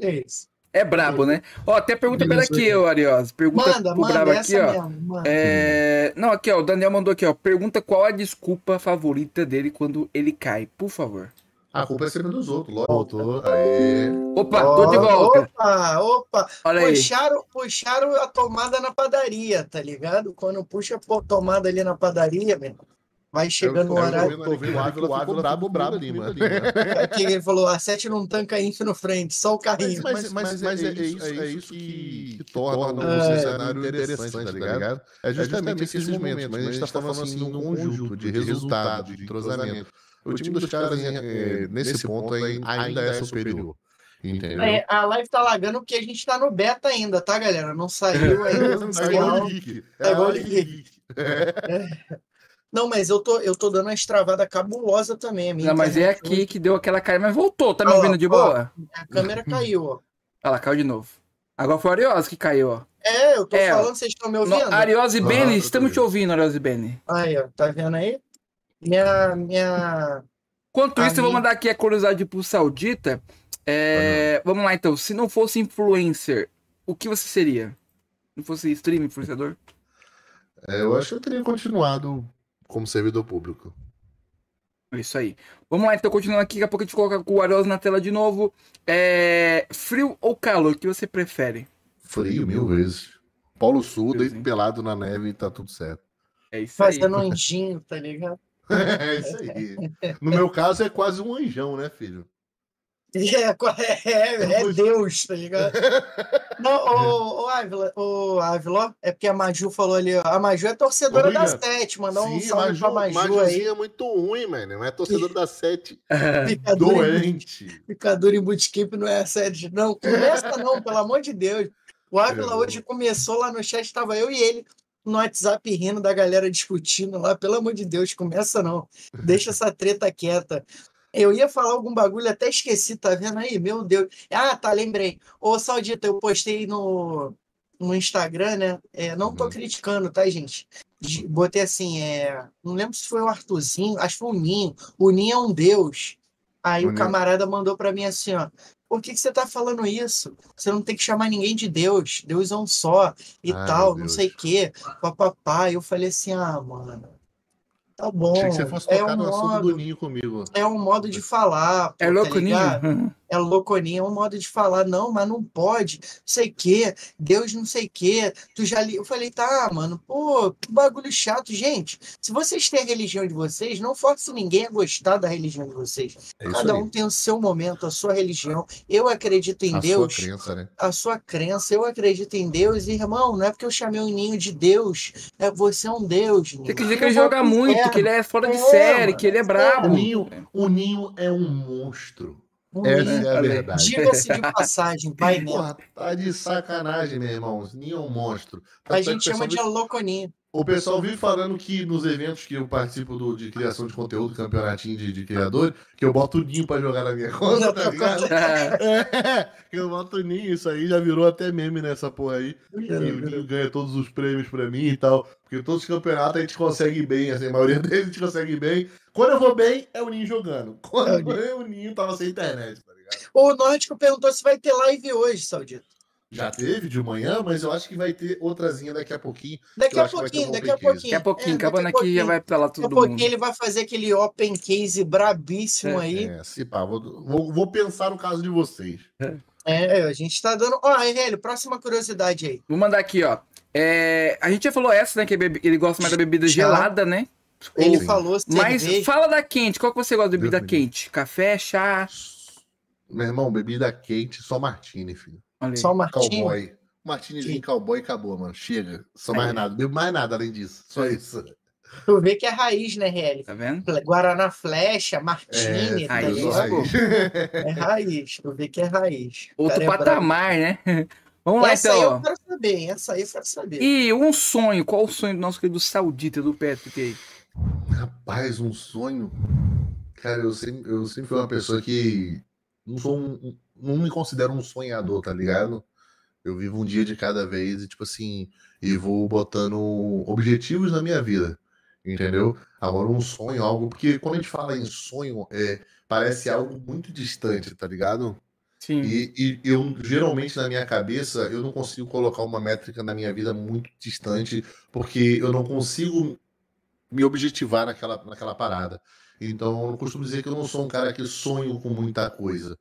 É isso. É brabo, né? Ó, até pergunta pela aqui, ô Arios. Pergunta Manda, pro manda aqui, ó. mesmo. Manda. É... Não, aqui, ó, o Daniel mandou aqui, ó. Pergunta qual a desculpa favorita dele quando ele cai, por favor. A culpa é sempre dos outros, lógico. Voltou. Aê. Opa, tô de Ó, volta. Opa, opa. Olha aí. Puxaram, puxaram a tomada na padaria, tá ligado? Quando puxa a tomada ali na padaria, meu, vai chegando o Eu- eu- horário. tô vendo o Ávila, o Ávila brabo, brabo ali, mano. Aqui <laughs> ele falou: a 7 não tanca info no frente, só o carrinho. Mas, mas, mas, é, isso, é isso que, que torna É. o cenário interessante, tá ligado? É justamente esses momentos, mas a gente tá falando assim num conjunto de resultado, de entrosamento. O time dos caras, é, nesse ponto, ainda é superior. Entendeu? É, a live tá lagando porque a gente tá no beta ainda, tá, galera? Não saiu <laughs> ainda. não É saiu. igual o Henrique. É igual o a Henrique. Não, mas eu tô, eu tô dando uma estravada cabulosa também. A, minha Não, mas é aqui que deu aquela caída, mas voltou. Tá me Ó, ouvindo de ó. boa? A câmera caiu, ó. Olha lá, caiu de novo. Agora foi o Arios que caiu, ó. É, eu tô É, falando, vocês estão me No, ouvindo? Arios e Ah, Beni, estamos te ouvindo, Arios e Beni. Aí, ó, tá vendo aí? Minha, minha... Enquanto A isso, eu vou minha- mandar aqui a curiosidade pro Saudita. É, Vamos lá, então. Se não fosse influencer, o que você seria? Se não fosse streamer, influenciador? É, eu acho que eu teria continuado como servidor público. É isso aí. Vamos lá, então, continuando aqui. Daqui a pouco a gente coloca o Arios na tela de novo. É, Frio ou calor? O que você prefere? Frio mil vezes. Paulo Sul, deito pelado na neve e tá tudo certo. É isso aí. Fazendo um anjinho, tá ligado? <laughs> É isso aí. No meu caso, é quase um anjão, né, filho? <laughs> É, é, é Deus, tá ligado? <laughs> Não, ô, ô Ávila, ô Ávila, é porque a Maju falou ali, ó, a Maju é torcedora da Sete, mandar um salve Maju, pra Maju aí, Majuzinho é muito ruim, mano. Não é torcedor <laughs> da sete picadura em, doente. picadura em bootcamp não é a Sete, não, começa não, pelo amor de Deus. O Ávila É, hoje começou lá no chat, tava eu e ele no WhatsApp rindo da galera discutindo lá, pelo amor de Deus, começa não, deixa essa treta quieta. Eu ia falar algum bagulho, até esqueci, tá vendo aí? Meu Deus. Ah, tá, lembrei. Ô, Saudita, eu postei no, no Instagram, né? É, não tô Uhum. criticando, tá, gente? Botei assim, é... não lembro se foi o Arthurzinho, acho que foi o Ninho. O Ninho é um deus. Aí O camarada mandou pra mim assim, ó. Por que, que você tá falando isso? Você não tem que chamar ninguém de Deus. Deus é um só e Ai, tal, não sei o quê. Papapá. Eu falei assim, ah, mano. Tá bom. Achei que você fosse é tocar um no assunto modo, do ninho comigo. é um modo de falar. pô, É tá louco, ligado? Ninho? <laughs> É louconinho, é um modo de falar, não, mas não pode, não sei o quê, Deus não sei o quê, tu já li. Eu falei, tá, mano, pô, que bagulho chato, gente. Se vocês têm a religião de vocês, não force ninguém a gostar da religião de vocês. É Cada aí. um tem o seu momento, a sua religião. Eu acredito em A Deus, sua crença, né? a sua crença, eu acredito em Deus, e, irmão, não é porque eu chamei o ninho de Deus, é você é um Deus. Ninho. Tem que dizer que ele joga muito, que ele é fora de É, série, mano. que ele é brabo. O ninho, o ninho é um monstro. Essa é a verdade. Diga-se de passagem, <laughs> vai mesmo. Porra, tá de sacanagem, meu irmão. Ninho é um monstro. A Tanto é gente chama de pessoal louconinho. O pessoal vive falando que nos eventos que eu participo do- de criação de conteúdo, campeonatinho de, de criador, que eu boto o Ninho pra jogar na minha <laughs> conta, tá ligado? <laughs> É, eu boto o Ninho, isso aí já virou até meme nessa porra aí. E o Ninho ganha todos os prêmios pra mim e tal. Porque todos os campeonatos a gente consegue bem, assim, a maioria <laughs> deles a gente consegue bem. Quando eu vou bem, é o Ninho jogando. Quando É o Ninho. eu, o Ninho tava sem internet, tá ligado? O Nórdico perguntou se vai ter live hoje, Saudito. Já teve de manhã, mas eu acho que vai ter outrazinha daqui a pouquinho. Daqui a pouquinho, um daqui a case. pouquinho. Daqui a pouquinho, É, acabando aqui, já vai pra lá Daqui a todo pouquinho mundo. ele vai fazer aquele open case brabíssimo aí. É, se pá, vou, vou, vou pensar no caso de vocês. É, a gente tá dando. Ó, Henrique, próxima curiosidade aí. Vou mandar aqui, ó. É, a gente já falou essa, né? Que bebe- ele gosta mais da bebida gelada, né? Ele Sim. falou Mas cerveja. fala da quente. Qual que você gosta de bebida Deus quente? Café, chá? Meu irmão, bebida quente, só martini, filho. Olha. Só o Martinho. Cowboy. Martinizinho cowboy e acabou, mano. Chega. Só mais nada. Bebo mais nada além disso. Só isso. Tu vê que é raiz, né, RL? Tá vendo? Guaraná Flecha, Martini, É, tá raiz, raiz. É raiz. Tu vê que é raiz. Outro cara é patamar, né? <laughs> Vamos lá, Essa aí então. eu quero saber, essa aí eu quero saber. E um sonho, qual o sonho do nosso querido Saudita, do Patrick aí? Rapaz, um sonho. Cara, eu sempre, eu sempre fui uma pessoa que não sou um, um- não me considero um sonhador, tá ligado? Eu vivo um dia de cada vez e, tipo assim, e vou botando objetivos na minha vida, entendeu? Agora, um sonho, algo. Porque quando a gente fala em sonho, é, parece algo muito distante, tá ligado? Sim. E, e eu, geralmente, na minha cabeça, eu não consigo colocar uma métrica na minha vida muito distante, porque eu não consigo me objetivar naquela, naquela parada. Então, eu costumo dizer que eu não sou um cara que sonho com muita coisa,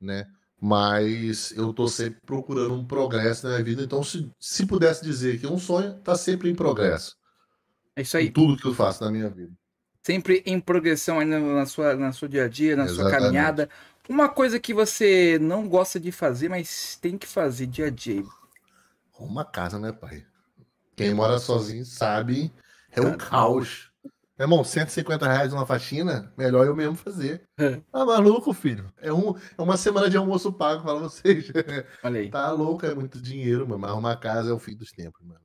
né? Mas eu tô sempre procurando um progresso na minha vida. Então, se, se pudesse dizer que um sonho, tá sempre em progresso. É isso Em aí. tudo que eu faço na minha vida. Sempre em progressão aí na, sua, na sua dia a dia, na sua Exatamente. caminhada. Uma coisa que você não gosta de fazer, mas tem que fazer dia a dia. Uma casa, né, pai? Quem mora sozinho sabe, é um caos. Meu irmão, 150 reais uma faxina, melhor eu mesmo fazer. É. Tá maluco, filho? É, um, é uma semana de almoço pago para vocês. <laughs> Aí. Tá louco, é muito dinheiro, mano. Mas arrumar casa é o fim dos tempos, mano.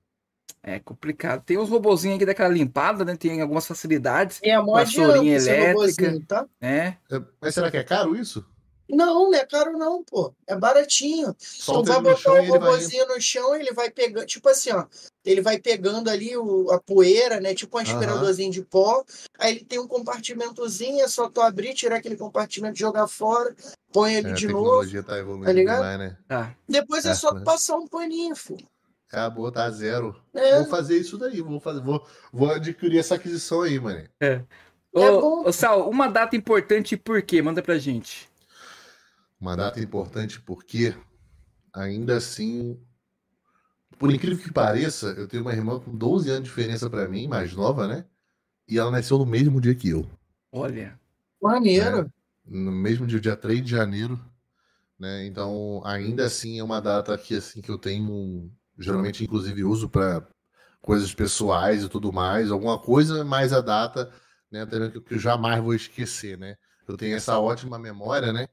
É complicado. Tem uns robozinhos aqui daquela limpada, né? Tem algumas facilidades, é adianta esse elétrica. robozinho, tá? né? É, Mas será que é caro isso? Não, não é caro não, pô. É baratinho. Tu Solta vai botar o ele vai. robozinho no chão, ele vai pegando, tipo assim, ó, ele vai pegando ali o, a poeira, né? Tipo um aspiradorzinho de pó. Aí ele tem um compartimentozinho, é só tu abrir, tirar aquele compartimento, jogar fora, põe É, ele a de novo. tecnologia tá evoluindo tá ligado? demais, né? Tá. Depois é É, só né? passar um paninho, filho. Acabou, tá zero. É, Vou fazer isso daí, vou fazer, vou, vou adquirir essa aquisição aí, mano. Ô, É bom. ô, Sal, uma data importante por quê? Manda pra gente. Uma data importante porque, ainda assim, por incrível que pareça, eu tenho uma irmã com 12 anos de diferença pra mim, mais nova, né? E ela nasceu no mesmo dia que eu. Olha. maneiro. No mesmo dia, dia 3 de janeiro, né? Então, ainda assim, é uma data que, assim, que eu tenho, geralmente, inclusive, uso para coisas pessoais e tudo mais, alguma coisa mais a data, né? Também que eu jamais vou esquecer, né? Eu tenho essa ótima memória, né?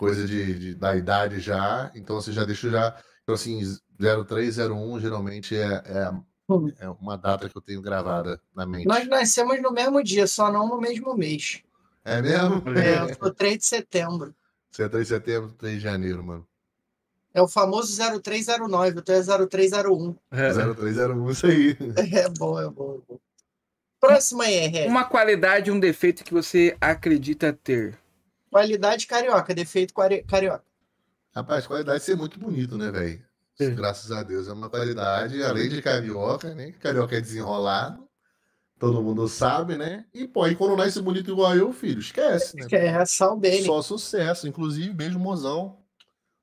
Coisa de, de- da idade já, então você já deixa já, então assim, 0301 geralmente é, é, Hum. é uma data que eu tenho gravada na mente. Nós nascemos no mesmo dia, só não no mesmo mês. É mesmo? É, <laughs> sou 3 de setembro. Você é 3 de setembro, 3 de janeiro, mano. É o famoso 0309, eu tô é 0301. 0301, isso aí. <laughs> É bom, é bom, é bom. Próxima aí, RL. Uma qualidade e um defeito que você acredita ter. Qualidade carioca, defeito carioca. Rapaz, qualidade é ser muito bonito, né, velho? É. Graças a Deus é uma qualidade, além de carioca, né? Carioca é desenrolado, todo mundo sabe, né? E, pô, e quando nasce bonito igual eu, filho, esquece, né? É, Sal Bene. Só sucesso, inclusive, beijo mozão.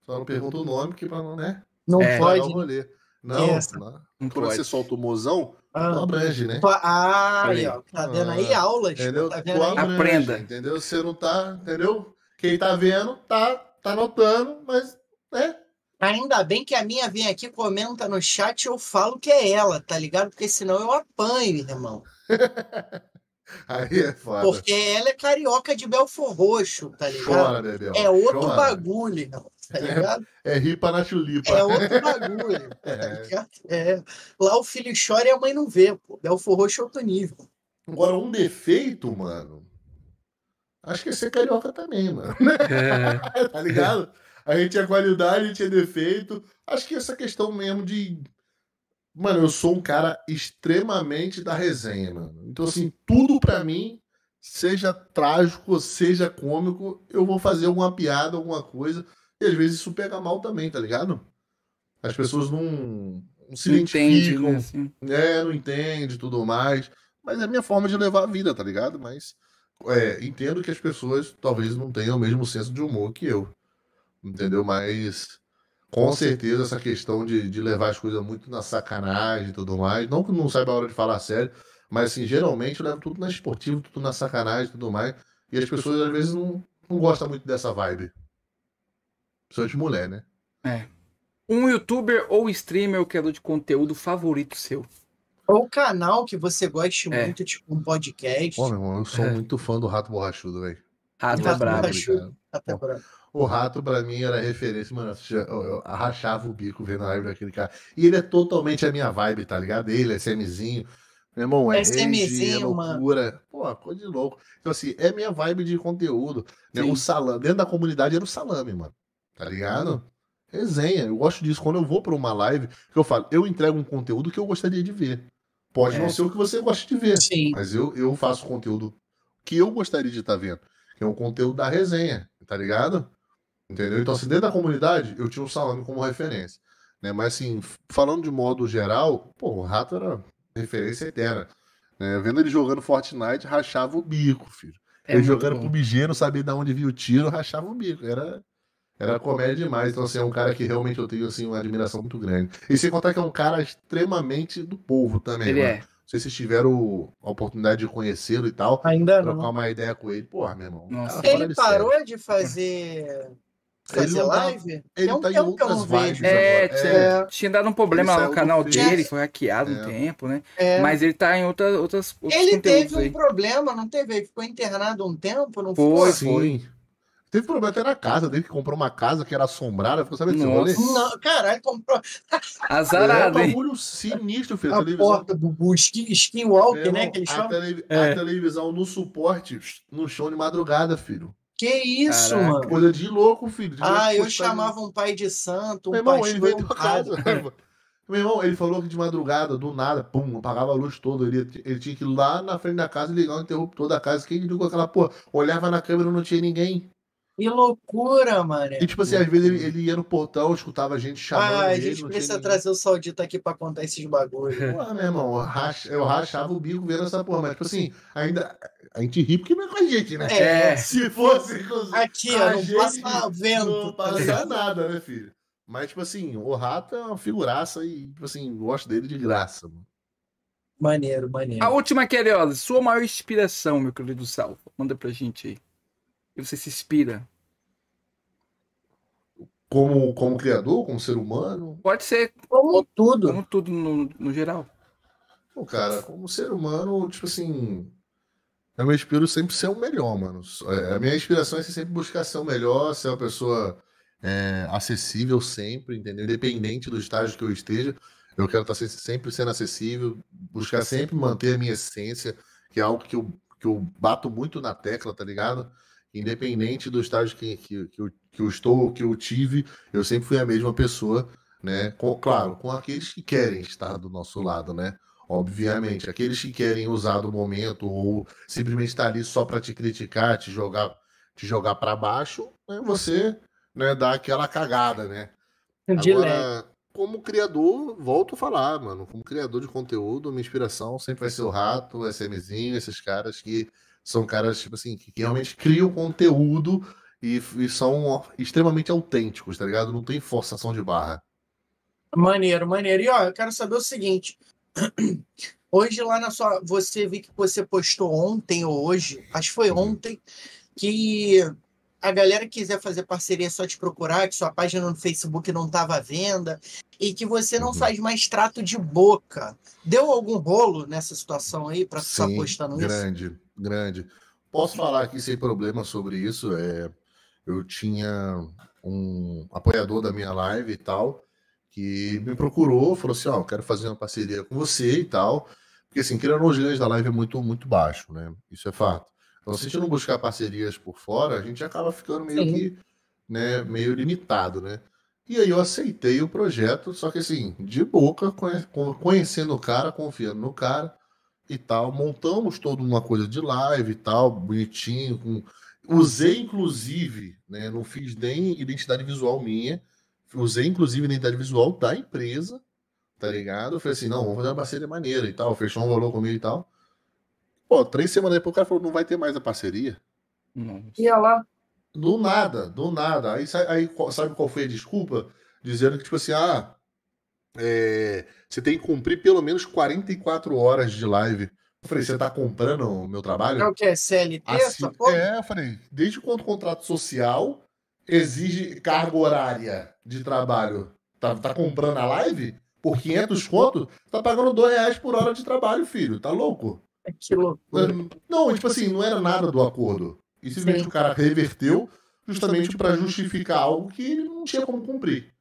Só não pergunta o nome, porque pra não, né? Não É. Pode. o rolê. Não, Essa. não. Não quando você pode. solta o mozão, Ah, abrange, né? ah, aí, ó. Tá vendo aí Ah, aulas? Entendeu? Tá vendo aí? abrange, Aprenda. Entendeu? Você não tá, entendeu? Quem tá vendo, tá, tá notando, mas, né? Ainda bem que a minha vem aqui, comenta no chat eu falo que é ela, tá ligado? Porque senão eu apanho, irmão. <laughs> <laughs> Aí é foda. Porque ela é carioca de Belfor Roxo, tá ligado? É outro chora. bagulho, tá ligado? É ripa na chulipa. É outro bagulho. <laughs> tá É. ligado? É. Lá o filho chora e a mãe não vê, pô. Belfor Roxo é outro nível. Agora, um defeito, mano. Acho que é ser carioca também, mano. <laughs> É, tá ligado? A gente é qualidade, a gente é defeito. Acho que essa questão mesmo de. Mano, eu sou um cara extremamente da resenha, mano. Então, assim, tudo pra mim, seja trágico, seja cômico, eu vou fazer alguma piada, alguma coisa. E às vezes isso pega mal também, tá ligado? As pessoas não, não se não entende, identificam, né? assim. é, não entende e tudo mais. Mas é a minha forma de levar a vida, tá ligado? Mas é, entendo que as pessoas talvez não tenham o mesmo senso de humor que eu. Entendeu? Mas com certeza essa questão de, de levar as coisas muito na sacanagem e tudo mais. Não que não saiba a hora de falar sério, mas assim, geralmente eu levo tudo na esportiva, tudo na sacanagem e tudo mais. E as pessoas às vezes não, não gostam muito dessa vibe. Principalmente mulher, né? Um youtuber ou streamer ou criador de conteúdo favorito seu? Ou canal que você goste É. muito, tipo um podcast. Pô, meu irmão, eu sou É. muito fã do Rato Borrachudo, velho. Rato é Rato brabo. Borrachudo. cara. Até Bom. pra- O Rato, pra mim, era referência, mano. Eu, rachava o bico vendo a live daquele cara. E ele é totalmente a minha vibe, tá ligado? Ele, é SMzinho. Meu irmão, é rage, é loucura. Pô, coisa de louco. Então, assim, é minha vibe de conteúdo. Né? O salame, dentro da comunidade era o salame, mano. Tá ligado? Resenha. Eu gosto disso. Quando eu vou pra uma live, que eu falo, eu entrego um conteúdo que eu gostaria de ver. Pode É. não ser o que você gosta de ver. Sim. Mas eu, eu faço conteúdo que eu gostaria de estar vendo. Que é um conteúdo da resenha, tá ligado? Entendeu? Então, assim, dentro da comunidade, eu tinha o Salame como referência. Né? Mas, assim, falando de modo geral, pô, o Rato era referência eterna. Né? Vendo ele jogando Fortnite, rachava o bico, filho. É ele jogando bom. pro BG, não sabia de onde via o tiro, rachava o bico. Era, era comédia demais. Então, assim, é um cara que realmente eu tenho, assim, uma admiração muito grande. E sem contar que é um cara extremamente do povo também, Ele mano. é. Não sei se vocês tiveram a oportunidade de conhecê-lo e tal, Ainda trocar não. uma ideia com ele. Porra, meu irmão. Nossa. Ele parou de fazer. Ele Fazer tá- live? ele Tem um tá em tempo que eu não outras vejo. vibes É, tinha, É. tinha dado um problema no canal dele, foi hackeado um É. tempo, né? É. Mas ele tá em outra, outras, outros Ele teve um aí. problema, não teve? Ele ficou internado um tempo, não Foi, foi? Sim. Teve problema até na casa dele, que comprou uma casa que era assombrada. Ficou sabendo desse rolê? Não, caralho, comprou Azarado, é um bagulho sinistro, filho. A a televisão. porta do, do ski, Skinwalker, Meu né? Que eles a, chamam. tele- É. a televisão no suporte, no chão de madrugada, filho. Que isso, Caraca. mano? Coisa de louco, filho. De Ah, eu postar- chamava um pai de santo, um Meu irmão, pastor, ele um casa. padre. <laughs> Meu irmão, ele falou que de madrugada, do nada, pum, apagava a luz toda. Ele, ele tinha que ir lá na frente da casa ligar o interruptor da casa. Quem ligou aquela porra? Olhava na câmera e não tinha ninguém. Que loucura, mano. E tipo assim, às vezes ele, ele ia no portão, escutava a gente chamando Ah, a ele. gente não precisa tinha trazer o Saudita aqui pra contar esses bagulhos. ninguém. Pô, meu irmão, eu, racha- eu rachava o bico vendo essa porra. Mas tipo assim, ainda. A gente ri porque não é com a gente, né? É. Se fosse com Aqui, ó, não gente passa vento. Não tá passa nada, né, filho? Mas, tipo assim, o rato é uma figuraça e, tipo assim, gosto dele de graça, mano. Maneiro, maneiro. A última aqui, Ariola, sua maior inspiração, meu querido Salvo. Manda pra gente aí. E você se inspira? Como, como criador, como ser humano, Pode ser Como tudo. como tudo no, no geral. pô, cara, como ser humano, tipo assim, eu me inspiro sempre ser o melhor, mano. É, A minha inspiração é sempre buscar ser o melhor, ser uma pessoa é, acessível sempre, entendeu? Independente do estágio que eu esteja, eu quero estar se- sempre sendo acessível, buscar sempre manter a minha essência, que é algo que eu, que eu bato muito na tecla, tá ligado? Independente do estágio que, que, que, eu, que eu estou, que eu tive, eu sempre fui a mesma pessoa, né? Com- claro, com aqueles que querem estar do nosso lado, né? Obviamente, aqueles que querem usar do momento ou simplesmente estar ali só para te criticar, te jogar, te jogar para baixo, né? Você, né, dá aquela cagada, né? De leve. Agora, como criador, volto a falar, mano. Como criador de conteúdo, minha inspiração sempre vai ser o Rato, o SMzinho, esses caras que são caras, tipo assim, que realmente criam conteúdo e, e são extremamente autênticos, tá ligado? Não tem forçação de barra. Maneiro, maneiro. E ó, eu quero saber o seguinte. <clears throat> Hoje lá na sua. Você vi que você postou ontem ou hoje, acho que foi Uhum. ontem, que a galera quiser fazer parceria é só te procurar, que sua página no Facebook não estava à venda e que você não Uhum. faz mais trato de boca. Deu algum rolo nessa situação aí para estar Sim, postando isso? grande, grande. Posso falar aqui sem problema sobre isso. É, eu tinha um apoiador da minha live e tal, que me procurou, falou assim, ó, eu quero fazer uma parceria com você e tal. Porque assim, não, os ganhos da live é muito, muito baixo, né? Isso é fato. Então, se a gente não buscar parcerias por fora, a gente acaba ficando meio Sim. que, né, meio limitado, né? E aí eu aceitei o projeto, só que assim, de boca, conhe- con- conhecendo o cara, confiando no cara e tal. Montamos toda uma coisa de live e tal, bonitinho. com- Usei, inclusive, né? Não fiz nem identidade visual minha. Usei, inclusive, identidade visual da empresa, tá ligado? Eu falei assim, não, vamos fazer uma parceria maneira e tal. Fechou um valor comigo e tal. Pô, três semanas depois o cara falou, não vai ter mais a parceria. Nossa. E olha lá. Do nada, do nada. Aí, aí qual- sabe qual foi a desculpa? Dizendo que, tipo assim, ah, é, você tem que cumprir pelo menos 44 horas de live. Eu falei, você tá comprando o meu trabalho? É o que? É CLT? Assim, é, eu falei, desde quando o contrato social exige carga horária de trabalho, tá, tá comprando a live? por 500 conto, tá pagando 2 reais por hora de trabalho, filho. Tá louco? Que loucura. Não, tipo assim, não era nada do acordo. E simplesmente Sim. o cara reverteu justamente para justificar algo que ele não tinha como cumprir.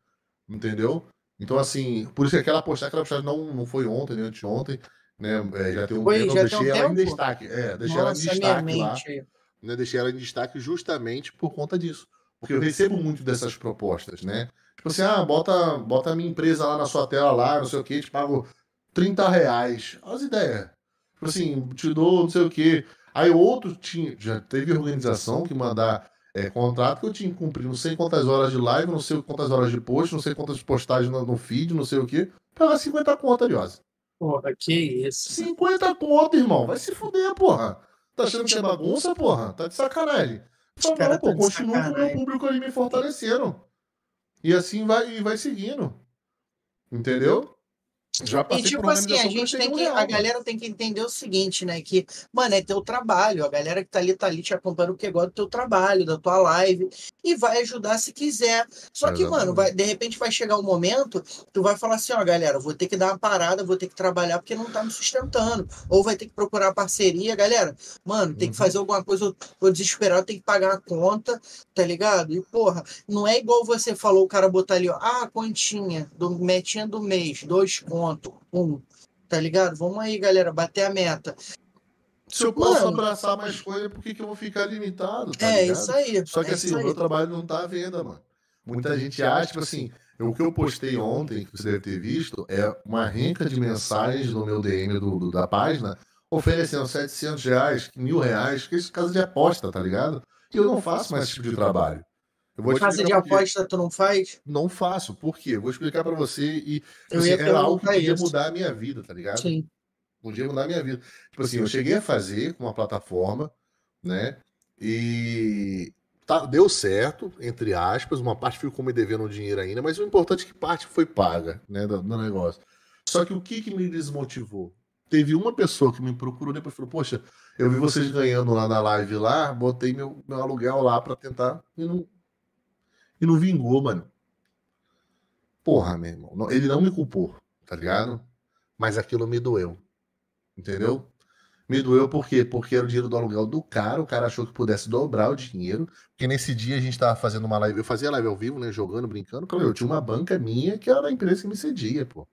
Entendeu? Então, assim, por isso que aquela postagem, aquela postagem não, não foi ontem, nem anteontem, né? É, já tem um Foi, tempo, já eu deixei ela em tempo? destaque. É, deixei ela em Nossa, destaque lá. Né? Deixei ela em destaque justamente por conta disso. Porque eu recebo muito dessas propostas, né? Tipo assim, ah, bota, bota a minha empresa lá na sua tela lá, não sei o que, te pago 30 reais. Olha as ideias. Tipo assim, te dou não sei o que. Aí outro tinha, já teve organização que mandar é, contrato que eu tinha que cumprir não sei quantas horas de live, não sei quantas horas de post, não sei quantas postagens no, no feed, não sei o que. Pagar 50 conto, Ariose. Porra, que isso. 50 conto, irmão. Vai se fuder, porra. Tá achando que é bagunça, porra? Tá de sacanagem. Fala, não, pô, tá continua com o meu público ali me fortalecendo. E assim vai, e vai seguindo. Entendeu? Já E passei tipo por uma assim, a gente tem que. real, A mano. galera tem que entender o seguinte, né? Que, mano, é teu trabalho. A galera que tá ali, tá ali te acompanhando porque gosta do teu trabalho, da tua live. E vai ajudar se quiser. Só que, mano, Exatamente. vai, de repente vai chegar um momento, tu vai falar assim, ó, galera, vou ter que dar uma parada, vou ter que trabalhar porque não tá me sustentando. Ou vai ter que procurar parceria, galera. Mano, tem que Uhum. fazer alguma coisa, eu tô desesperado, tem que pagar a conta, tá ligado? E, porra, não é igual você falou, o cara botar ali, ó, ah, continha, do, metinha do mês, dois conto, um, tá ligado? Vamos aí, galera, bater a meta. Se eu posso Mano. abraçar mais coisa, por que, que eu vou ficar limitado? Tá é ligado? isso aí. Só que é assim, o meu trabalho não tá à venda, mano. Muita gente acha, tipo assim, o que eu postei ontem, que você deve ter visto, é uma renca de mensagens no meu DM do, do- da página, oferecendo 700 reais, mil reais, que isso é casa de aposta, tá ligado? E eu não faço mais esse tipo de trabalho. Eu vou Casa de aposta tu não faz? Não faço. Por quê? Eu vou explicar pra você e Eu assim, era algo que podia isso. mudar a minha vida, tá ligado? Sim. podia mudar a minha vida. Tipo assim, eu cheguei a fazer com uma plataforma, né? E tá, deu certo, entre aspas. Uma parte ficou me devendo um dinheiro ainda, mas o importante é que parte foi paga, né? Do, do negócio. Só que o que, que me desmotivou? Teve uma pessoa que me procurou depois e falou: Poxa, eu vi vocês ganhando lá na live lá, botei meu, meu aluguel lá pra tentar e não, e não vingou, mano. Porra, meu irmão. Ele não me culpou, tá ligado? Mas aquilo me doeu. Entendeu? Me doeu por quê? Porque era o dinheiro do aluguel do cara, o cara achou que pudesse dobrar o dinheiro. Porque nesse dia a gente tava fazendo uma live, eu fazia live ao vivo, né? Jogando, brincando. Eu tinha uma banca minha que era a empresa que me cedia, pô.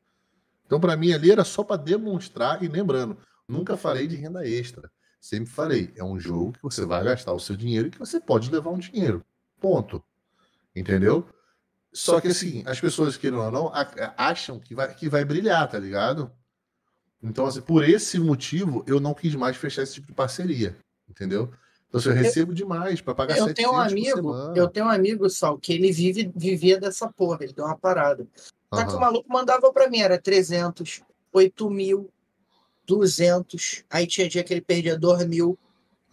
Então, pra mim, ali era só pra demonstrar. E lembrando, nunca falei de renda extra. Sempre falei, é um jogo que você vai gastar o seu dinheiro e que você pode levar um dinheiro. Ponto. Entendeu? Só que assim, as pessoas, ou não, a- acham que vai, que vai brilhar, tá ligado? Então, assim, por esse motivo, eu não quis mais fechar esse tipo de parceria. Entendeu? Então, assim, eu recebo demais pra pagar Eu tenho um 700 por amigo, eu tenho um amigo, Sal, que ele vive, vivia dessa porra, ele deu uma parada. Só que o maluco mandava pra mim, era 300, 8 mil, 200, aí tinha dia que ele perdia 2 mil,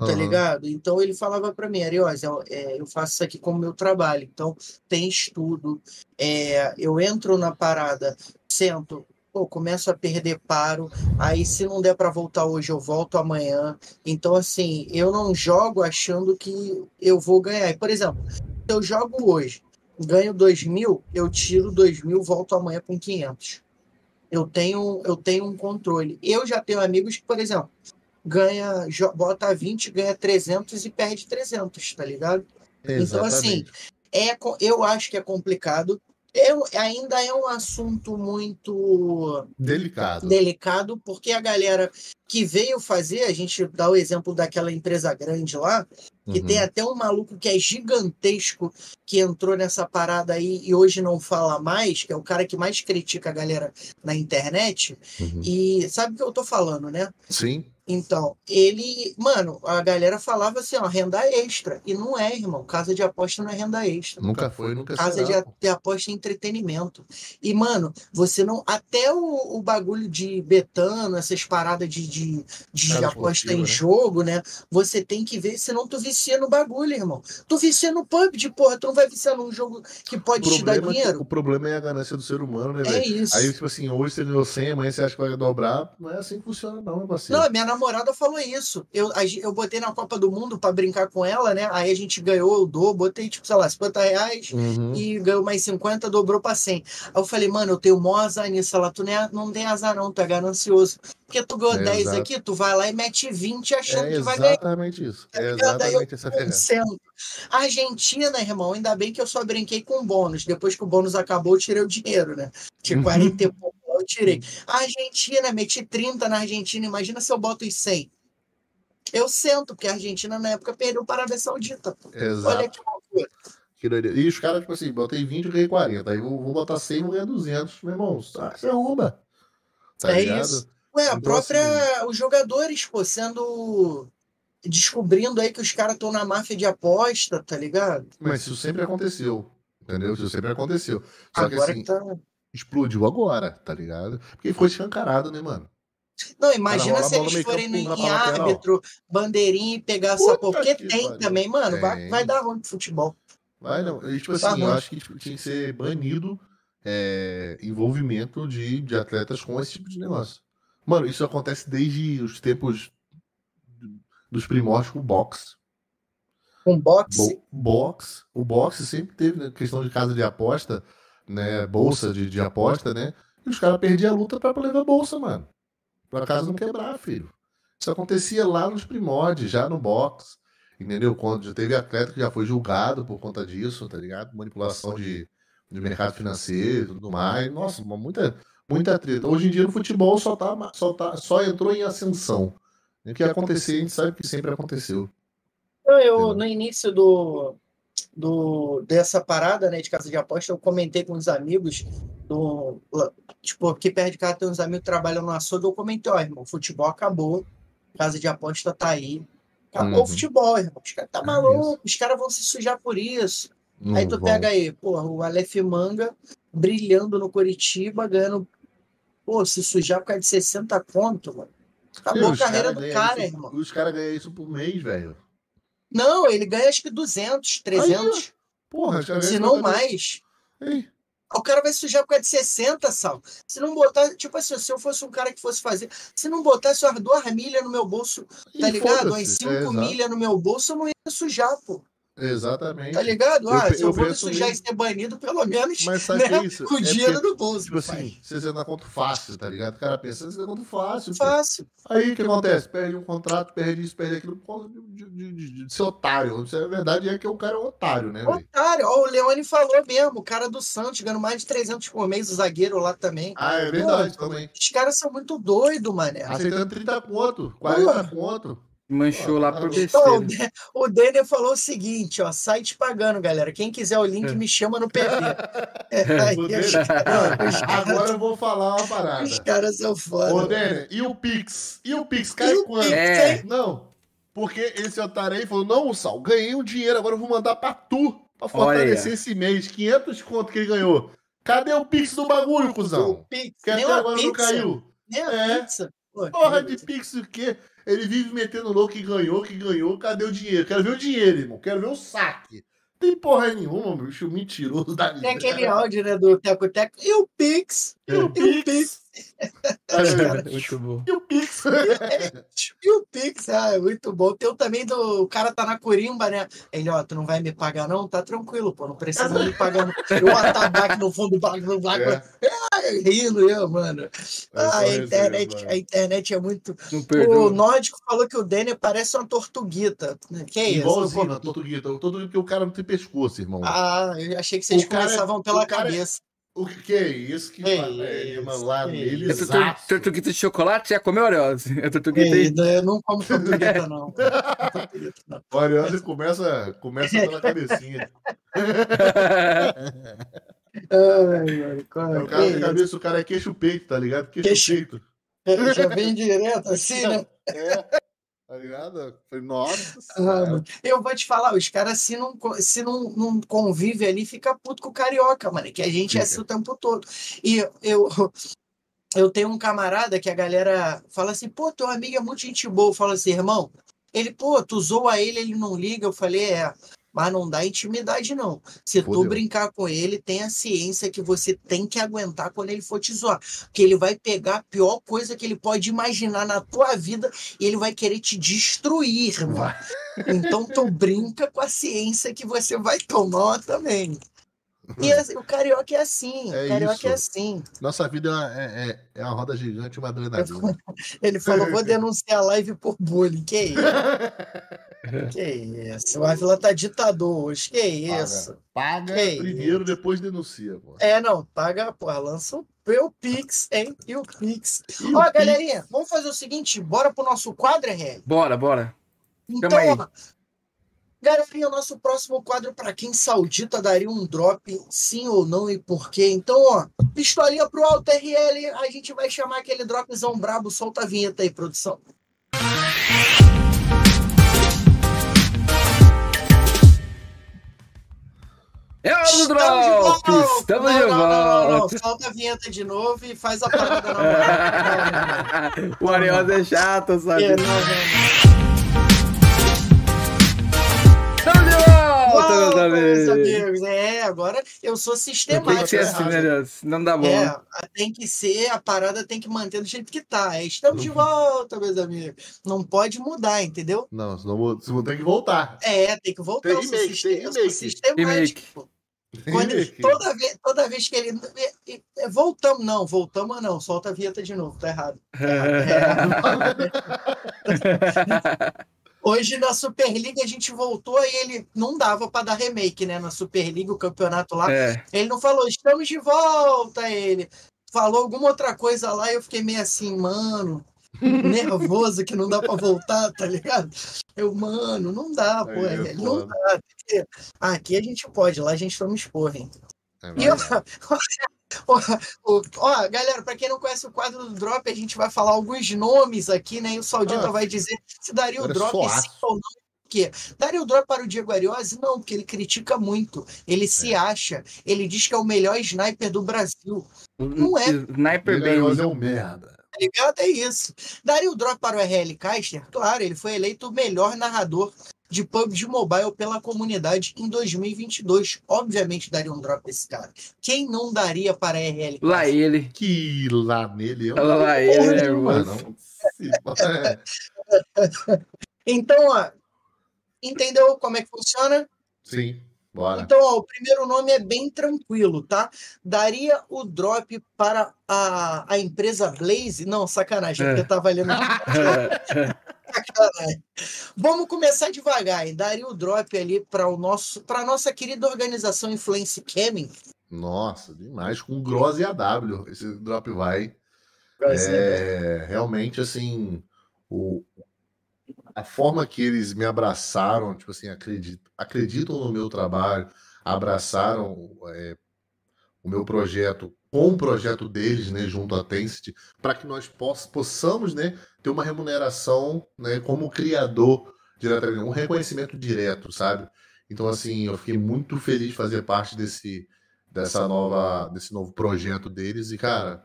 tá Aham. ligado? Então ele falava pra mim, Ariose, eu, é, eu faço isso aqui como meu trabalho, então tem estudo, é, eu entro na parada, sento, pô, começo a perder paro, aí se não der pra voltar hoje, eu volto amanhã. Então, assim, eu não jogo achando que eu vou ganhar. Por exemplo, se eu jogo hoje, ganho 2 mil, eu tiro 2 mil, volto amanhã com 500. Eu tenho, eu tenho um controle. Eu já tenho amigos que, por exemplo, ganha, bota 20, ganha 300 e perde 300, tá ligado? Então, assim, Exatamente. é, eu acho que é complicado. Eu, ainda é um assunto muito Delicado. delicado, porque a galera que veio fazer, a gente dá o exemplo daquela empresa grande lá, que Uhum. tem até um maluco que é gigantesco que entrou nessa parada aí e hoje não fala mais, que é o cara que mais critica a galera na internet. Uhum. E sabe o que eu tô falando, né? Sim. Então, ele, mano, a galera falava assim, ó, renda extra. E não é, irmão. Casa de aposta não é renda extra. Nunca foi, nunca Casa de, será. de aposta é entretenimento. E, mano, você não. Até o, o bagulho de betano, essas paradas de, de, de Casa aposta em né? jogo, né? Você tem que ver, senão tu vicia no bagulho, irmão. Tu vicia no PUBG, porra. Tu não vai viciar num jogo que pode te dar é dinheiro. o problema é a ganância do ser humano, né, É isso. Aí, tipo assim, hoje você ganhou 100, amanhã você acha que vai dobrar. Não é assim que funciona, não, meu parceiro. Não, minha namorada falou isso. Eu, eu botei na Copa do Mundo pra brincar com ela, né? Aí a gente ganhou, eu dou, botei, tipo, sei lá, 50 reais Uhum. e ganhou mais 50, dobrou pra 100. Aí eu falei, mano, eu tenho mó azar nisso. Ela, tu não, é- não tem azar não, tu é ganancioso. Porque tu ganhou É, 10 exato. aqui, tu vai lá e mete 20 achando É que vai ganhar. exatamente isso. É exatamente essa pegada. Argentina, irmão, ainda bem que eu só brinquei com bônus. Depois que o bônus acabou, eu tirei o dinheiro, né? De 40 e pouco, eu tirei. Argentina, meti 30 na Argentina. Imagina se eu boto os 100. Eu sento, porque a Argentina na época perdeu para a Arábia Saudita. pô. Olha Exato. que loucura. Que doideira. E os caras, tipo assim, botei 20 e ganhei 40. Aí vou, vou botar 100 e vou ganhar 200. Meu irmão, ah, você arruma. Tá É ligado? isso. Ué, a Então, própria. Os jogadores, pô, sendo. Descobrindo aí que os caras estão na máfia de aposta, tá ligado? Mas isso sempre aconteceu. Entendeu? Isso sempre aconteceu. Só que Agora assim, que tá. Explodiu agora, tá ligado? Porque foi escancarado, né, mano? Não, imagina se no eles forem campo, em árbitro, bandeirinha e pegar essa porra. Porque que tem também, mano. Vai, Tem. vai dar ruim pro futebol. Vai não. E, tipo Tá assim, eu acho que tipo, tinha que ser banido é, envolvimento de, de atletas com esse tipo de negócio. Mano, isso acontece desde os tempos dos primórdios com o boxe. Com boxe. Bo boxe. O boxe sempre teve né, questão de casa de aposta, né? Bolsa de, de aposta, né? E os caras perdiam a luta pra levar bolsa, mano. Pra casa não quebrar, filho. Isso acontecia lá nos primórdios, já no boxe. Entendeu? Quando já teve atleta que já foi julgado por conta disso, tá ligado? Manipulação de, de mercado financeiro e tudo mais. Nossa, muita, muita treta. Hoje em dia no futebol só, tá, só, tá, só entrou em ascensão. E o que ia acontecer, a gente sabe que sempre aconteceu. Então, eu, no início do, do, dessa parada né, de casa de aposta, eu comentei com uns amigos, do, tipo, aqui perto de casa tem uns amigos que trabalham no açougue, eu comentei, ó, irmão, futebol acabou, casa de aposta tá aí, acabou Uhum. o futebol, irmão, os caras tá É maluco, os caras vão se sujar por isso. Aí Não tu vão. pega aí, porra, o Aleph Manga brilhando no Curitiba, ganhando, pô, se sujar por causa de 60 conto, mano. Acabou Meu, a os carreira do cara, irmão. Os caras ganham isso por mês, velho. Não, ele ganha acho que 200, 300, Porra, os caras se não mais. Ei, O cara vai sujar por causa de 60, Sal. Se não botar, tipo assim, se eu fosse um cara que fosse fazer, se não botasse umas duas milhas no meu bolso, tá e ligado? Umas É, 5 exato. milhas no meu bolso, eu não ia sujar, pô. Exatamente. Tá ligado? Eu Ah, pe- se eu eu vou me sujar e ser banido, pelo menos Mas sabe né, é isso? com É dinheiro porque, no bolso. Tipo pai. assim, você dá conta fácil, tá ligado? O cara pensa, você dá conta fácil. pô. Fácil. Aí o que acontece? Perde um contrato, perde isso, perde aquilo por causa de, de, de- de- ser otário. Isso é a verdade é que o cara é um otário, né? Otário, ó, o Leone falou mesmo, o cara do Santos ganhando mais de 300 por mês, o zagueiro lá também. Ah, é verdade também. Os caras são muito doidos, mané. Aceitando 30 conto, 40 conto. Manchou lá por Então, o besteira. O Denner falou o seguinte, ó, site pagando, galera. Quem quiser o link, me chama no PV. <laughs> É, O Denner- caras- Agora eu vou falar uma parada. os caras são Ô, foda. Denner, e o Pix? E o Pix cai E o quando? Pix, É. Não, porque esse otário aí falou, não, Sal, ganhei um dinheiro, agora eu vou mandar pra tu, pra Olha. fortalecer esse mês, 500 conto que ele ganhou. Cadê o Pix do bagulho, O cuzão? Pix, Que nem até agora não pizza. caiu. Nem a É. pizza. Pô, Porra de Pix o quê? Ele vive metendo louco que ganhou, que ganhou, cadê o dinheiro? Quero ver o dinheiro, irmão, quero ver o saque. Tem porra nenhuma, bicho mentiroso da vida. Tem aquele áudio, né, do Teco Teco. E o Pix? E o E o Pix? Muito bom. E o Pix? <laughs> E o Pix? Ah, é muito bom. Tem o também do... O cara tá na corimba, né? Ele, ó, tu não vai me pagar não? Tá tranquilo, pô. Não precisa me pagar não. <laughs> Eu atabaque no fundo do barco, no barco. É. rindo eu, mano. É Ah, a internet, mano. a internet é muito. O. Nórdico falou que o Denner parece uma tortuguita. Que é isso? Igualzinho, a tortuguita. Tortuguita porque o cara não tem pescoço, irmão. Ah, eu achei que vocês O cara- começavam pela o cara- cabeça. O que, é isso que fala? É, lá nele, É tortu- tortuguita de chocolate? Já comeu, Ariose? É tortuguita Ei, aí. eu não como tortuguita, não. <laughs> O começa, começa pela <laughs> cabecinha. Ai, qual É, é? o cara cabeça, o cara é queixo-peito, tá ligado? Queixo- Queixo-peito. Já vem direto assim, né? É, tá ligado? Falei, Nossa Ah. Eu vou te falar, os caras, se não, se não, não convive ali, fica puto com o carioca, mano. Que a gente é assim o tempo todo. E eu, eu tenho um camarada que a galera fala assim, pô, teu amigo é muito gente boa. Eu falo assim, irmão, ele, pô, tu zoa ele, ele não liga. Eu falei, é. Mas não dá intimidade, não. Se tu brincar com ele, tenha ciência que você tem que aguentar quando ele for te zoar. Porque ele vai pegar a pior coisa que ele pode imaginar na tua vida e ele vai querer te destruir, irmão. Então tu brinca com a ciência que você vai tomar também. E assim, o carioca é assim, É o carioca é isso. assim. Nossa vida é, uma- é, é- é uma roda gigante, uma adrenalina. <laughs> Ele falou, vou <laughs> denunciar a live por bullying. Que isso? <laughs> Que isso? O Ávila tá ditador hoje. Que isso? Paga Que primeiro, depois denuncia, pô. É, não, paga, porra, lança o meu Pix, hein? E o Pix. E Ó, o Pix? galerinha, vamos fazer o seguinte, bora pro nosso quadro, RL? Bora, bora. Então, ó, galerinha, o nosso próximo quadro, pra quem saudita daria um drop, sim ou não e por quê? Então, ó, pistolinha pro alto, RL, a gente vai chamar aquele dropzão brabo, solta a vinheta aí, produção. É o Estamos de Drop! volta! Estamos Não, de não, não, não, não, volta! Solta a vinheta de novo e faz a parada na moral. <laughs> o Ariosa é chato, sabe? É, não, não, meus amigos! amigos. É, agora eu sou Tem que sistemático. ser assim, né? né, Deus? Não dá bom. É, tem que ser, a parada tem que manter do jeito que tá. É, estamos de volta, meus amigos. Não pode mudar, entendeu? Não, senão tem que voltar. É, tem que voltar. Tem remake, sistema- tem remake. sistemático. Quando toda, vez, toda vez que ele. é, é, é, Voltamos, não, voltamos não. Solta a vinheta de novo, tá errado. É. <laughs> <laughs> Hoje na Superliga a gente voltou e ele não dava pra dar remake, né? Na Superliga, o campeonato lá. É. Ele não falou, estamos de volta, ele. Falou alguma outra coisa lá e eu fiquei meio assim, mano, <laughs> nervoso que não dá pra voltar, tá ligado? Eu, mano, não dá, pô, Aí é não dá. Aqui a gente pode, lá a gente toma esporro, hein? É E verdade. <laughs> ó, ó, ó, galera, pra quem não conhece o quadro do Drop, a gente vai falar alguns nomes aqui, né? E o Saudita Ah. vai dizer se daria o é drop sim ou não. Por quê? Daria o drop para o Diego Ariose? Não, porque ele critica muito. Ele se acha. Ele diz que é o melhor sniper do Brasil. Não é. Sniper bem. é um merda. Tá ligado? É isso. Daria o drop para o RL Caster? Claro, ele foi eleito o melhor narrador de PUBG Mobile pela comunidade em 2022. Obviamente daria um drop esse cara. Quem não daria para RL Caster? Lá ele. Que lá nele eu Olha lá ele, né, irmão? é. <laughs> Então, ó, entendeu como é que funciona? Sim, bora. Então, ó, o primeiro nome é bem tranquilo, tá? Daria o drop para a, a empresa Blaze? Não, sacanagem, É. porque eu tava lendo. <laughs> <laughs> Sacanagem. Vamos começar devagar. hein? Daria o drop ali para o nosso, para nossa querida organização Influence Gaming. Nossa, demais. Com Gross e AW. Esse drop vai. É, realmente, assim, o, a forma que eles me abraçaram, tipo assim, acredit, acreditam no meu trabalho, abraçaram é, o meu projeto com o projeto deles, né, junto à Tencent, para que nós poss, possamos, né, ter uma remuneração, né, como criador, diretamente, um reconhecimento direto, sabe? Então, assim, eu fiquei muito feliz de fazer parte desse, dessa nova, desse novo projeto deles e, cara,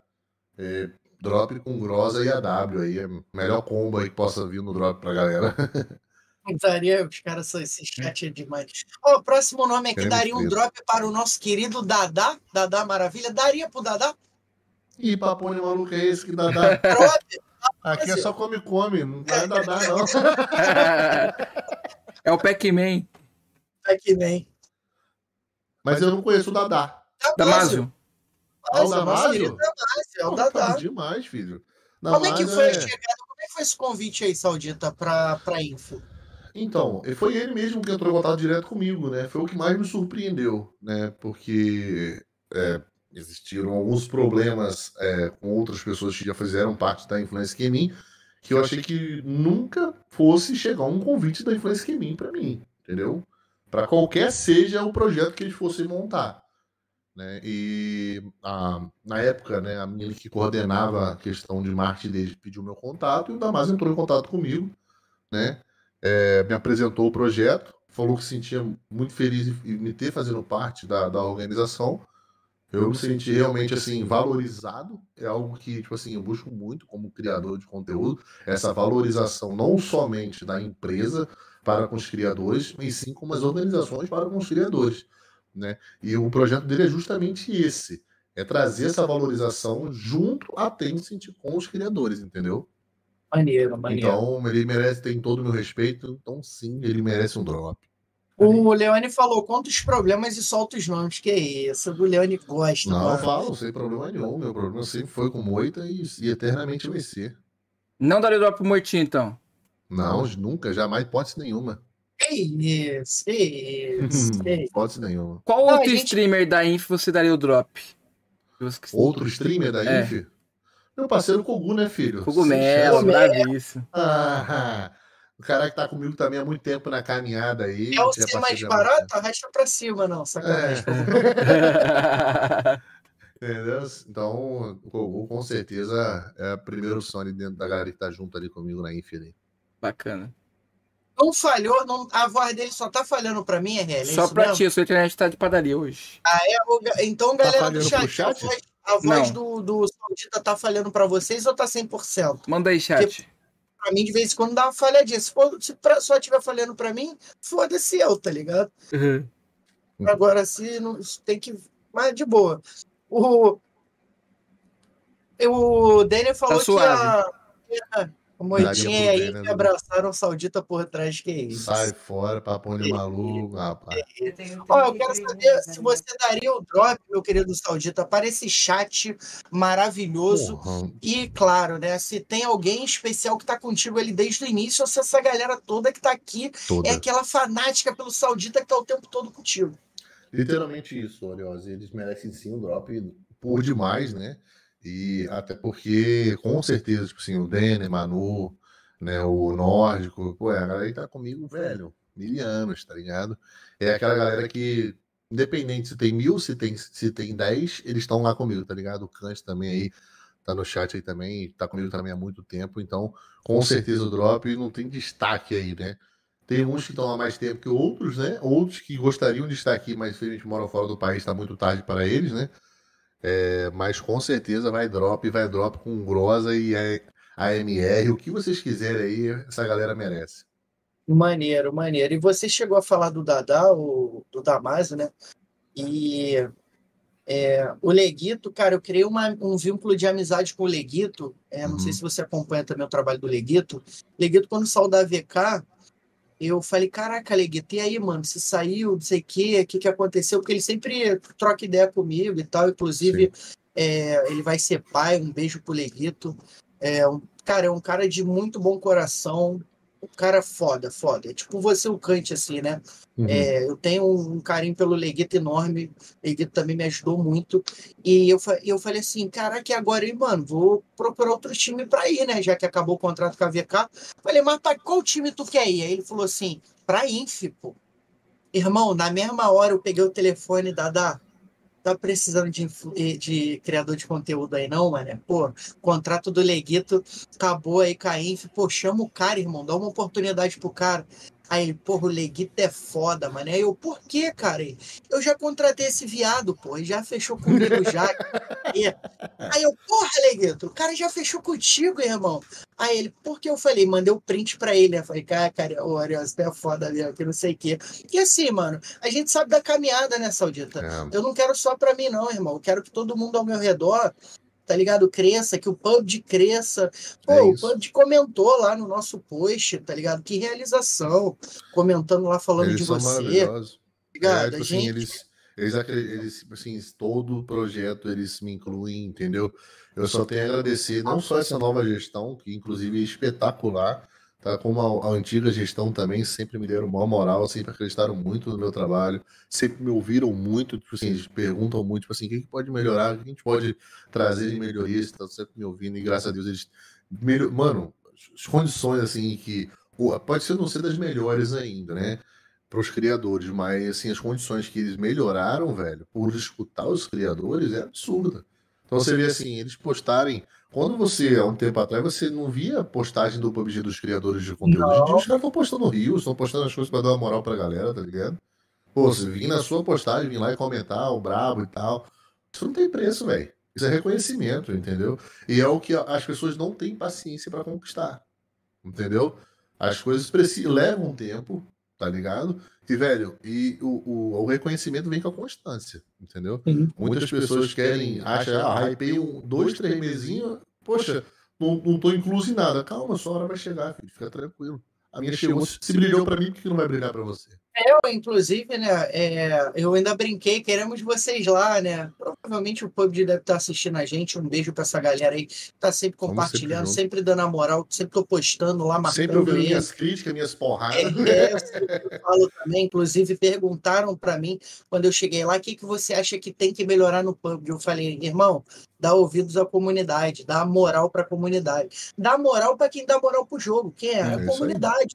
é, drop com Grosa e AW aí, é melhor combo aí que possa vir no drop pra galera. <laughs> Daria, os caras são esse chat é demais. O próximo nome aqui Queremos daria um drop para o nosso querido Dadá, Dadá Maravilha. Daria pro Dadá? Ih, papone maluco é esse que dá, dá. <laughs> Drop? Aqui é só come come, não vai dar, dá, não. é o Pac-Man. Nem. Mas eu não conheço o Dadá. Damásio. Ah, o Damásio? é o Dadá. tá demais, filho. Como é que foi a é- chegada? Como é que foi esse convite aí, Saudita, pra, pra Info? Então, foi ele mesmo que entrou em contato direto comigo, né? Foi o que mais me surpreendeu, né? Porque é, existiram alguns problemas é, com outras pessoas que já fizeram parte da Influência Gaming, que eu achei que nunca fosse chegar um convite da Influência Gaming para mim, entendeu? Para qualquer seja o projeto que eles fossem montar. Né? E a- na época, né, a menina que coordenava a questão de marketing deles pediu meu contato e o Damas entrou em contato comigo, né? É, me apresentou o projeto, falou que se sentia muito feliz em me ter fazendo parte da, da organização, Eu me senti realmente assim valorizado. É algo que, tipo assim, eu busco muito como criador de conteúdo, essa valorização não somente da empresa para com os criadores, mas sim como as organizações para com os criadores, né? E o projeto dele é justamente esse, é trazer essa valorização junto à Tencent com os criadores, entendeu? Maneiro, maneiro. Então, ele merece, tem todo o meu respeito, então sim, ele merece um drop. O Leone falou, quantos problemas e solta os nomes, que é isso? O Leone gosta. Não, eu mano. falo, sem problema nenhum. Meu problema sempre foi com Moita e, e eternamente vai ser. Não daria drop pro Moitinho, então. Não, nunca, jamais, hipótese nenhuma. Que isso, que isso, que isso. Hipótese nenhuma. Qual Não, outro gente- streamer da Inf você daria o drop? Outro streamer da É. Inf? Meu parceiro Kogu, né, filho? Cogumelo, bravíssimo. Ah, <laughs> o cara que tá comigo também há muito tempo na caminhada aí. É o é ser mais barato, arrasta pra cima, não, sacanagem. É. <laughs> Entendeu? Então, o Kogu com certeza é o primeiro Sony dentro da galera que tá junto ali comigo na Inf. ali. Bacana. Não falhou, não, a voz dele só tá falhando pra mim, RL. É Só isso pra mesmo? ti, a sua internet tá de padaria hoje. É, o ga- então, Tá galera do falhando chat, chat? a voz, a voz Não. do, do Saudita tá falhando pra vocês ou tá 100%? Manda aí, chat. Pra mim, de vez em quando dá uma falhadinha. Se, for, se pra- só tiver falhando pra mim, foda-se eu, tá ligado? Uhum. Agora, se não se tem que. Mas de boa. O, o Daniel falou que a, a Moitinha e a Daniel, Ike né? abraçaram o Saudita por trás, que é isso. Sai fora, papo de maluco, rapaz. Ó, eu quero saber se você daria o drop, meu querido Saudita, para esse chat maravilhoso. Porra, E, claro, né? Se tem alguém especial que tá contigo ali desde o início, ou se essa galera toda que tá aqui toda. é aquela fanática pelo Saudita que tá o tempo todo contigo. Literalmente isso, Oriosa. Eles merecem sim um drop por demais, né? E até porque, com certeza, tipo assim, o Denner, Manu, né, o Nórdico, pô, é a galera que tá comigo, velho, mil anos, tá ligado? É aquela galera que, independente se tem mil, se tem, se tem dez, eles estão lá comigo, tá ligado? O Kant também aí, tá no chat aí também, tá comigo também há muito tempo, então, com certeza o drop não tem destaque aí, né? Tem uns que estão há mais tempo que outros, né? Outros que gostariam de estar aqui, mas infelizmente moram fora do país, está muito tarde para eles, né? É, mas com certeza vai drop, vai drop com Grosa e a- AMR, o que vocês quiserem aí, essa galera merece. Maneiro, maneiro. E você chegou a falar do Dadá, o, do Damaso, né? E é, o Leguito, cara, eu criei uma- um vínculo de amizade com o Leguito. É, não sei Uhum. se você acompanha também o trabalho do Leguito. Leguito, quando saiu da VK, eu falei, caraca, Leguito, e aí, mano, você saiu, não sei o quê, o que, que aconteceu? Porque ele sempre troca ideia comigo e tal. Inclusive, é, ele vai ser pai, um beijo pro Leguito. É, um, cara, é um cara de muito bom coração. Cara foda, foda. É tipo você, o Kant, assim, né? Uhum. É, eu tenho um carinho pelo Leguito enorme. O Leguito também me ajudou muito. E eu, eu falei assim, caraca, e agora, hein, mano? Vou procurar outro time pra ir, né? Já que acabou o contrato com a VK. Falei, mas pra qual time tu quer ir? Aí ele falou assim, pra Inf, pô. Irmão, na mesma hora eu peguei o telefone da Dá. Tá precisando de, de criador de conteúdo aí, não, mano? Pô, contrato do Leguito acabou aí com a Inf. Pô, chama o cara, irmão. Dá uma oportunidade pro cara. Aí ele, porra, o Leguito é foda, mano. Aí eu, por quê, cara? Eu já contratei esse viado, pô. Ele já fechou comigo já. Aí, <laughs> aí eu, porra, Leguito, o cara já fechou contigo, irmão. Aí ele, por que eu falei? Mandei o print pra ele, né? Falei, cara, cara, o Ariel, você é foda mesmo, que não sei o quê. E assim, mano, a gente sabe da caminhada, né, Saudita? É, Eu não quero só pra mim, não, irmão. Eu quero que todo mundo ao meu redor, tá ligado? Cresça, que o PUBG cresça. Pô, É o. PUBG comentou lá no nosso post, tá ligado? Que realização. Comentando lá, falando eles de você, tá ligado? É, tipo assim, gente. eles, eles, acre- eles, tipo assim, todo projeto eles me incluem, entendeu? Eu só tenho a agradecer não só essa nova gestão, que inclusive é espetacular, tá? Como a, a antiga gestão também, sempre me deram uma moral, sempre acreditaram muito no meu trabalho, sempre me ouviram muito, tipo assim, eles perguntam muito, tipo assim, o que que pode melhorar, o que a gente pode trazer de melhorias, estão sempre me ouvindo, e graças a Deus eles melhor... Mano, as condições assim que pode ser não ser das melhores ainda, né? Para os criadores, mas assim, as condições que eles melhoraram, velho, por escutar os criadores é absurda. Então você vê assim, eles postarem. Quando você, há um tempo atrás, você não via postagem do PUBG dos criadores de conteúdo. Hoje em dia os caras estão postando rios, estão postando as coisas para dar uma moral pra galera, tá ligado? Pô, você vir na sua postagem, vir lá e comentar, o brabo e tal. Isso não tem preço, velho. Isso é reconhecimento, entendeu? E é o que as pessoas não têm paciência para conquistar. Entendeu? As coisas precisam, levam tempo, tá ligado? E, velho, e o, o, o reconhecimento vem com a constância, entendeu? Sim. Muitas pessoas querem, acham, ah, hypei um, dois, três mesinhos, poxa, não, não tô incluso em nada. Calma, sua hora vai chegar, filho, fica tranquilo. A minha chegou, se brilhou pra mim, por que não vai brilhar pra você? Eu, inclusive, né, é, eu ainda brinquei, queremos vocês lá, né? Provavelmente o PUBG deve estar assistindo a gente. Um beijo pra essa galera aí que tá sempre compartilhando, sempre sempre, dando a moral, sempre tô postando lá, marcando Sempre ouvindo minhas críticas, minhas porradas. É, eu sempre <laughs> falo também, inclusive perguntaram para mim quando eu cheguei lá, o que, que você acha que tem que melhorar no PUBG? Eu falei, irmão, dá ouvidos à comunidade, dá moral para a comunidade. Dá moral para quem dá moral pro jogo, que é, É a isso aí.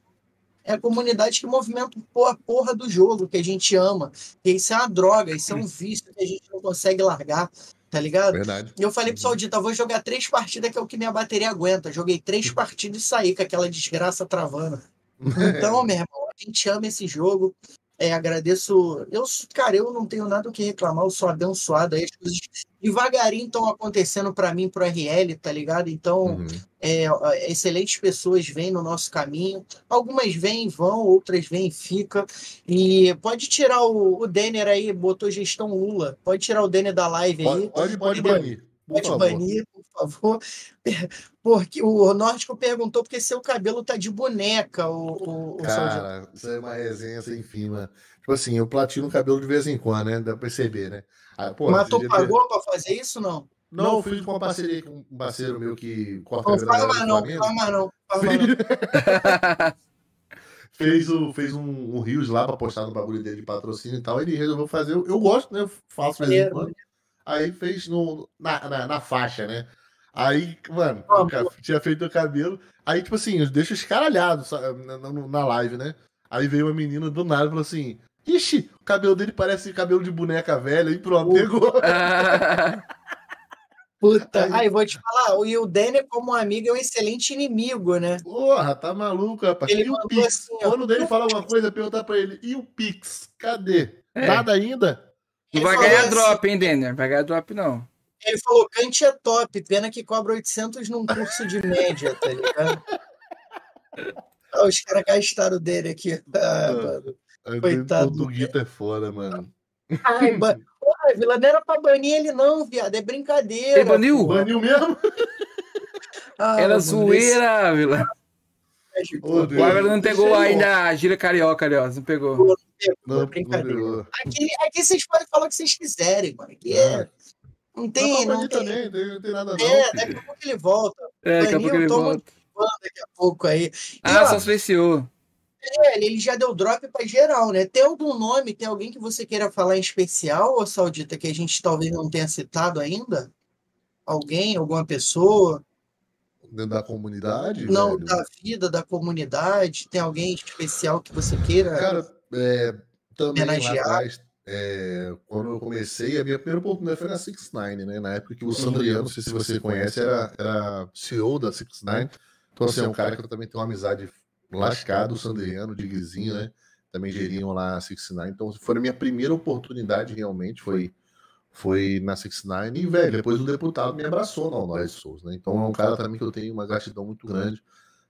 É a comunidade que movimenta a porra do jogo, que a gente ama. E isso é uma droga, isso é um vício que a gente não consegue largar, tá ligado? Verdade. E eu falei pro Saudita, vou jogar três partidas que é o que minha bateria aguenta. Joguei três partidas e saí com aquela desgraça travando. <laughs> Então, meu irmão, a gente ama esse jogo. É, agradeço. Eu, cara, eu não tenho nada o que reclamar, eu sou abençoado. Aí as coisas devagarinho estão acontecendo para mim, pro RL, tá ligado? Então, Uhum. é, excelentes pessoas vêm no nosso caminho. Algumas vêm, vão, outras vêm e ficam. E pode tirar o, o Denner aí, botou gestão Lula. Pode tirar o Denner da live aí. Pode, pode, pode banir. Pode banir, por favor. <laughs> Porque o Nórdico perguntou porque seu cabelo tá de boneca, o, o, o. Cara, isso é uma resenha sem fim, mano. Tipo assim, eu platino o cabelo de vez em quando, né? Dá pra perceber, né? Ah, pô, Mas tu pagou pra fazer isso não? Não, eu fiz com uma parceria com um parceiro meu que corta Não cabelo fala mais não, fala mais não. Fala mais não. <laughs> fez, o, fez um, um Rios lá pra postar no bagulho dele de patrocínio e tal. Ele resolveu fazer. Eu, eu gosto, né? Eu faço vez em quando. Aí fez no, na, na, na faixa, né? Aí, mano, Ah, cara tinha feito o cabelo. Aí, tipo assim, eu deixo escaralhado na, na, na live, né? Aí veio uma menina do nada e falou assim: Ixi, o cabelo dele parece cabelo de boneca velha. E pronto, pegou. <laughs> Puta. Aí- Aí vou te falar, o- e o Denner, como amigo, é um excelente inimigo, né? Porra, tá maluco, rapaz. Ele e o Pix? assim, ó. Quando dele fala alguma coisa, perguntar pra ele: E o Pix? Cadê? É. Nada ainda? Não vai ganhar assim, drop, hein, Denner? Vai ganhar drop, não. Ele falou, Kant é top, pena que cobra 800 num curso de média, tá ligado? <laughs> Ah, os caras gastaram dele aqui. Ah, mano. Coitado do Guito é foda, mano. Ai, ba... <laughs> Porra, Vila, não era pra banir ele não, viado, é brincadeira. Ele baniu? Baniu mesmo? Ah, Era zoeira, Vila. esse- Ô, O. Álvaro não pegou ainda a gira carioca ali, ó. Não pegou. Não, brincadeira. não. Aqui, aqui vocês podem falar o que vocês quiserem, mano. Aqui é... Não tem, Não, não tem. também, não tem, não nada não. É, daqui a pouco ele volta. É, daqui a pouco ele volta. Daqui a pouco aí. E, Ah, ó, só silenciou. Ele, ele já deu drop pra geral, né? Tem algum nome, tem alguém que você queira falar em especial, ô Saudita, que a gente talvez não tenha citado ainda? Alguém, alguma pessoa? Dentro da comunidade, Não, velho. da vida, da comunidade? Tem alguém especial que você queira? Cara, é, também lá Homenagear. atrás, é, quando eu comecei, a minha primeira oportunidade foi na Six Nine, né? Na época que o Sandriano, não sei se você conhece, era, era CEO da Six Nine. Então, assim, é um cara que eu também tenho uma amizade lascada, o Sandriano, o Diguizinho, né? Também geriam lá a Six Nine. Então, foi a minha primeira oportunidade, realmente, foi, foi na Six Nine. E, velho, depois o deputado me abraçou na Honóis Souza, né? Então, é um cara também que eu tenho uma gratidão muito grande,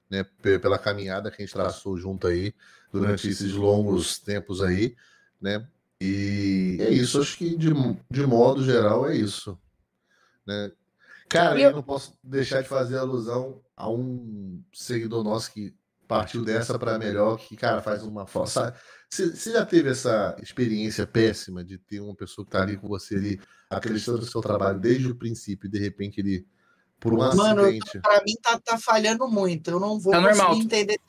né? pe- Pela caminhada que a gente traçou junto aí, durante esses longos tempos aí, né? E é isso, acho que de, de modo geral é isso. Né? Cara, Eu- eu não posso deixar de fazer alusão a um seguidor nosso que partiu dessa para melhor, que, cara, faz uma força. Você já teve essa experiência péssima de ter uma pessoa que tá ali com você ali, acreditando no seu trabalho desde o princípio, e de repente ele, por um Mano, acidente. Pra mim tá, tá falhando muito. Eu não vou Tá conseguir normal. entender.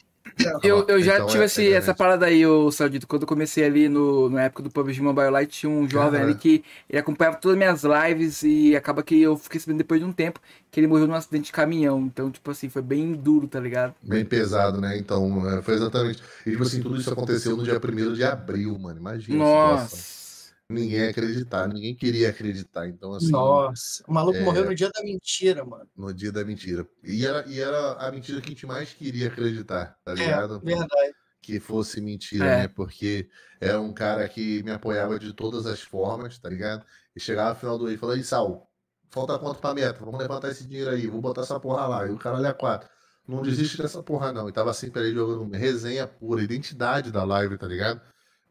Eu, eu já Então tive é- esse- é essa parada aí, ô Saudito. Quando eu comecei ali no, na época do PUBG Mobile Lite, tinha um jovem ali que ele acompanhava todas as minhas lives e acaba que eu fiquei sabendo depois de um tempo que ele morreu num acidente de caminhão. Então, tipo assim, foi bem duro, tá ligado? Bem pesado, né? Então, é, foi exatamente. E, tipo assim, tudo isso aconteceu no dia 1 de abril, mano. Imagina. Nossa. Ninguém acreditar, ninguém queria acreditar. Então, assim, Nossa, o maluco É. morreu no dia da mentira, mano. no dia da mentira. E era, e era a mentira que a gente mais queria acreditar, tá É, ligado? verdade. que fosse mentira, É. né? Porque era um cara que me apoiava de todas as formas, tá ligado? E chegava no final do mês e falava, aí, Sal, falta quanto pra meta? Vamos levantar esse dinheiro aí, vou botar essa porra lá. E o cara olha quatro. Não desiste dessa porra, não. E tava sempre ali jogando resenha pura, identidade da live, tá ligado?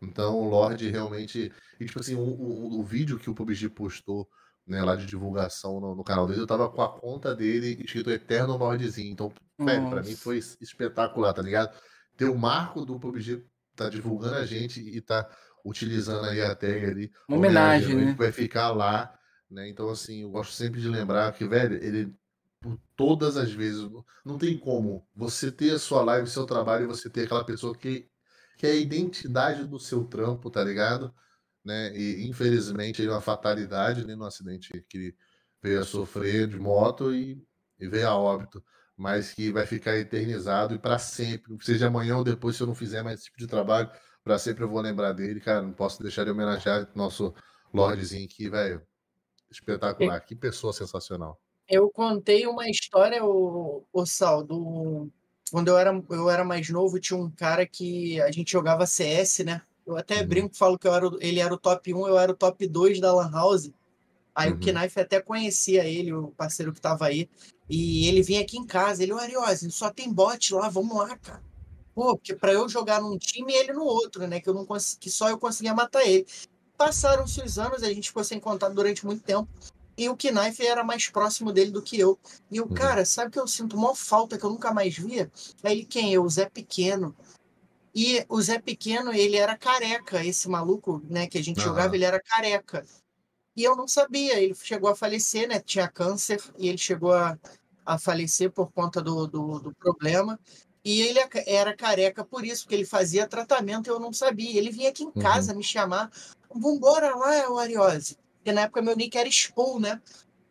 Então o Lorde realmente. E tipo assim, o, o, o vídeo que o PUBG postou né, lá de divulgação no, no, canal dele, eu tava com a conta dele escrito Eterno Lordezinho. Então, velho, pra mim foi espetacular, tá ligado? Ter o marco do PUBG tá divulgando a gente e tá utilizando aí a tag ali. Uma homenagem, né? Vai ficar lá, né? Então, assim, eu gosto sempre de lembrar que, velho, ele por todas as vezes, não tem como você ter a sua live, seu trabalho e você ter aquela pessoa que, que é a identidade do seu trampo, tá ligado? Né? E infelizmente é uma fatalidade, né, no acidente que ele veio a sofrer de moto e, e veio a óbito, mas que vai ficar eternizado e para sempre, seja amanhã ou depois, se eu não fizer mais esse tipo de trabalho, para sempre eu vou lembrar dele, cara. Não posso deixar de homenagear nosso Lordezinho aqui, velho. Espetacular, que pessoa sensacional. Eu contei uma história, o, o Sal, do, quando eu era, eu era mais novo, tinha um cara que a gente jogava CS, né? Eu até uhum. brinco, falo que eu era, ele era o top 1, eu era o top 2 da Lan House. Aí uhum. o Knife até conhecia ele, o parceiro que tava aí. E ele vinha aqui em casa, ele, o Ariose, só tem bot lá, vamos lá, cara. Pô, porque pra eu jogar num time e ele no outro, né? Que, eu não que só eu conseguia matar ele. Passaram-se os anos, a gente ficou sem contato durante muito tempo. E o Knife era mais próximo dele do que eu. E o uhum. cara, sabe que eu sinto maior falta que eu nunca mais via? É ele quem? Eu, o Zé Pequeno. E o Zé Pequeno, ele era careca, esse maluco, né, que a gente uhum. jogava, ele era careca. E eu não sabia, ele chegou a falecer, né, tinha câncer, e ele chegou a, a falecer por conta do, do, do problema. E ele era careca por isso, porque ele fazia tratamento e eu não sabia. Ele vinha aqui em uhum. casa uhum. me chamar, vambora lá, Ariose. Porque na época meu nick era Spool, né?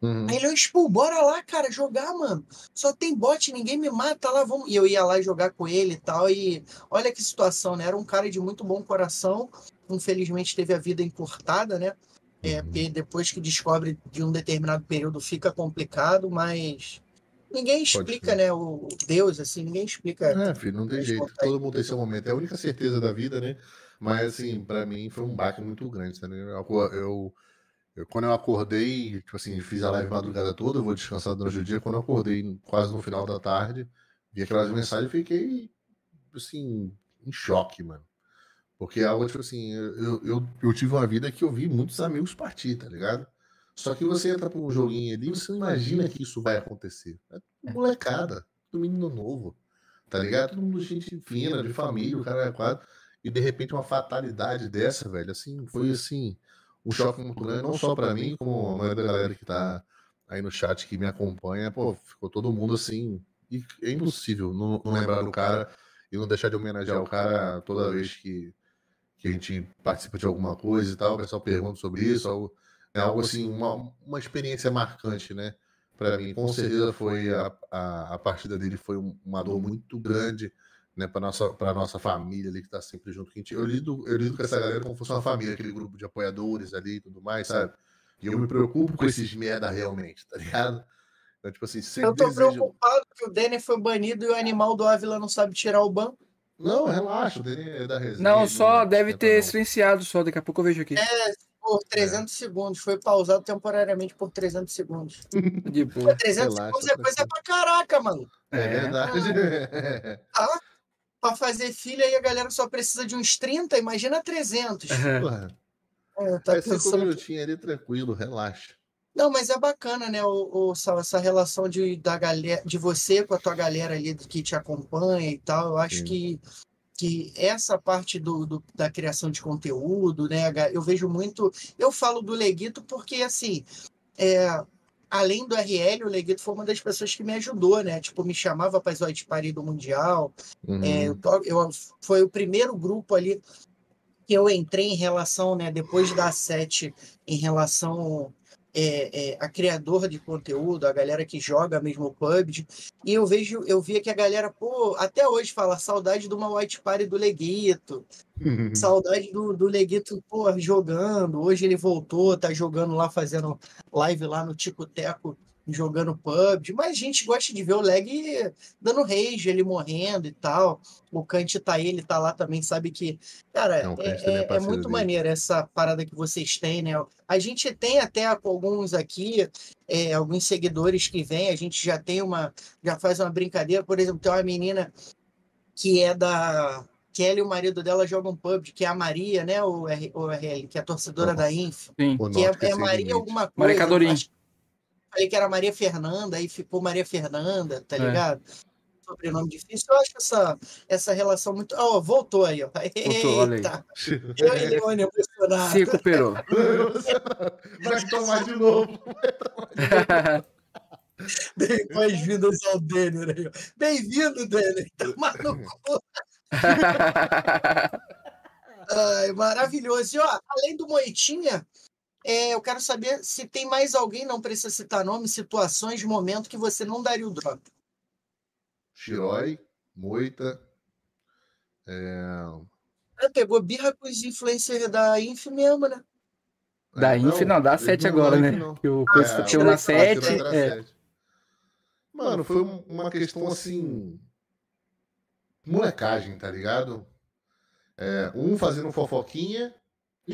Uhum. Aí ele, é Spool, bora lá, cara, jogar, mano. Só tem bot, ninguém me mata lá, vamos. E eu ia lá jogar com ele e tal. E olha que situação, né? Era um cara de muito bom coração. Infelizmente teve a vida encurtada, né? É, porque depois que descobre de um determinado período fica complicado, mas ninguém explica, né? O Deus, assim, ninguém explica. É, filho, não tem jeito. Todo mundo tem seu momento. É a única certeza da vida, né? Mas, assim, para mim foi um baque muito grande, né? Eu, eu, eu, quando eu acordei, tipo assim, fiz a live madrugada toda, eu vou descansar durante o dia. Quando eu acordei quase no final da tarde, vi aquelas mensagens e fiquei, assim, em choque, mano. Porque é algo, tipo assim, eu, eu, eu tive uma vida que eu vi muitos amigos partir, tá ligado? Só que você entra para um joguinho ali, você não imagina que isso vai acontecer. É molecada, todo menino novo, tá ligado? Todo mundo gente fina, de família, o cara é quadro. E de repente uma fatalidade dessa, velho, assim, foi assim, um choque muito grande, não só para mim, como a maioria da galera que tá aí no chat que me acompanha, pô, ficou todo mundo assim. E é impossível não, não lembrar do cara e não deixar de homenagear o cara toda vez que, que a gente participa de alguma coisa e tal. O pessoal pergunta sobre isso, algo é algo assim, uma, uma experiência marcante, né? Para mim, com certeza foi a, a, a, partida dele foi uma dor muito grande, né? Para nossa para nossa família ali que está sempre junto. Eu lido eu lido com essa galera como se fosse uma família, aquele grupo de apoiadores ali e tudo mais, sabe? E eu me preocupo com esses merda realmente, tá ligado? Então, tipo assim, eu tô desejo... preocupado que o Denner foi banido e o animal do Ávila não sabe tirar o banco. Não, relaxa, o Denner é da resenha. Não, só deve ter silenciado só, daqui a pouco eu vejo aqui. É, por 300 é. segundos. Foi pausado temporariamente por 300 segundos. <laughs> De boa. 300 Relaxa, segundos é coisa pra caraca, mano. É verdade. Ah, <laughs> pra fazer filha aí a galera só precisa de uns 30, imagina 300. Porra. É, tá Vai pensando... minutinhos ali tranquilo, relaxa. Não, mas é bacana, né, o, o, essa relação de, da galera, de você com a tua galera ali que te acompanha e tal. Eu acho Sim. que que essa parte do, do, da criação de conteúdo, né? Eu vejo muito. Eu falo do Leguito porque, assim, é, além do RL, o Leguito foi uma das pessoas que me ajudou, né? Tipo, me chamava para as White Party do Mundial. Uhum. É, eu, eu, foi o primeiro grupo ali que eu entrei em relação, né? Depois da sete, em relação é, é, a criadora de conteúdo, a galera que joga mesmo o PUBG, e eu vejo, eu via que a galera, pô, até hoje fala saudade de uma White Party do Leguito, uhum. saudade do, do Leguito, pô, jogando, hoje ele voltou, tá jogando lá, fazendo live lá no Tico Teco jogando PUBG, mas a gente gosta de ver o lag dando rage, ele morrendo e tal. O Kant tá aí, ele tá lá também, sabe que. Cara, Não, é, é é- é muito dele. maneiro essa parada que vocês têm, né? A gente tem até alguns aqui, é, alguns seguidores que vêm, a gente já tem uma. Já faz uma brincadeira, por exemplo, tem uma menina que é da. Que ela e o marido dela jogam PUBG, que é a Maria, né? O, R, o RL, que é a torcedora da Inf. Sim. O Que é, é sem Maria limite. alguma coisa. Maria Cadorim. acho- Falei que era Maria Fernanda, aí ficou Maria Fernanda, tá É. ligado? Sobrenome difícil. Eu acho essa, essa relação muito. Ó, voltou aí, ó. <laughs> Voltou, olha aí. Eita. Eu e Leone emocionado. <laughs> Se recuperou. <laughs> Vai tomar de novo. Bem-vindos ao Denner. Bem-vindo, Denner. Toma no cu. Ai, maravilhoso. E, ó, além do Moitinha, é, eu quero saber se tem mais alguém, não precisa citar nome, situações, momento que você não daria o drop. Chiroi, Moita. É... Ah, pegou birra com os influencers da Inf mesmo, né? Da É, Inf não, dá eles 7 não agora, né? Não. Que o é, o- 7. Tirar era É. sete. Mano, foi um- uma questão assim. Molecagem, tá ligado? É, um fazendo fofoquinha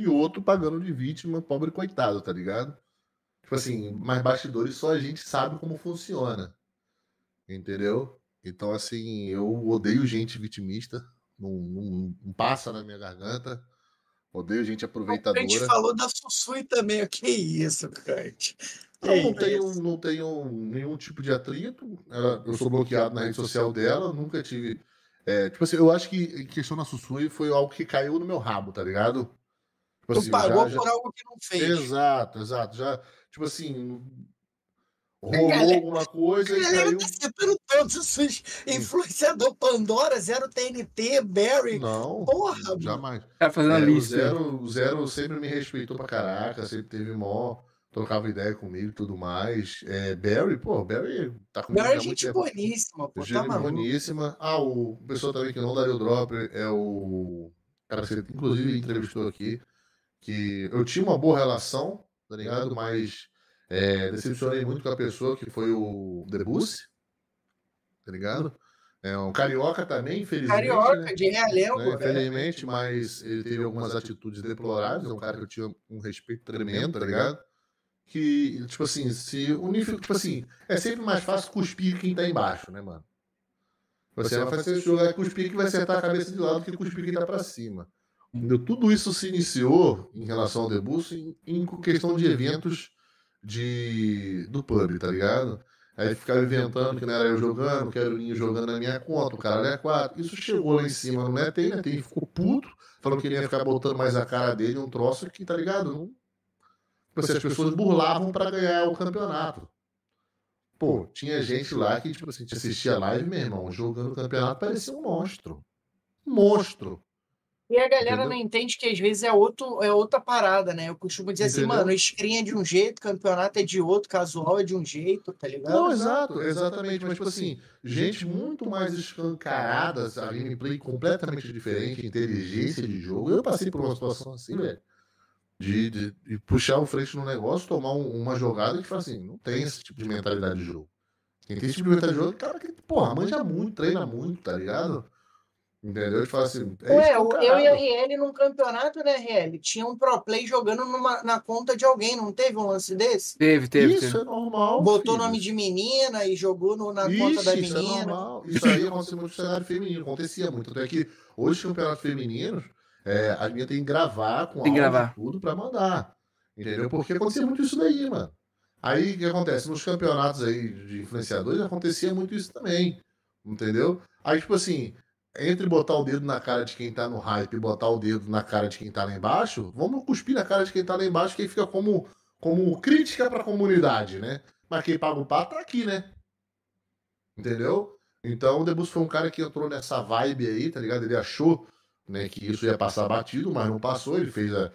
e outro pagando de vítima, pobre coitado, tá ligado? Tipo assim, mais bastidores só a gente sabe como funciona. Entendeu? Então, assim, eu odeio gente vitimista. Não, não- não passa na minha garganta. Odeio gente A gente aproveitadora. falou da Sussui também. Que isso, Kant. Não, não Que tenho, não tenho nenhum tipo de atrito. Ela- eu sou bloqueado na rede social dela, nunca tive. é, tipo assim, eu acho que em questão da Sussui foi algo que caiu no meu rabo, tá ligado? Tipo Tu assim, pagou já- já- por algo que não fez. Exato, exato. Já, tipo assim, rolou galera- alguma coisa A e galera caiu. tá os seus influenciador Pandora, Zero TNT, Barry. Não, Porra, jamais. Cara fazendo a É, o, lista. Zero, o Zero sempre me respeitou pra caraca, sempre teve mó, trocava ideia comigo e tudo mais. É, Barry, pô, Barry tá comigo Barry é gente tempo. boníssima, pô. Tá Gente maluco. boníssima. Ah, o pessoal também que não daria o drop é o cara que você inclusive entrevistou aqui, que eu tinha uma boa relação, tá ligado? Mas é, decepcionei muito com a pessoa que foi o Debussy, tá ligado? É um carioca também, infelizmente. Carioca, né? de realengo, né, velho. infelizmente, mas ele teve algumas atitudes deploráveis, é um cara que eu tinha um respeito tremendo, tá ligado? Que, tipo assim, se unifica, tipo assim, é sempre mais fácil cuspir quem tá embaixo, né, mano? Você vai fazer jogar cuspir que vai acertar a cabeça de lado que cuspir quem tá pra cima. Entendeu? Tudo isso se iniciou em relação ao debut em, em questão de eventos de, do pub, tá ligado? Aí ficava inventando que não era eu jogando, que era o Ninho jogando na minha conta, o cara é quatro. Isso chegou lá em cima no Netem, o Netem ficou puto, falou que ele ia ficar botando mais a cara dele, um troço que, tá ligado? Não... Tipo assim, as pessoas burlavam pra ganhar o campeonato. Pô, tinha gente lá que, tipo assim, assistia live, meu irmão, jogando o campeonato, parecia um monstro. Monstro. E a galera Entendeu? não entende que às vezes é, outro, é outra parada, né? Eu costumo dizer assim, Entendeu? mano, screen é de um jeito, campeonato é de outro, casual é de um jeito, tá ligado? Não, exato, exatamente. Mas, tipo assim, gente muito mais escancarada, a gameplay completamente diferente, inteligência de jogo. Eu passei por uma situação assim, velho, de, de, de puxar o frente no negócio, tomar um- uma jogada que fala assim, não tem esse tipo de mentalidade de jogo. Quem tem esse tipo de mentalidade de jogo é cara que, porra, manja muito, treina muito, tá ligado? Entendeu? Eu falo assim, é Ué, o- eu e a. RL num campeonato, né, RL? Tinha um pro play jogando numa- na conta de alguém, não teve um lance desse? Teve, teve. Isso teve. é normal. Botou o nome de menina e jogou no- na conta da Ixi, Isso é menina. normal. Isso aí acontecia muito no cenário feminino, acontecia muito. Tanto é que hoje, os campeonatos femininos, é, as meninas têm que gravar com Tem áudio gravar. e tudo pra mandar. Entendeu? Porque acontecia muito isso daí, mano. Aí o que acontece? Nos campeonatos aí de influenciadores acontecia muito isso também. Entendeu? Aí, tipo assim, entre botar o dedo na cara de quem tá no hype e botar o dedo na cara de quem tá lá embaixo, vamos cuspir na cara de quem tá lá embaixo, que aí fica como, como crítica pra comunidade, né? Mas quem paga o pato tá aqui, né? Entendeu? Então o Debus foi um cara que entrou nessa vibe aí, tá ligado? Ele achou né, que isso ia passar batido, mas não passou. Ele fez a-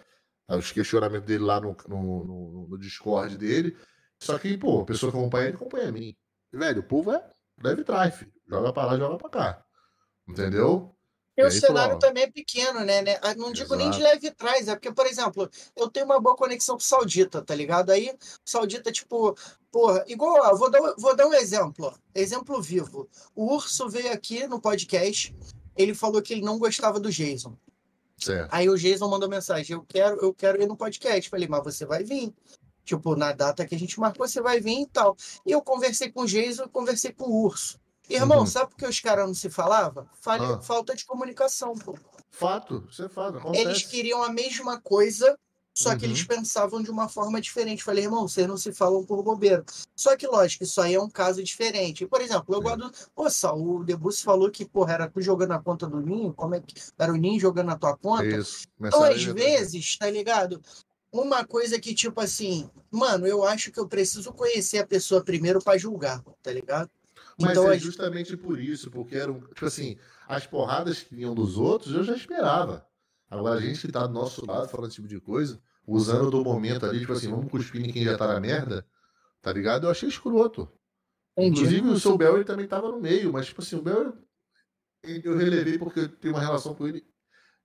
a- os questionamentos dele lá no, no, no- no Discord dele. Só que, pô, a pessoa que acompanha ele acompanha a mim. Velho, o povo é leve filho. Joga pra lá, joga pra cá. Entendeu? E o aí, cenário também é pequeno, né? né? Ah, Não digo nem de leve trás, é porque, por exemplo, eu tenho uma boa conexão com o Saudita, tá ligado? Aí, o Saudita, tipo, porra, igual, ó, vou dar, um- vou dar um exemplo, ó, exemplo vivo. O Urso veio aqui no podcast, ele falou que ele não gostava do Jason. certo. Aí o Jason mandou mensagem: Eu quero, eu quero ir no podcast. Falei, mas você vai vir. Tipo, na data que a gente marcou, você vai vir e tal. E eu conversei com o Jason e conversei com o Urso. Irmão, Uhum. sabe por que os caras não se falavam? Fale- Ah. Falta de comunicação, pô. Fato, isso é fato. Eles Acontece. queriam a mesma coisa, só que Uhum. eles pensavam de uma forma diferente. Falei, irmão, vocês não se falam por bobeira. Só que, lógico, isso aí é um caso diferente. Por exemplo, eu Sim. gosto. do- Pô, Sal, o Debussy falou que, porra, era tu jogando na conta do Ninho? Como é que. Era o Ninho jogando na tua conta? Isso. Então, às a- vezes, tá ligado? Uma coisa que, tipo assim, mano, eu acho que eu preciso conhecer a pessoa primeiro pra julgar, tá ligado? Mas Então, é justamente por isso, porque eram, tipo assim, as porradas que vinham dos outros eu já esperava. Agora, a gente que tá do nosso lado falando esse tipo de coisa, usando do momento ali, tipo assim, vamos cuspir em quem já tá na merda, tá ligado? Eu achei escroto. Entendi. Inclusive, o seu Bel ele também tava no meio, mas, tipo assim, o Bel eu relevei porque eu tenho uma relação com ele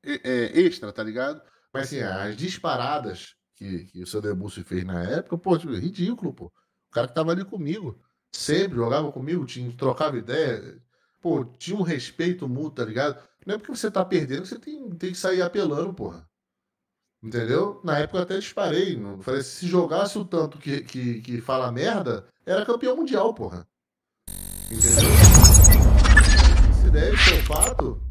é, extra, tá ligado? Mas, assim, as disparadas que, que o seu Debussy fez na época, pô, tipo, ridículo, pô. O cara que tava ali comigo, sempre jogava comigo, tinha, trocava ideia, pô, tinha um respeito mútuo, tá ligado? Não é porque você tá perdendo que você tem, tem que sair apelando, porra. Entendeu? Na época eu até disparei. Não, falei, se jogasse o tanto que, que, que fala merda, era campeão mundial, porra. Entendeu? Se deve ser o fato,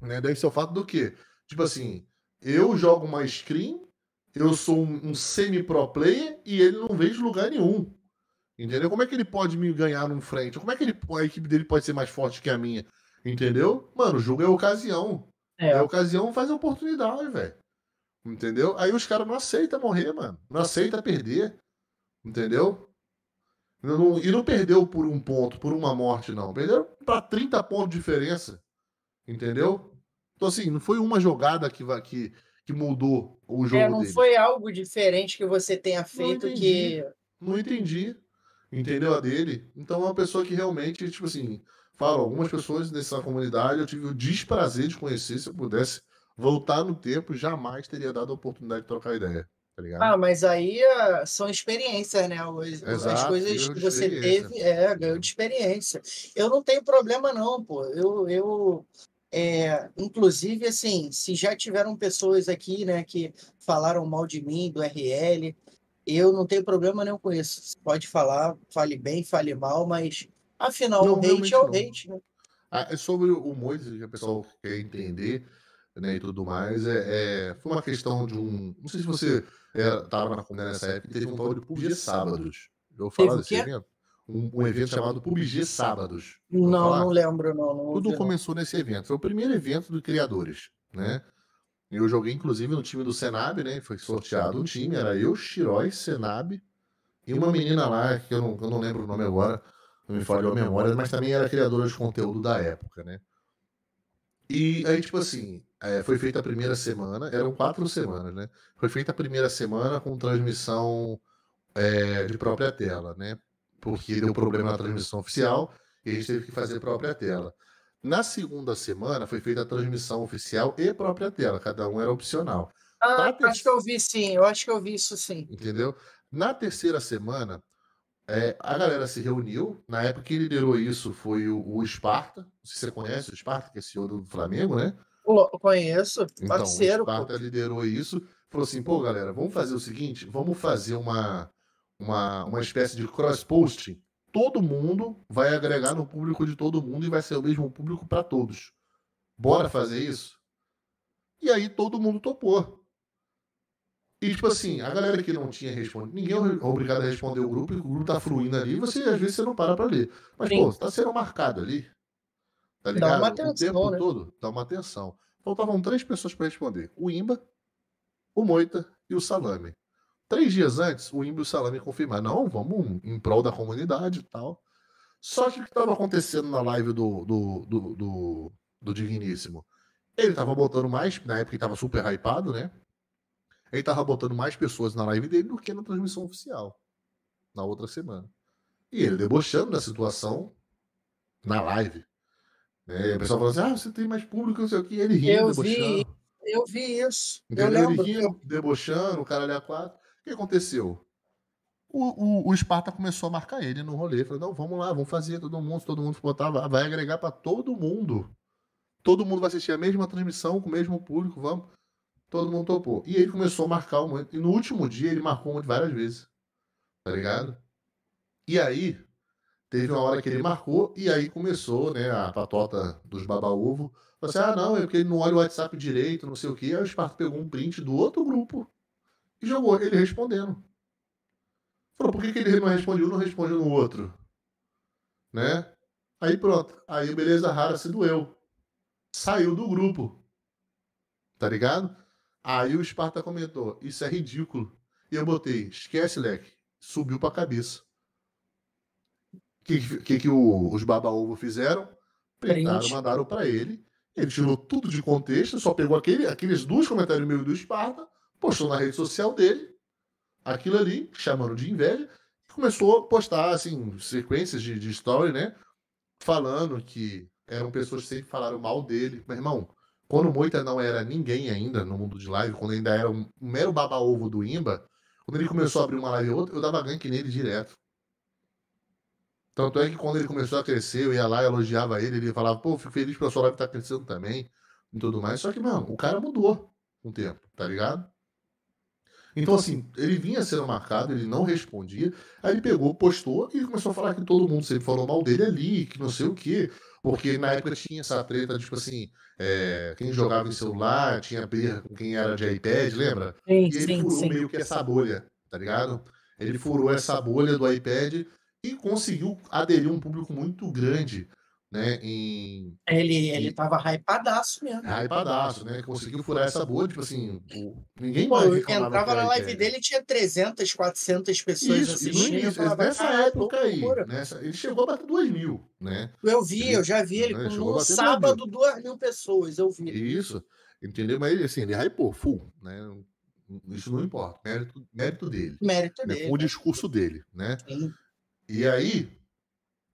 né? Deve ser o fato do quê? Tipo assim, eu jogo uma screen, eu sou um, um semi-pro player e ele não vejo lugar nenhum. Entendeu? Como é que ele pode me ganhar num frente? Como é que ele, a equipe dele pode ser mais forte que a minha? Entendeu? Mano, o jogo é ocasião. É, É, ocasião faz oportunidade, velho. Entendeu? Aí os caras não aceitam morrer, mano. Não aceita perder. Entendeu? Não- e não perdeu por um ponto, por uma morte, não. Perdeu pra 30 pontos de diferença. Entendeu? Então, assim, não foi uma jogada que, que, que mudou o jogo é, não dele. foi algo diferente que você tenha feito entendi. que. Não entendi. Entendeu a dele? Então é uma pessoa que realmente, tipo assim, falo, algumas pessoas nessa comunidade eu tive o desprazer de conhecer. Se eu pudesse voltar no tempo, jamais teria dado a oportunidade de trocar ideia. Tá ligado? Ah, mas aí ah, são experiências, né? As, as Exato, coisas ganhou que você teve, é, ganhou de experiência. Eu não tenho problema, não, pô. Eu, eu é, inclusive, assim, se já tiveram pessoas aqui, né, que falaram mal de mim, do RL, eu não tenho problema nenhum com isso. Pode falar, fale bem, fale mal, mas afinal, Não, o hate é o não. hate, né? Ah, é sobre o Moisés, que o pessoal quer entender, né, e tudo mais, é, é- foi uma questão de um. Não sei se você estava na comunidade nessa época, teve um tal de PUBG Sábados. Eu falar desse evento? Um, um evento chamado PUBG Sábados. Não, não lembro, não. não Tudo não. começou nesse evento. Foi o primeiro evento dos criadores, né? Eu joguei, inclusive, no time do Senab, né? Foi sorteado um time, era eu, Xirói, Senab e uma menina lá, que eu não, eu não lembro o nome agora, não me falhou a memória, mas também era criadora de conteúdo da época, né? E aí, tipo assim, é, foi feita a primeira semana, eram quatro semanas, né? Foi feita a primeira semana com transmissão é, de própria tela, né? Porque deu problema na transmissão oficial e a gente teve que fazer própria tela. Na segunda semana foi feita a transmissão oficial e própria tela, cada um era opcional, Ah, Tá, acho que eu vi sim, eu acho que eu vi isso sim. entendeu? Na terceira semana, é, a galera se reuniu. Na época que liderou isso foi o, o Esparta. Não sei se você conhece o Esparta, que é CEO do Flamengo, né? Pô, Conheço, Então, parceiro, o pô. Esparta liderou isso. Falou assim, pô, galera, vamos fazer o seguinte, vamos fazer uma, uma, uma espécie de cross-posting. Todo mundo vai agregar no público de todo mundo e vai ser o mesmo público para todos. Bora fazer isso? E aí todo mundo topou. E, tipo assim, a galera que não tinha respondido, ninguém é obrigado a responder o grupo, e o grupo tá fluindo ali, e você, às vezes, você não para pra ler. Mas, Sim. pô, tá sendo marcado ali. Tá Dá ligado? uma o atenção, tempo né? todo, dá uma atenção. Faltavam três pessoas para responder: o Imba, o Moita e o Salame. Três dias antes, o Imba e o Salame confirmaram: não, vamos em prol da comunidade e tal. Só que o que estava acontecendo na live do, do, do, do, do Digníssimo? Ele tava botando mais, na época ele tava super hypado, né? Ele tava botando mais pessoas na live dele do que na transmissão oficial, na outra semana. E ele debochando da situação na live. Né? O pessoal falou assim: ah, você tem mais público, não sei o que. Ele rindo, Eu debochando. vi, eu vi isso. Eu lembro. Ele rindo, debochando, o cara ali a quatro. O que aconteceu? O, o, o Sparta começou a marcar ele no rolê. Falou: não, vamos lá, vamos fazer todo mundo. Todo mundo botar, vai agregar pra todo mundo. Todo mundo vai assistir a mesma transmissão com o mesmo público, vamos. Todo mundo topou. E ele começou a marcar um monte. E no último dia ele marcou um várias vezes. Tá ligado? E aí, teve uma hora que ele marcou, e aí começou, né, a patota dos baba-ovo. Falou assim: ah, não, é porque ele não olha o WhatsApp direito, não sei o quê. Aí o Sparta pegou um print do outro grupo e jogou ele respondendo. Falou, por que, que ele não respondeu, não respondeu no outro? Né? Aí pronto. Aí o Beleza Rara se doeu. Saiu do grupo. Tá ligado? Aí o Sparta comentou, isso é ridículo. E eu botei, esquece, leque. Subiu pra cabeça. O que, que, que o- os baba-ovo fizeram? Print. mandaram pra ele. Ele tirou tudo de contexto, só pegou aquele, aqueles dois comentários meus do Sparta, postou na rede social dele, aquilo ali, chamando de inveja, e começou a postar, assim, sequências de, de story, né? Falando que eram pessoas que sempre falaram mal dele. Meu irmão, quando o Moita não era ninguém ainda no mundo de live, quando ainda era um, um mero baba-ovo do Imba, quando ele começou a abrir uma live ou outra, eu dava gank nele direto. Tanto é que quando ele começou a crescer, eu ia lá elogiava ele, ele falava, pô, fico feliz pela sua live estar crescendo também, e tudo mais. Só que, mano, o cara mudou com o tempo, tá ligado? Então, assim, ele vinha sendo marcado, ele não respondia, aí ele pegou, postou e começou a falar que todo mundo sempre falou mal dele ali, que não sei o quê. Porque na época tinha essa treta, tipo assim, é, quem jogava em celular, tinha briga com quem era de iPad, lembra? Sim, E ele sim, furou sim. meio que essa bolha, tá ligado? Ele furou essa bolha do iPad e conseguiu aderir um público muito grande, né? Em Ele, ele tava hypadaço mesmo. hypadaço, né? Conseguiu furar essa bolha, tipo assim, o- ninguém Pô, mais eu entrava na live dele e tinha 300, 400 pessoas Isso, assistindo. início, falava, nessa "Caraca, época aí, loucura." nessa, ele chegou a bater 2 mil, né? Eu vi, eu já vi ele Né, no sábado, duas mil pessoas, eu vi. Isso, entendeu? Mas ele, assim, ele hypou, full, né? Isso não importa, mérito, mérito dele, Mérito né? dele. Com o discurso dele, né? Sim. E aí,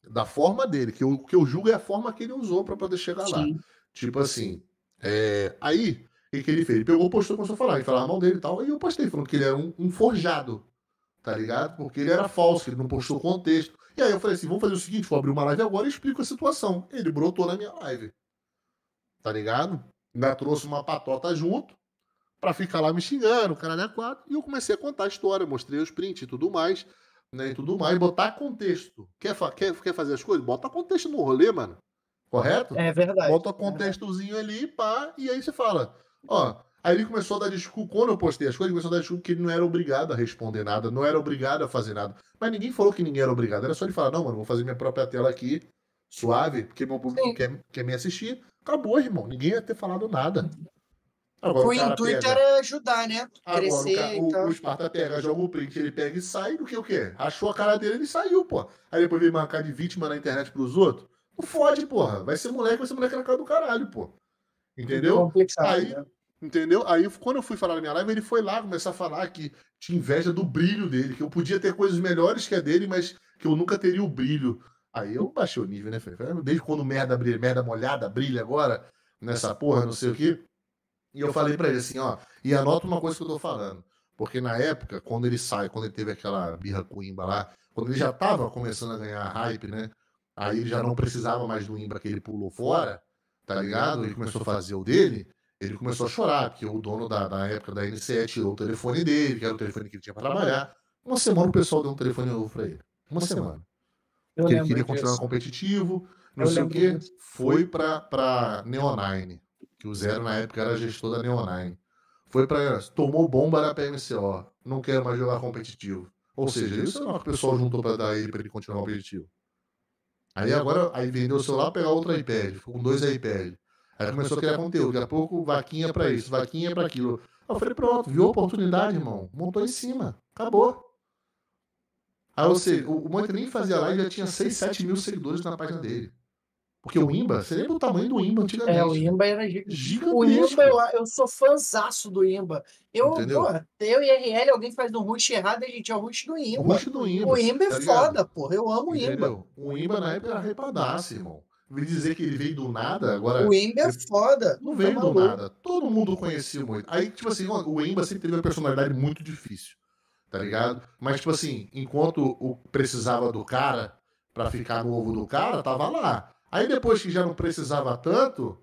da forma dele, que o que eu julgo é a forma que ele usou para poder chegar lá. Sim. Tipo assim, é, aí, o que, que ele fez? Ele pegou, postou e começou a falar, ele falava mal dele e tal, e eu postei falando que ele era um, um forjado, tá ligado? Porque ele era falso, ele não postou contexto. E aí eu falei assim, vamos fazer o seguinte, vou abrir uma live agora e explico a situação. Ele brotou na minha live, tá ligado? Ainda trouxe uma patota junto, pra ficar lá me xingando, o caralho é quatro, e eu comecei a contar a história, mostrei os prints e tudo mais, né, e tudo mais, botar contexto. Quer, fa- quer, quer fazer as coisas? Bota contexto no rolê, mano. Correto? É verdade. Bota o contextozinho ali, pá, e aí você fala, ó. Aí ele começou a dar desculpa, quando eu postei as coisas, ele começou a dar desculpa que ele não era obrigado a responder nada, não era obrigado a fazer nada. Mas ninguém falou que ninguém era obrigado, era só ele falar, não, mano, vou fazer minha própria tela aqui, suave, porque meu público Sim. quer, quer me assistir. Acabou, irmão, ninguém ia ter falado nada. Agora, O cara intuito pega- era ajudar, né? Agora, Crescer o, ca- e o, tal. o Sparta pega, joga o print, ele pega e sai do que o quê? Achou a cara dele, ele saiu, pô. Aí depois vem marcar de vítima na internet pros outros. Não fode, porra. Vai ser moleque, vai ser moleque na cara do caralho, pô. Entendeu? Complicado, Aí- né? Entendeu? Aí quando eu fui falar na minha live, ele foi lá começar a falar que tinha inveja do brilho dele, que eu podia ter coisas melhores que a dele, mas que eu nunca teria o brilho. Aí eu baixei o nível, né? Falei, desde quando merda brilha, merda molhada brilha agora, nessa porra, não sei o quê. E eu falei pra ele assim, ó, e anota uma coisa que eu tô falando. Porque na época, quando ele sai, quando ele teve aquela birra com o Imba lá, quando ele já tava começando a ganhar hype, né? Aí ele já não precisava mais do Imba que ele pulou fora, tá ligado? Ele começou a fazer o dele, ele começou a chorar, porque o dono da, da época da NCE tirou o telefone dele, que era o telefone que ele tinha pra trabalhar. Uma semana o pessoal deu um telefone novo pra ele. Uma semana. Porque ele queria disso. continuar competitivo, não Eu sei o quê. disso. Foi pra, pra Neonine, que o Zero na época era gestor da Neonine. Foi pra. Tomou bomba na PMCO. Não quero mais jogar competitivo. Ou seja, isso é o que o pessoal juntou pra dar ele pra ele continuar competitivo. Aí agora, aí vendeu o celular, pegar outro iPad, ficou com dois iPads. Aí começou a criar conteúdo, daqui a pouco vaquinha pra isso, vaquinha pra aquilo. Eu falei, pronto, viu a oportunidade, irmão. Montou em cima, acabou. Aí você, o, o Monte nem fazia live, já tinha 6, 7 mil seguidores na página dele. Porque o Imba, você lembra o tamanho do Imba antigamente? É, o Imba era gigante. Gigantesco. O Imba, eu, eu sou fãzaço do Imba. Eu, Entendeu? porra, eu e RL, alguém faz um rush errado, a gente é o rush do O Imba. rosto do Imba. O Imba é tá foda, porra. Eu amo o Imba. Entendeu? O Imba na época era repadaço, irmão. Me dizer que ele veio do nada, agora. O Imba é foda. Não tá veio do maluco. nada. Todo mundo conhecia muito. Aí, tipo assim, o Emba sempre teve uma personalidade muito difícil. Tá ligado? Mas, tipo assim, enquanto o precisava do cara pra ficar no ovo do cara, tava lá. Aí depois que já não precisava tanto,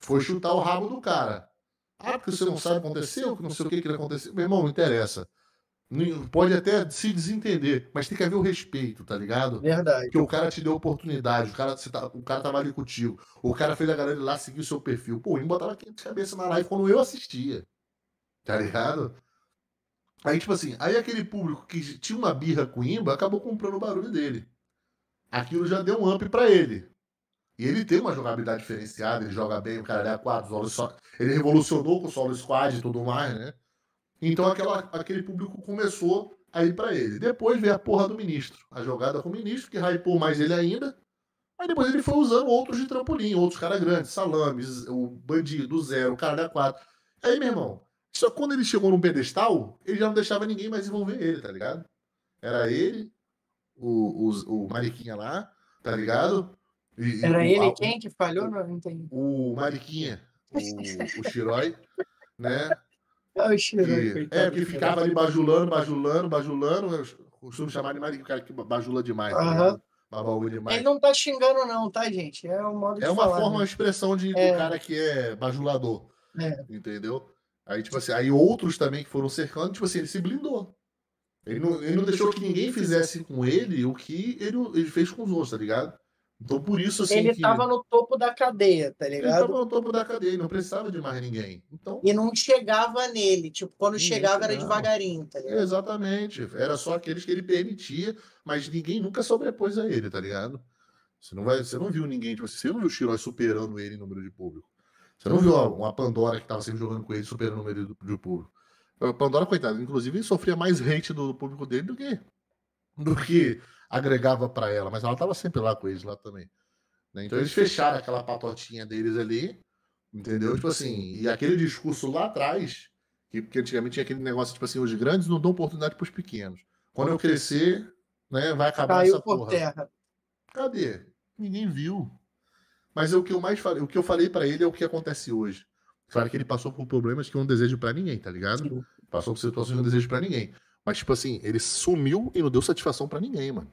foi chutar o rabo do cara. Ah, porque você não sabe o que aconteceu, que não sei o que que aconteceu. Meu irmão, não interessa. Pode até se desentender, mas tem que haver o respeito, tá ligado? Verdade. Porque o cara te deu oportunidade, o cara, você tá- o cara tava ali contigo, o cara fez a galera ir lá seguir o seu perfil. Pô, o Imba tava aqui de cabeça na live quando eu assistia. Tá ligado? Aí, tipo assim, aí aquele público que tinha uma birra com o Imba acabou comprando o barulho dele. Aquilo já deu um up pra ele. E ele tem uma jogabilidade diferenciada, ele joga bem, o cara é 4, solo só. Ele revolucionou com o solo squad e tudo mais, né? Então aquela, aquele público começou a ir pra ele. Depois veio a porra do ministro. A jogada com o ministro, que hypou mais ele ainda. Aí depois ele foi usando outros de trampolim, outros caras grandes, Salames, o Bandido, Zero, o cara da 4. Aí, meu irmão, só quando ele chegou num pedestal, ele já não deixava ninguém mais envolver ele, tá ligado? Era ele, o, o, o Mariquinha lá, tá ligado? E- Era o- ele a- quem que falhou? Não entendi. O Mariquinha, o, o Xirói, né? Ah, o Que, é, que ficava ali bajulando, bajulando, bajulando. Eu costumo chamar de Mariquinha, o cara que bajula demais, Aham. ligado? Babaú demais. Ele não tá xingando, não, tá, gente? É um modo É uma falar, forma, uma né? expressão de, É. do cara que é bajulador. É. Entendeu? Aí, tipo assim, aí outros também que foram cercando, tipo assim, ele se blindou. Ele não, ele não deixou que ninguém fizesse com ele o que ele, ele fez com os outros, tá ligado? Então, por isso, assim, Ele que tava no topo da cadeia, tá ele ligado? tava no topo da cadeia, ele não precisava de mais ninguém. Então, E não chegava nele. Tipo, quando Ninguém chegava era chegava. devagarinho, tá ligado? exatamente. Era só aqueles que ele permitia, mas ninguém nunca sobrepôs a ele, tá ligado? Você não, vai, você não viu ninguém, tipo, você não viu o Xirói superando ele em número de público. Você não viu uma, Pandora que tava sempre jogando com ele superando o número de, de público. A Pandora, coitado, inclusive sofria mais hate do público dele do que, do que agregava pra ela, mas ela tava sempre lá com eles lá também. né? Então eles fecharam aquela patotinha deles ali, entendeu? Tipo assim, e aquele discurso lá atrás, que, porque antigamente tinha aquele negócio, tipo assim, os grandes não dão oportunidade pros pequenos. Quando eu crescer, né, vai acabar Caiu essa por porra. terra. Cadê? Ninguém viu. Mas é o que eu mais falei, o que eu falei pra ele é o que acontece hoje. Claro que ele passou por problemas que eu não desejo pra ninguém, tá ligado? Passou por situações que eu não desejo pra ninguém. Mas, tipo assim, ele sumiu e não deu satisfação pra ninguém, mano.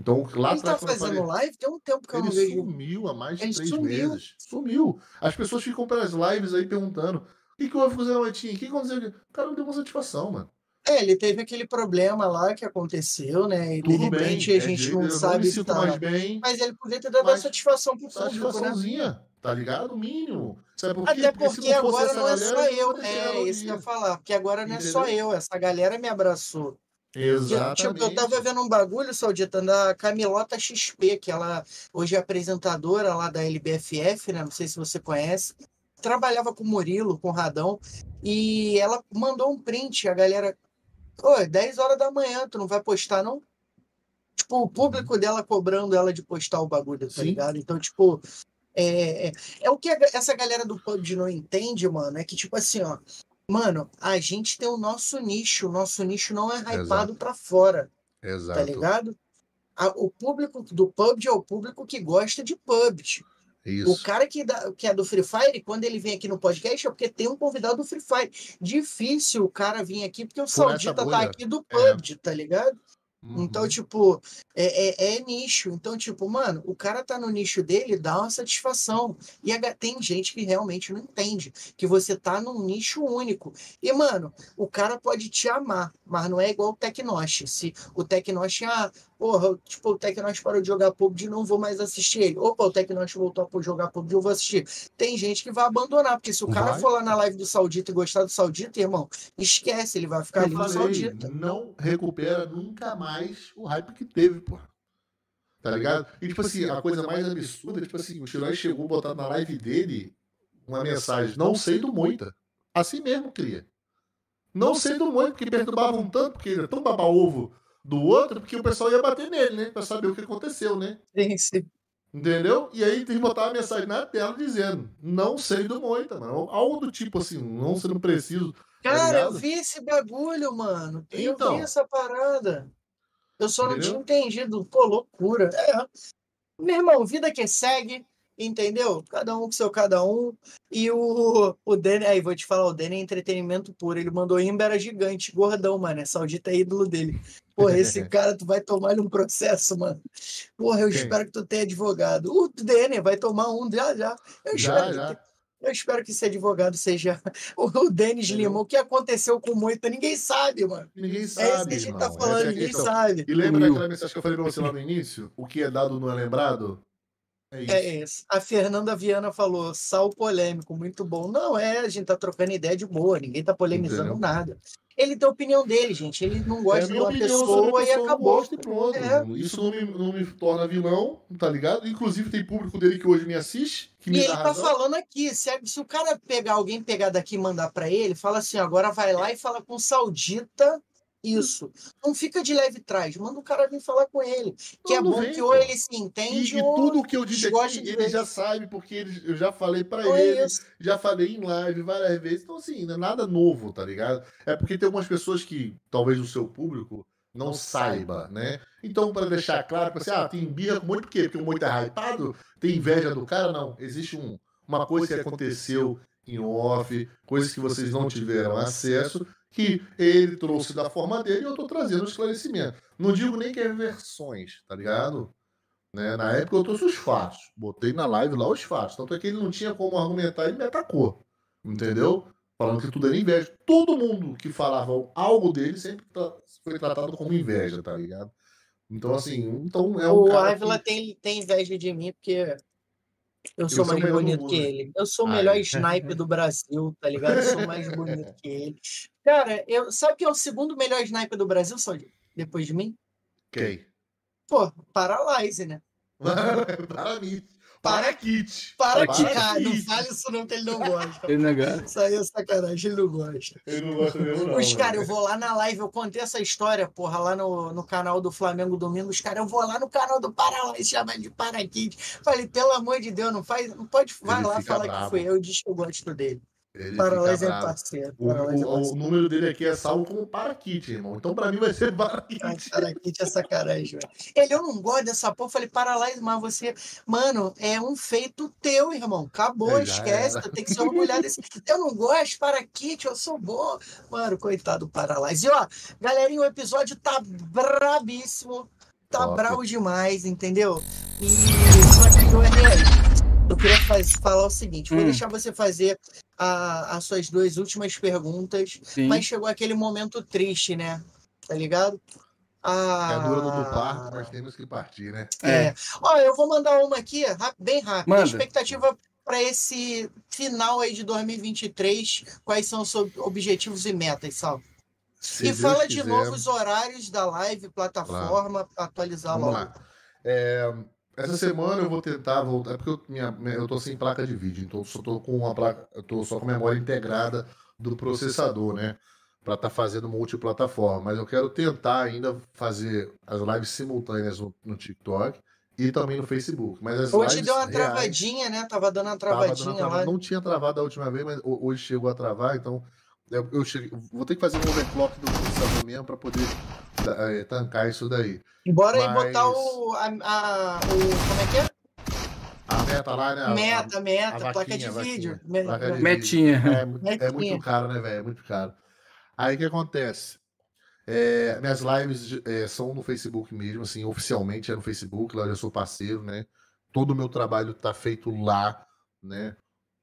Então, lá Ele tá atrás, eu fazendo live? Tem um tempo que eu não ele sumiu há mais de três sumiu. meses. Sumiu. As pessoas ficam pelas lives aí perguntando: o que, que houve com o Zé Noitinho? O que aconteceu? O cara não deu uma satisfação, mano. É, ele teve aquele problema lá que aconteceu, né? E de Tudo bem. repente a é gente de- não sabe não se tá. bem. Mas ele podia ter dado Mas a satisfação pro público, né? Tá ligado? O mínimo. Sabe por? Até Porque porque agora não é galera, só eu. não É, isso que eu ia falar. Porque agora não é só eu. Essa galera me abraçou. Eu, Exatamente. tipo, eu tava vendo um bagulho, Saudita, da Camilota XP, que ela hoje é apresentadora lá da LBFF, né? Não sei se você conhece. Trabalhava com o Murilo, com o Radão, e ela mandou um print, a galera. Ô, 10 horas da manhã, tu não vai postar, não? Tipo, o público dela cobrando ela de postar o bagulho, tá. Sim. ligado? Então, tipo, é, é, é o que a- essa galera do PUBG não entende, mano, é que, tipo assim, ó, mano, a gente tem o nosso nicho, o nosso nicho não é hypado pra fora, tá Exato. ligado? A- o público do PUBG é o público que gosta de PUBG. O Isso. cara que, dá- que é do Free Fire, quando ele vem aqui no podcast, é porque tem um convidado do Free Fire. Difícil o cara vir aqui, porque o essa Saudita tá aqui do É. PUBG, tá ligado? Uhum. Então, tipo, é, é, é nicho. Então, tipo, mano, o cara tá no nicho dele, dá uma satisfação. E a tem gente que realmente não entende que você tá num nicho único. E, mano, o cara pode te amar, mas não é igual o Tecnosh. Se o Tecnosh, ah, porra, tipo, o Tecnosh parou de jogar PUBG, não vou mais assistir ele. Opa, o Tecnosh voltou a jogar PUBG, eu vou assistir. Tem gente que vai abandonar, porque se o cara Vai. for lá na live do Saudita e gostar do Saudita, irmão, esquece, ele vai ficar Eu ali no falei, Saudita. não recupera nunca mais o hype que teve, pô. Tá ligado? E, tipo assim, a coisa mais absurda, tipo assim, o Shirai chegou a botar na live dele uma mensagem, não sei do Moita. Assim mesmo, cria. Não sei do Moita, porque perturbavam tanto, porque ele é tão baba-ovo do outro, porque o pessoal ia bater nele, né? Pra saber o que aconteceu, né? Sim, sim. Entendeu? E aí tem que botar uma mensagem na tela dizendo, não sei do Moita, mano. Algo do tipo assim, não sendo preciso. Cara, eu vi esse bagulho, mano. Eu Então. vi essa parada. Eu só não Entendeu? tinha entendido. Pô, loucura. É. Meu irmão, vida que segue, entendeu? Cada um com seu cada um. E o, o Danny, aí vou te falar, o Danny é entretenimento puro. Ele mandou Imba era gigante, gordão, mano. É saudita é ídolo dele. Porra, esse <laughs> cara, tu vai tomar um processo, mano. Porra, eu Quem? espero que tu tenha advogado. O Danny vai tomar um já, já. Eu Já, espero, já. Que, eu espero que esse advogado seja <laughs> o Denis? Lima. O que aconteceu com o Moita, ninguém sabe, mano. Ninguém É sabe, isso que a gente irmão. tá Essa falando, é ninguém questão. sabe. E lembra daquela mensagem que eu falei pra você lá no início? O que é dado não é lembrado? É isso. É isso. A Fernanda Viana falou, sal polêmico, muito bom. Não é, a gente tá trocando ideia de boa, ninguém tá polemizando Entendeu? nada. Ele tem a opinião dele, gente. Ele não É gosta a de uma pessoa e acabou. gosto e pronto. É. Isso não me, não me torna vilão, tá ligado? Inclusive tem público dele que hoje me assiste, que E me ele dá tá razão. falando aqui, se, se o cara pegar alguém pegar daqui e mandar pra ele, fala assim, agora vai lá e fala com o Saudita isso. Não fica de leve trás, manda o cara vir falar com ele. Que é bom vem, que ou ele se E, entende e ou tudo que eu disse aqui, de ele ver. já sabe, porque ele- eu já falei é ele, isso. já falei em live várias vezes. Então, assim, não é nada novo, tá ligado? É porque tem algumas pessoas que, talvez o seu público, não, Não saiba, saiba. né? Então, para deixar claro, tipo assim, ah, tem birra com muito, por quê? Porque o muito é hypado? Tem inveja do cara? Não. Existe um, uma coisa que aconteceu em off, coisas que vocês não tiveram acesso, que ele trouxe da forma dele e eu tô trazendo o esclarecimento. Não digo nem que é versões, tá ligado? Né? Na época eu trouxe os fatos. Botei na live lá os fatos. Tanto é que ele não tinha como argumentar, ele me atacou. Entendeu? Falando que tudo era inveja. Todo mundo que falava algo dele sempre foi tratado como inveja, tá ligado? Então, assim, então é um o Ávila que... tem, tem inveja de mim, porque eu sou sou mais bonito que ele. Eu sou o Ai. melhor sniper do Brasil, tá ligado? Eu sou mais bonito que ele. <laughs> Cara, eu, sabe quem é o segundo melhor sniper do Brasil, Saudi? Depois de mim? Quem? Pô, Paralyze, né? <laughs> para mim. Para Kit. Para Para não fale isso não, que ele não gosta. Ele negócio. Isso aí é sacanagem, ele não gosta. Ele não gosta mesmo, não. Os caras, né? eu vou lá na live, eu contei essa história, porra, lá no, no canal do Flamengo Domingo. Os caras, eu vou lá no canal do Paralyze, chama de Paraquite. Falei, pelo amor de Deus, não faz, não pode, vai Ele lá falar bravo. que foi eu, diz que eu gosto dele. Ele é parceiro. O, é o- o número dele aqui é salvo como para Kit, irmão. Então, pra mim, vai ser <laughs> para Kit. Ai, Paraquite é sacanagem, velho. Ele, eu não gosto dessa porra. Falei, Paralyze, mas você. Mano, é um feito teu, irmão. Acabou, É, esquece. Tem que se orgulhar desse. Eu não gosto, Paraquite, eu sou bom. Mano, coitado do Paralyze. E ó, galerinha, o episódio tá brabíssimo. Tá Top. bravo demais, entendeu? E só que eu errei. Eu queria faz- falar o seguinte: vou Hum. deixar você fazer a- as suas duas últimas perguntas. Sim. Mas chegou aquele momento triste, né? Tá ligado? Ah, É a dura do parto, nós temos que partir, né? É. Ó, eu vou mandar uma aqui, bem rápido. Manda. Expectativa para esse final aí de 2023. Quais são os seus objetivos e metas, Sal? Se e Deus fala de quiser. novo os horários da live, plataforma, atualizar Vamos logo. lá. É, essa semana eu vou tentar voltar, porque eu, minha, eu tô sem placa de vídeo, então só tô com uma placa, eu tô só com a memória integrada do processador, né? Para estar fazendo multiplataforma. Mas eu quero tentar ainda fazer as lives simultâneas no, no TikTok e também no Facebook. Mas as Hoje deu uma reais- travadinha, né? Tava dando uma Tava dando travadinha trava- lá. Não tinha travado da última vez, mas ho- hoje chegou a travar, então eu, eu cheguei- vou ter que fazer um overclock do processador mesmo para poder eh, tancar isso daí. Bora aí Mas- botar o, a, a- o. Como é que é? A meta lá, né? a- Meta, meta, a placa vaquinha, de vaquinha. vídeo. Placa de vídeo. Metinha. É, mu- é Metinha. muito caro, né, velho? É muito caro. Aí o que acontece? É, minhas lives é, são no Facebook mesmo, assim, oficialmente é no Facebook, lá eu já sou parceiro, né? Todo o meu trabalho tá feito lá, né?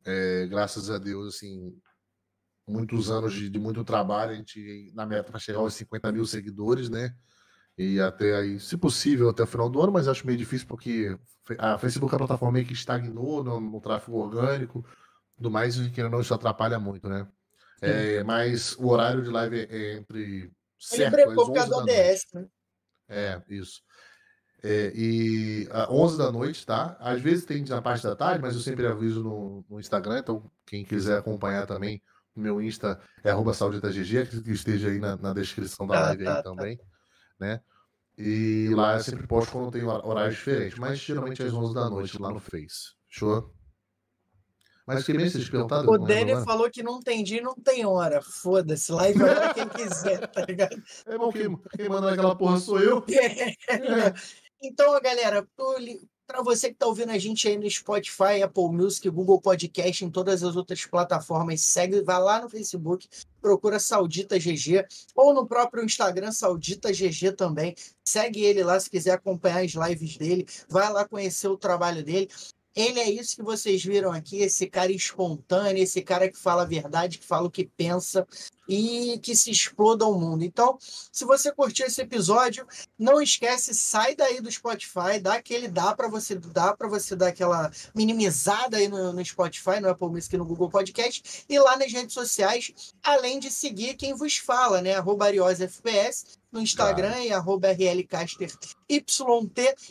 É, graças a Deus, assim, muitos anos de, de muito trabalho, a gente na meta para chegar aos 50 mil seguidores, né? E até aí, se possível, até o final do ano, mas acho meio difícil porque a Facebook é a plataforma meio que estagnou no, no tráfego orgânico, tudo mais, que não isso atrapalha muito, né? É, mas o horário de live é, é entre Ele certo, brecou por 11 causa do. ODS, né? É, isso. É, e às 11 da noite, tá? Às vezes tem na parte da tarde, mas eu sempre aviso no, no Instagram, então quem quiser acompanhar também, meu Insta é arroba que esteja aí na, na descrição da Tá, live tá, aí tá. também, né? E lá eu sempre posto quando tem hor- horários diferentes, mas geralmente às 11 da noite lá no Face. Show? Mas que bem perguntaram? O agora. falou que não tem dia e não tem hora. Foda-se, live é pra quem quiser, tá ligado? É bom, quem, quem manda aquela porra sou eu. <laughs> Então, ó, galera, o li- Para você que está ouvindo a gente aí no Spotify, Apple Music, Google Podcast, em todas as outras plataformas, segue, vai lá no Facebook, procura Saudita GG, ou no próprio Instagram, Saudita GG também. Segue ele lá se quiser acompanhar as lives dele, vai lá conhecer o trabalho dele. Ele é isso que vocês viram aqui, esse cara espontâneo, esse cara que fala a verdade, que fala o que pensa e que se exploda ao mundo. Então, se você curtiu esse episódio, não esquece, sai daí do Spotify, dá aquele dá para você, dá para você dar aquela minimizada aí no, no Spotify, no Apple Music e no Google Podcast e lá nas redes sociais, além de seguir quem vos fala, né? Arroba FPS no Instagram Claro. e arroba RLCasterYT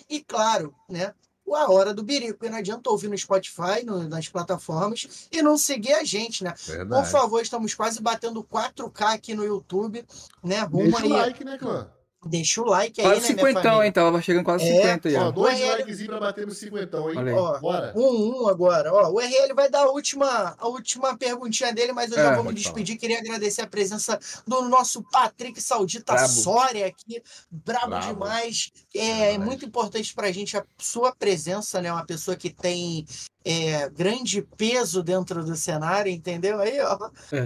e claro, né? A Hora do Birico. E não adianta ouvir no Spotify, no- nas plataformas, e não seguir a gente, né? Por Verdade. favor, estamos quase batendo 4K aqui no YouTube, né? Rumo Deixa o aí. like, né, clã? Deixa o like aí, Quase né, minha 50, família? hein? Tava chegando quase É, 50 já. Ó, dois URL likezinhos pra bater no cinquentão, hein? Olha aí. Ó, Bora. Um, um agora. Ó, o RL vai dar a última, a última perguntinha dele, mas eu já É, vou me despedir. Queria agradecer a presença do nosso Patrick Saudita Brabo. Soria aqui. Brabo, Brabo. demais. É, Demais. muito importante pra gente a sua presença, né? Uma pessoa que tem é, grande peso dentro do cenário, entendeu? Aí, ó. É.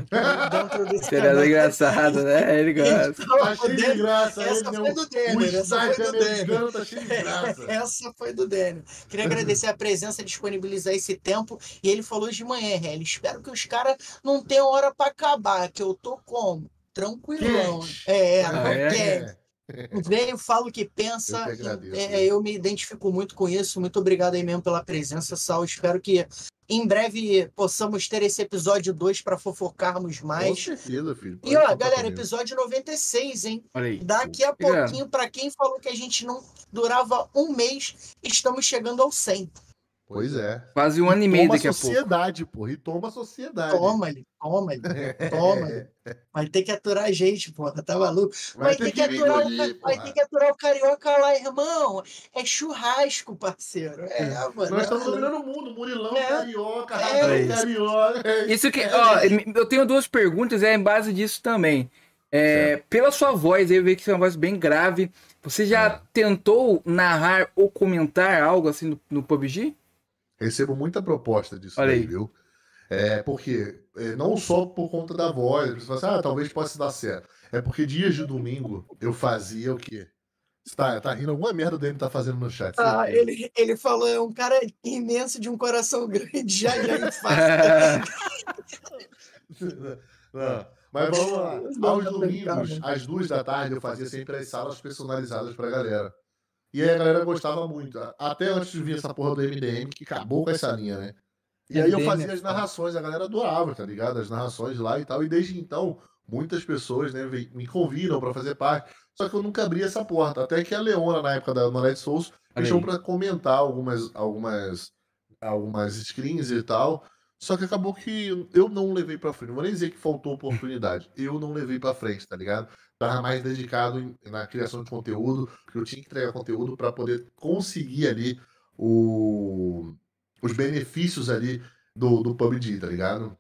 Dentro do Tirada cenário. engraçado, né? Ele gosta. Então, Tá o cheio de graça. essa foi né? do Denner, essa foi do Denner. americano tá cheio de graça. <laughs> Essa foi do Daniel. Queria agradecer a presença, disponibilizar esse tempo. E ele falou de manhã, Relly. Espero que os caras não tenham hora pra acabar, que eu tô como? Tranquilão. Quente. É, Ah, não é? quer. <laughs> Veio, fala o que pensa. Eu que agradeço. É, eu me identifico muito com isso. Muito obrigado aí mesmo pela presença, Sal. Espero que em breve possamos ter esse episódio 2 para fofocarmos Com mais. certeza, filho. E ó, galera, comigo. episódio 96, hein? Aí. Daqui a pouquinho, para quem falou que a gente não durava um mês, estamos chegando ao 100. Pois é. Quase um ano e meio Toma daqui a pouco. sociedade, porra. E toma a sociedade. Toma-lhe, toma-lhe, <laughs> toma-lhe. Vai ter que aturar a gente, porra, tá maluco? Vai, ter que, aturar, o, engolir, ca- vai ter que aturar o carioca lá, irmão. É churrasco, parceiro. É, mano. Nós estamos dominando o mundo. Murilão, É. carioca, É Radão, isso. carioca. É Isso que, ó, eu tenho duas perguntas, é em base disso também. É, pela sua voz, eu vi que você é uma voz bem grave. Você já É. tentou narrar ou comentar algo assim no, no PUBG? Recebo muita proposta disso Olha aí. viu? É, porque é, não só por conta da voz, você fala assim, ah, talvez possa dar certo. É porque dias de domingo eu fazia o quê? Você tá, tá rindo alguma merda dele tá fazendo no chat. Ah, ele, ele falou, é um cara imenso de um coração <laughs> grande, já já. <laughs> Não, mas vamos lá. Aos domingos, às duas da tarde, eu fazia sempre as salas personalizadas pra galera. E aí a galera gostava muito. Até antes de vir essa porra do MDM, que acabou com essa linha, né? E aí eu MDM fazia é as narrações, a galera adorava, tá ligado? As narrações lá e tal. E desde então, muitas pessoas né, me convidam pra fazer parte. Só que eu nunca abri essa porta. Até que a Leona, na época da Norete Souls, deixou pra comentar algumas, algumas, algumas screens e tal. Só que acabou que eu não levei pra frente. Não vou nem dizer que faltou oportunidade. Eu não levei pra frente, tá ligado? Tava mais dedicado em- na criação de conteúdo, porque eu tinha que entregar conteúdo pra poder conseguir ali o, os benefícios ali do, do PUBG, tá ligado?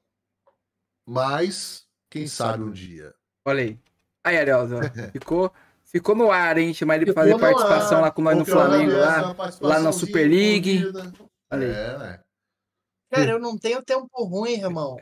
Mas, quem sabe um dia. Olha aí. Aí, Ariel, ó, <laughs> ficou, ficou no ar, hein? Chamar ele pra fazer participação ar, lá com nós no Flamengo, lá. lá na Super League. Olha aí. É, né? Cara, eu não tenho tempo ruim, irmão.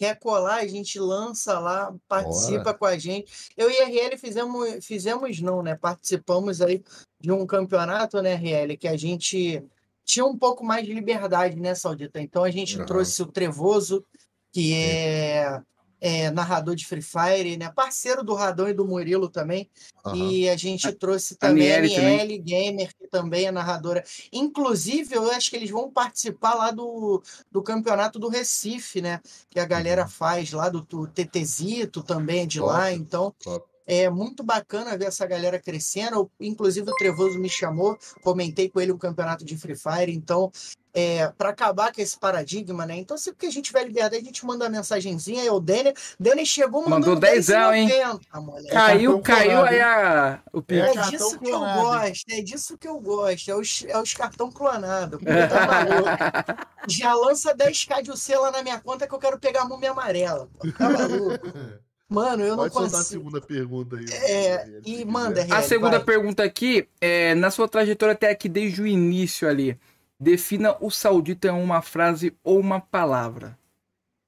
Quer colar, a gente lança lá, participa com a gente. Eu e a RL fizemos, fizemos não, né? Participamos aí de um campeonato, né, RL, que a gente tinha um pouco mais de liberdade, né, Saudita? Então a gente Aham. trouxe o Trevoso, que é, é narrador de Free Fire, né? Parceiro do Radão e do Murilo também. Aham. E a gente trouxe também a. Miele Gamer, que também é narradora. Inclusive, eu acho que eles vão participar lá do, do campeonato do Recife, né? Que a galera faz lá do, do TTzito também é de lá. Top, Então, top. É muito bacana ver essa galera crescendo. Eu, Inclusive, o Trevoso me chamou, comentei com ele o campeonato de Free Fire. Então, é, para acabar com esse paradigma, né? Então, sempre que a gente tiver liberdade, a gente manda uma mensagenzinha. Aí o Denner, Denner chegou Mandou mandando dezão, hein? 10,90, moleque. Caiu, caiu clonado, aí a, o É Pix. É disso que eu clonado. gosto, é disso que eu gosto. É os, é os cartão clonados. Tá maluco? <laughs> Já lança 10k de UC lá na minha conta que eu quero pegar a múmia amarela. pô. Tá maluco? <laughs> Mano, eu não Pode soltar a consigo. segunda pergunta aí. É, e manda, A RL, segunda vai. pergunta aqui, é, na sua trajetória até aqui desde o início ali, Defina o saudita em uma frase ou uma palavra.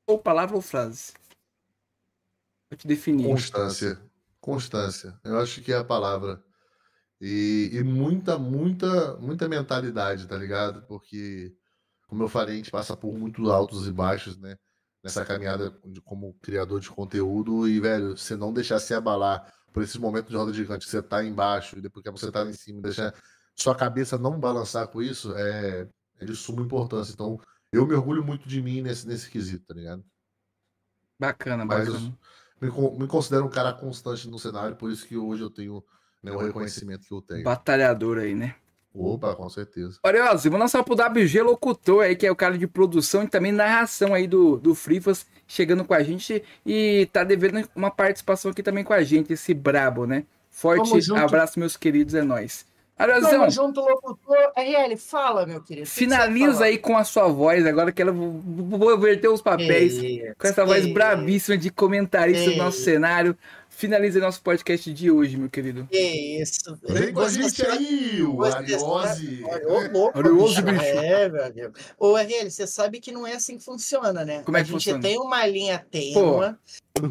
Ou palavra ou frase. Vou te definir. Constância. Constância. Eu acho que é a palavra. E, e muita, muita, muita mentalidade, tá ligado? Porque, como eu falei, a gente passa por muitos altos e baixos, né? Nessa caminhada de- como criador de conteúdo. E, velho, você não deixar se abalar por esses momentos de roda gigante, que você tá embaixo e depois que você tá em cima, deixar sua cabeça não balançar com isso, é, é de suma importância. Então, eu me orgulho muito de mim nesse, nesse quesito, tá ligado? Bacana, Mas eu bacana. me, me considero um cara constante no cenário, por isso que hoje eu tenho né, o reconhecimento que eu tenho. Batalhador aí, né? Opa, com certeza. Orioso, vou lançar pro WG Locutor aí, que é o cara de produção e também narração aí do, do Frifas, chegando com a gente e tá devendo uma participação aqui também com a gente, esse brabo, né? Forte abraço, meus queridos, é nóis. Ariozão, Tamo junto, locutor. RL, fala, meu querido. Finaliza aí com a sua voz, agora que ela vou, verter os papéis. Com essa voz bravíssima de comentarista do Ei. nosso cenário. Finaliza nosso podcast de hoje, meu querido. Isso. Vem com a gente aí, o Ariose. Olha, Ô, louco, Arioso, bicho. bicho. É, meu amigo. Ô, RL, você sabe que não é assim que funciona, né? Como é a que gente funciona? tem uma linha tênua,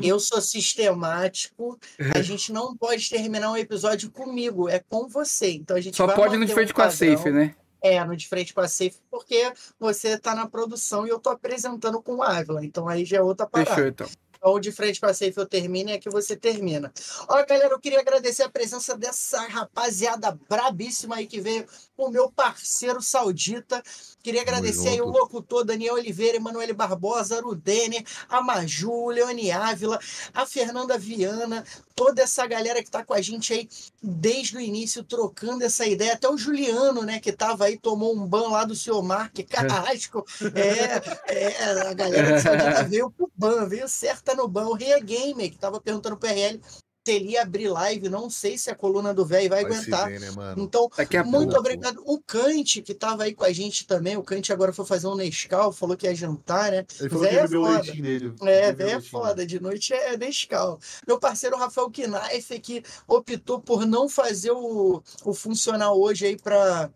eu sou sistemático, a <laughs> gente não pode terminar um episódio comigo, é com você. Então a gente Só vai pode ir no de um frente com a. Safe, né? É, no de frente com a Safe, porque você tá na produção e eu tô apresentando com o Ávila, então aí já é outra parada. Fechou, então. Então, de frente para safe eu termino e aqui você termina. Ó, galera, eu queria agradecer a presença dessa rapaziada brabíssima aí que veio com o meu parceiro saudita. Queria agradecer aí o locutor Daniel Oliveira, Emanuele Barbosa, Arudener, a Maju, Leone Ávila, a Fernanda Viana, toda essa galera que tá com a gente aí desde o início, trocando essa ideia. Até o Juliano, né, que tava aí, tomou um ban lá do seu Mark <laughs> Carrasco. É, é, a galera Saudita <laughs> veio pro ban, veio certa no ban. O Ria Gamer, que tava perguntando pro RL se ele ia abrir live, não sei se a coluna do velho vai, Vai aguentar. ver, né, mano? Então, Daqui a muito pouco. obrigado. O Kant, que tava aí com a gente também, o Kant agora foi fazer um Nescau, falou que ia jantar, né? Ele falou que Véia bebeu o foda. leitinho dele. É, Bebeu o velho é foda, de noite é Nescau. Meu parceiro Rafael Knaif, que optou por não fazer o, o funcional hoje aí pra,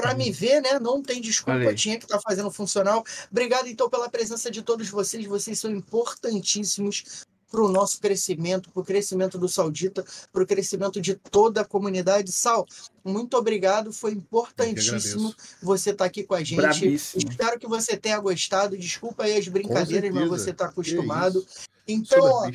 pra me ver, né? Não tem desculpa, aí. tinha que estar fazendo funcional. Obrigado, então, pela presença de todos vocês. Vocês são importantíssimos para o nosso crescimento, para o crescimento do Saudita, para o crescimento de toda a comunidade. Sal, muito obrigado, foi importantíssimo você estar aqui com a gente. Brabíssimo. Espero que você tenha gostado. Desculpa aí as brincadeiras, mas você está acostumado. Então, ó,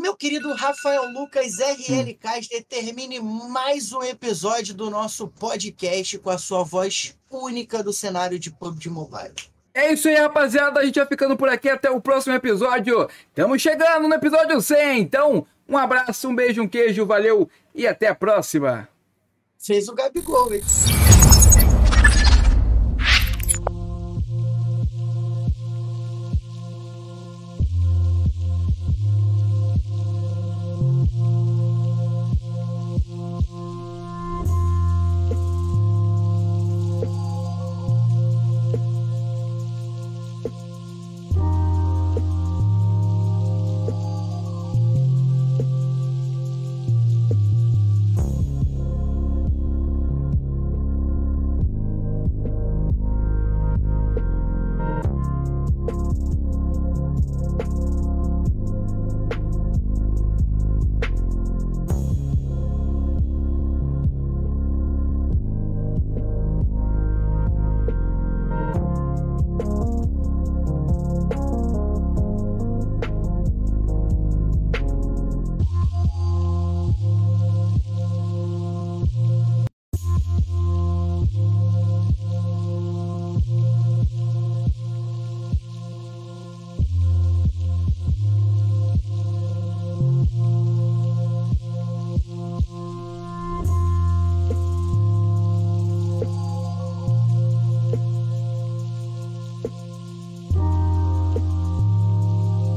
meu querido Rafael Lucas Hum. RL Caster, termine mais um episódio do nosso podcast com a sua voz única do cenário de PUBG Mobile. É isso aí, rapaziada. A gente vai ficando por aqui até o próximo episódio. Estamos chegando no episódio 100. Então, um abraço, um beijo, um queijo, valeu e até a próxima. Fez o Gabigol, hein?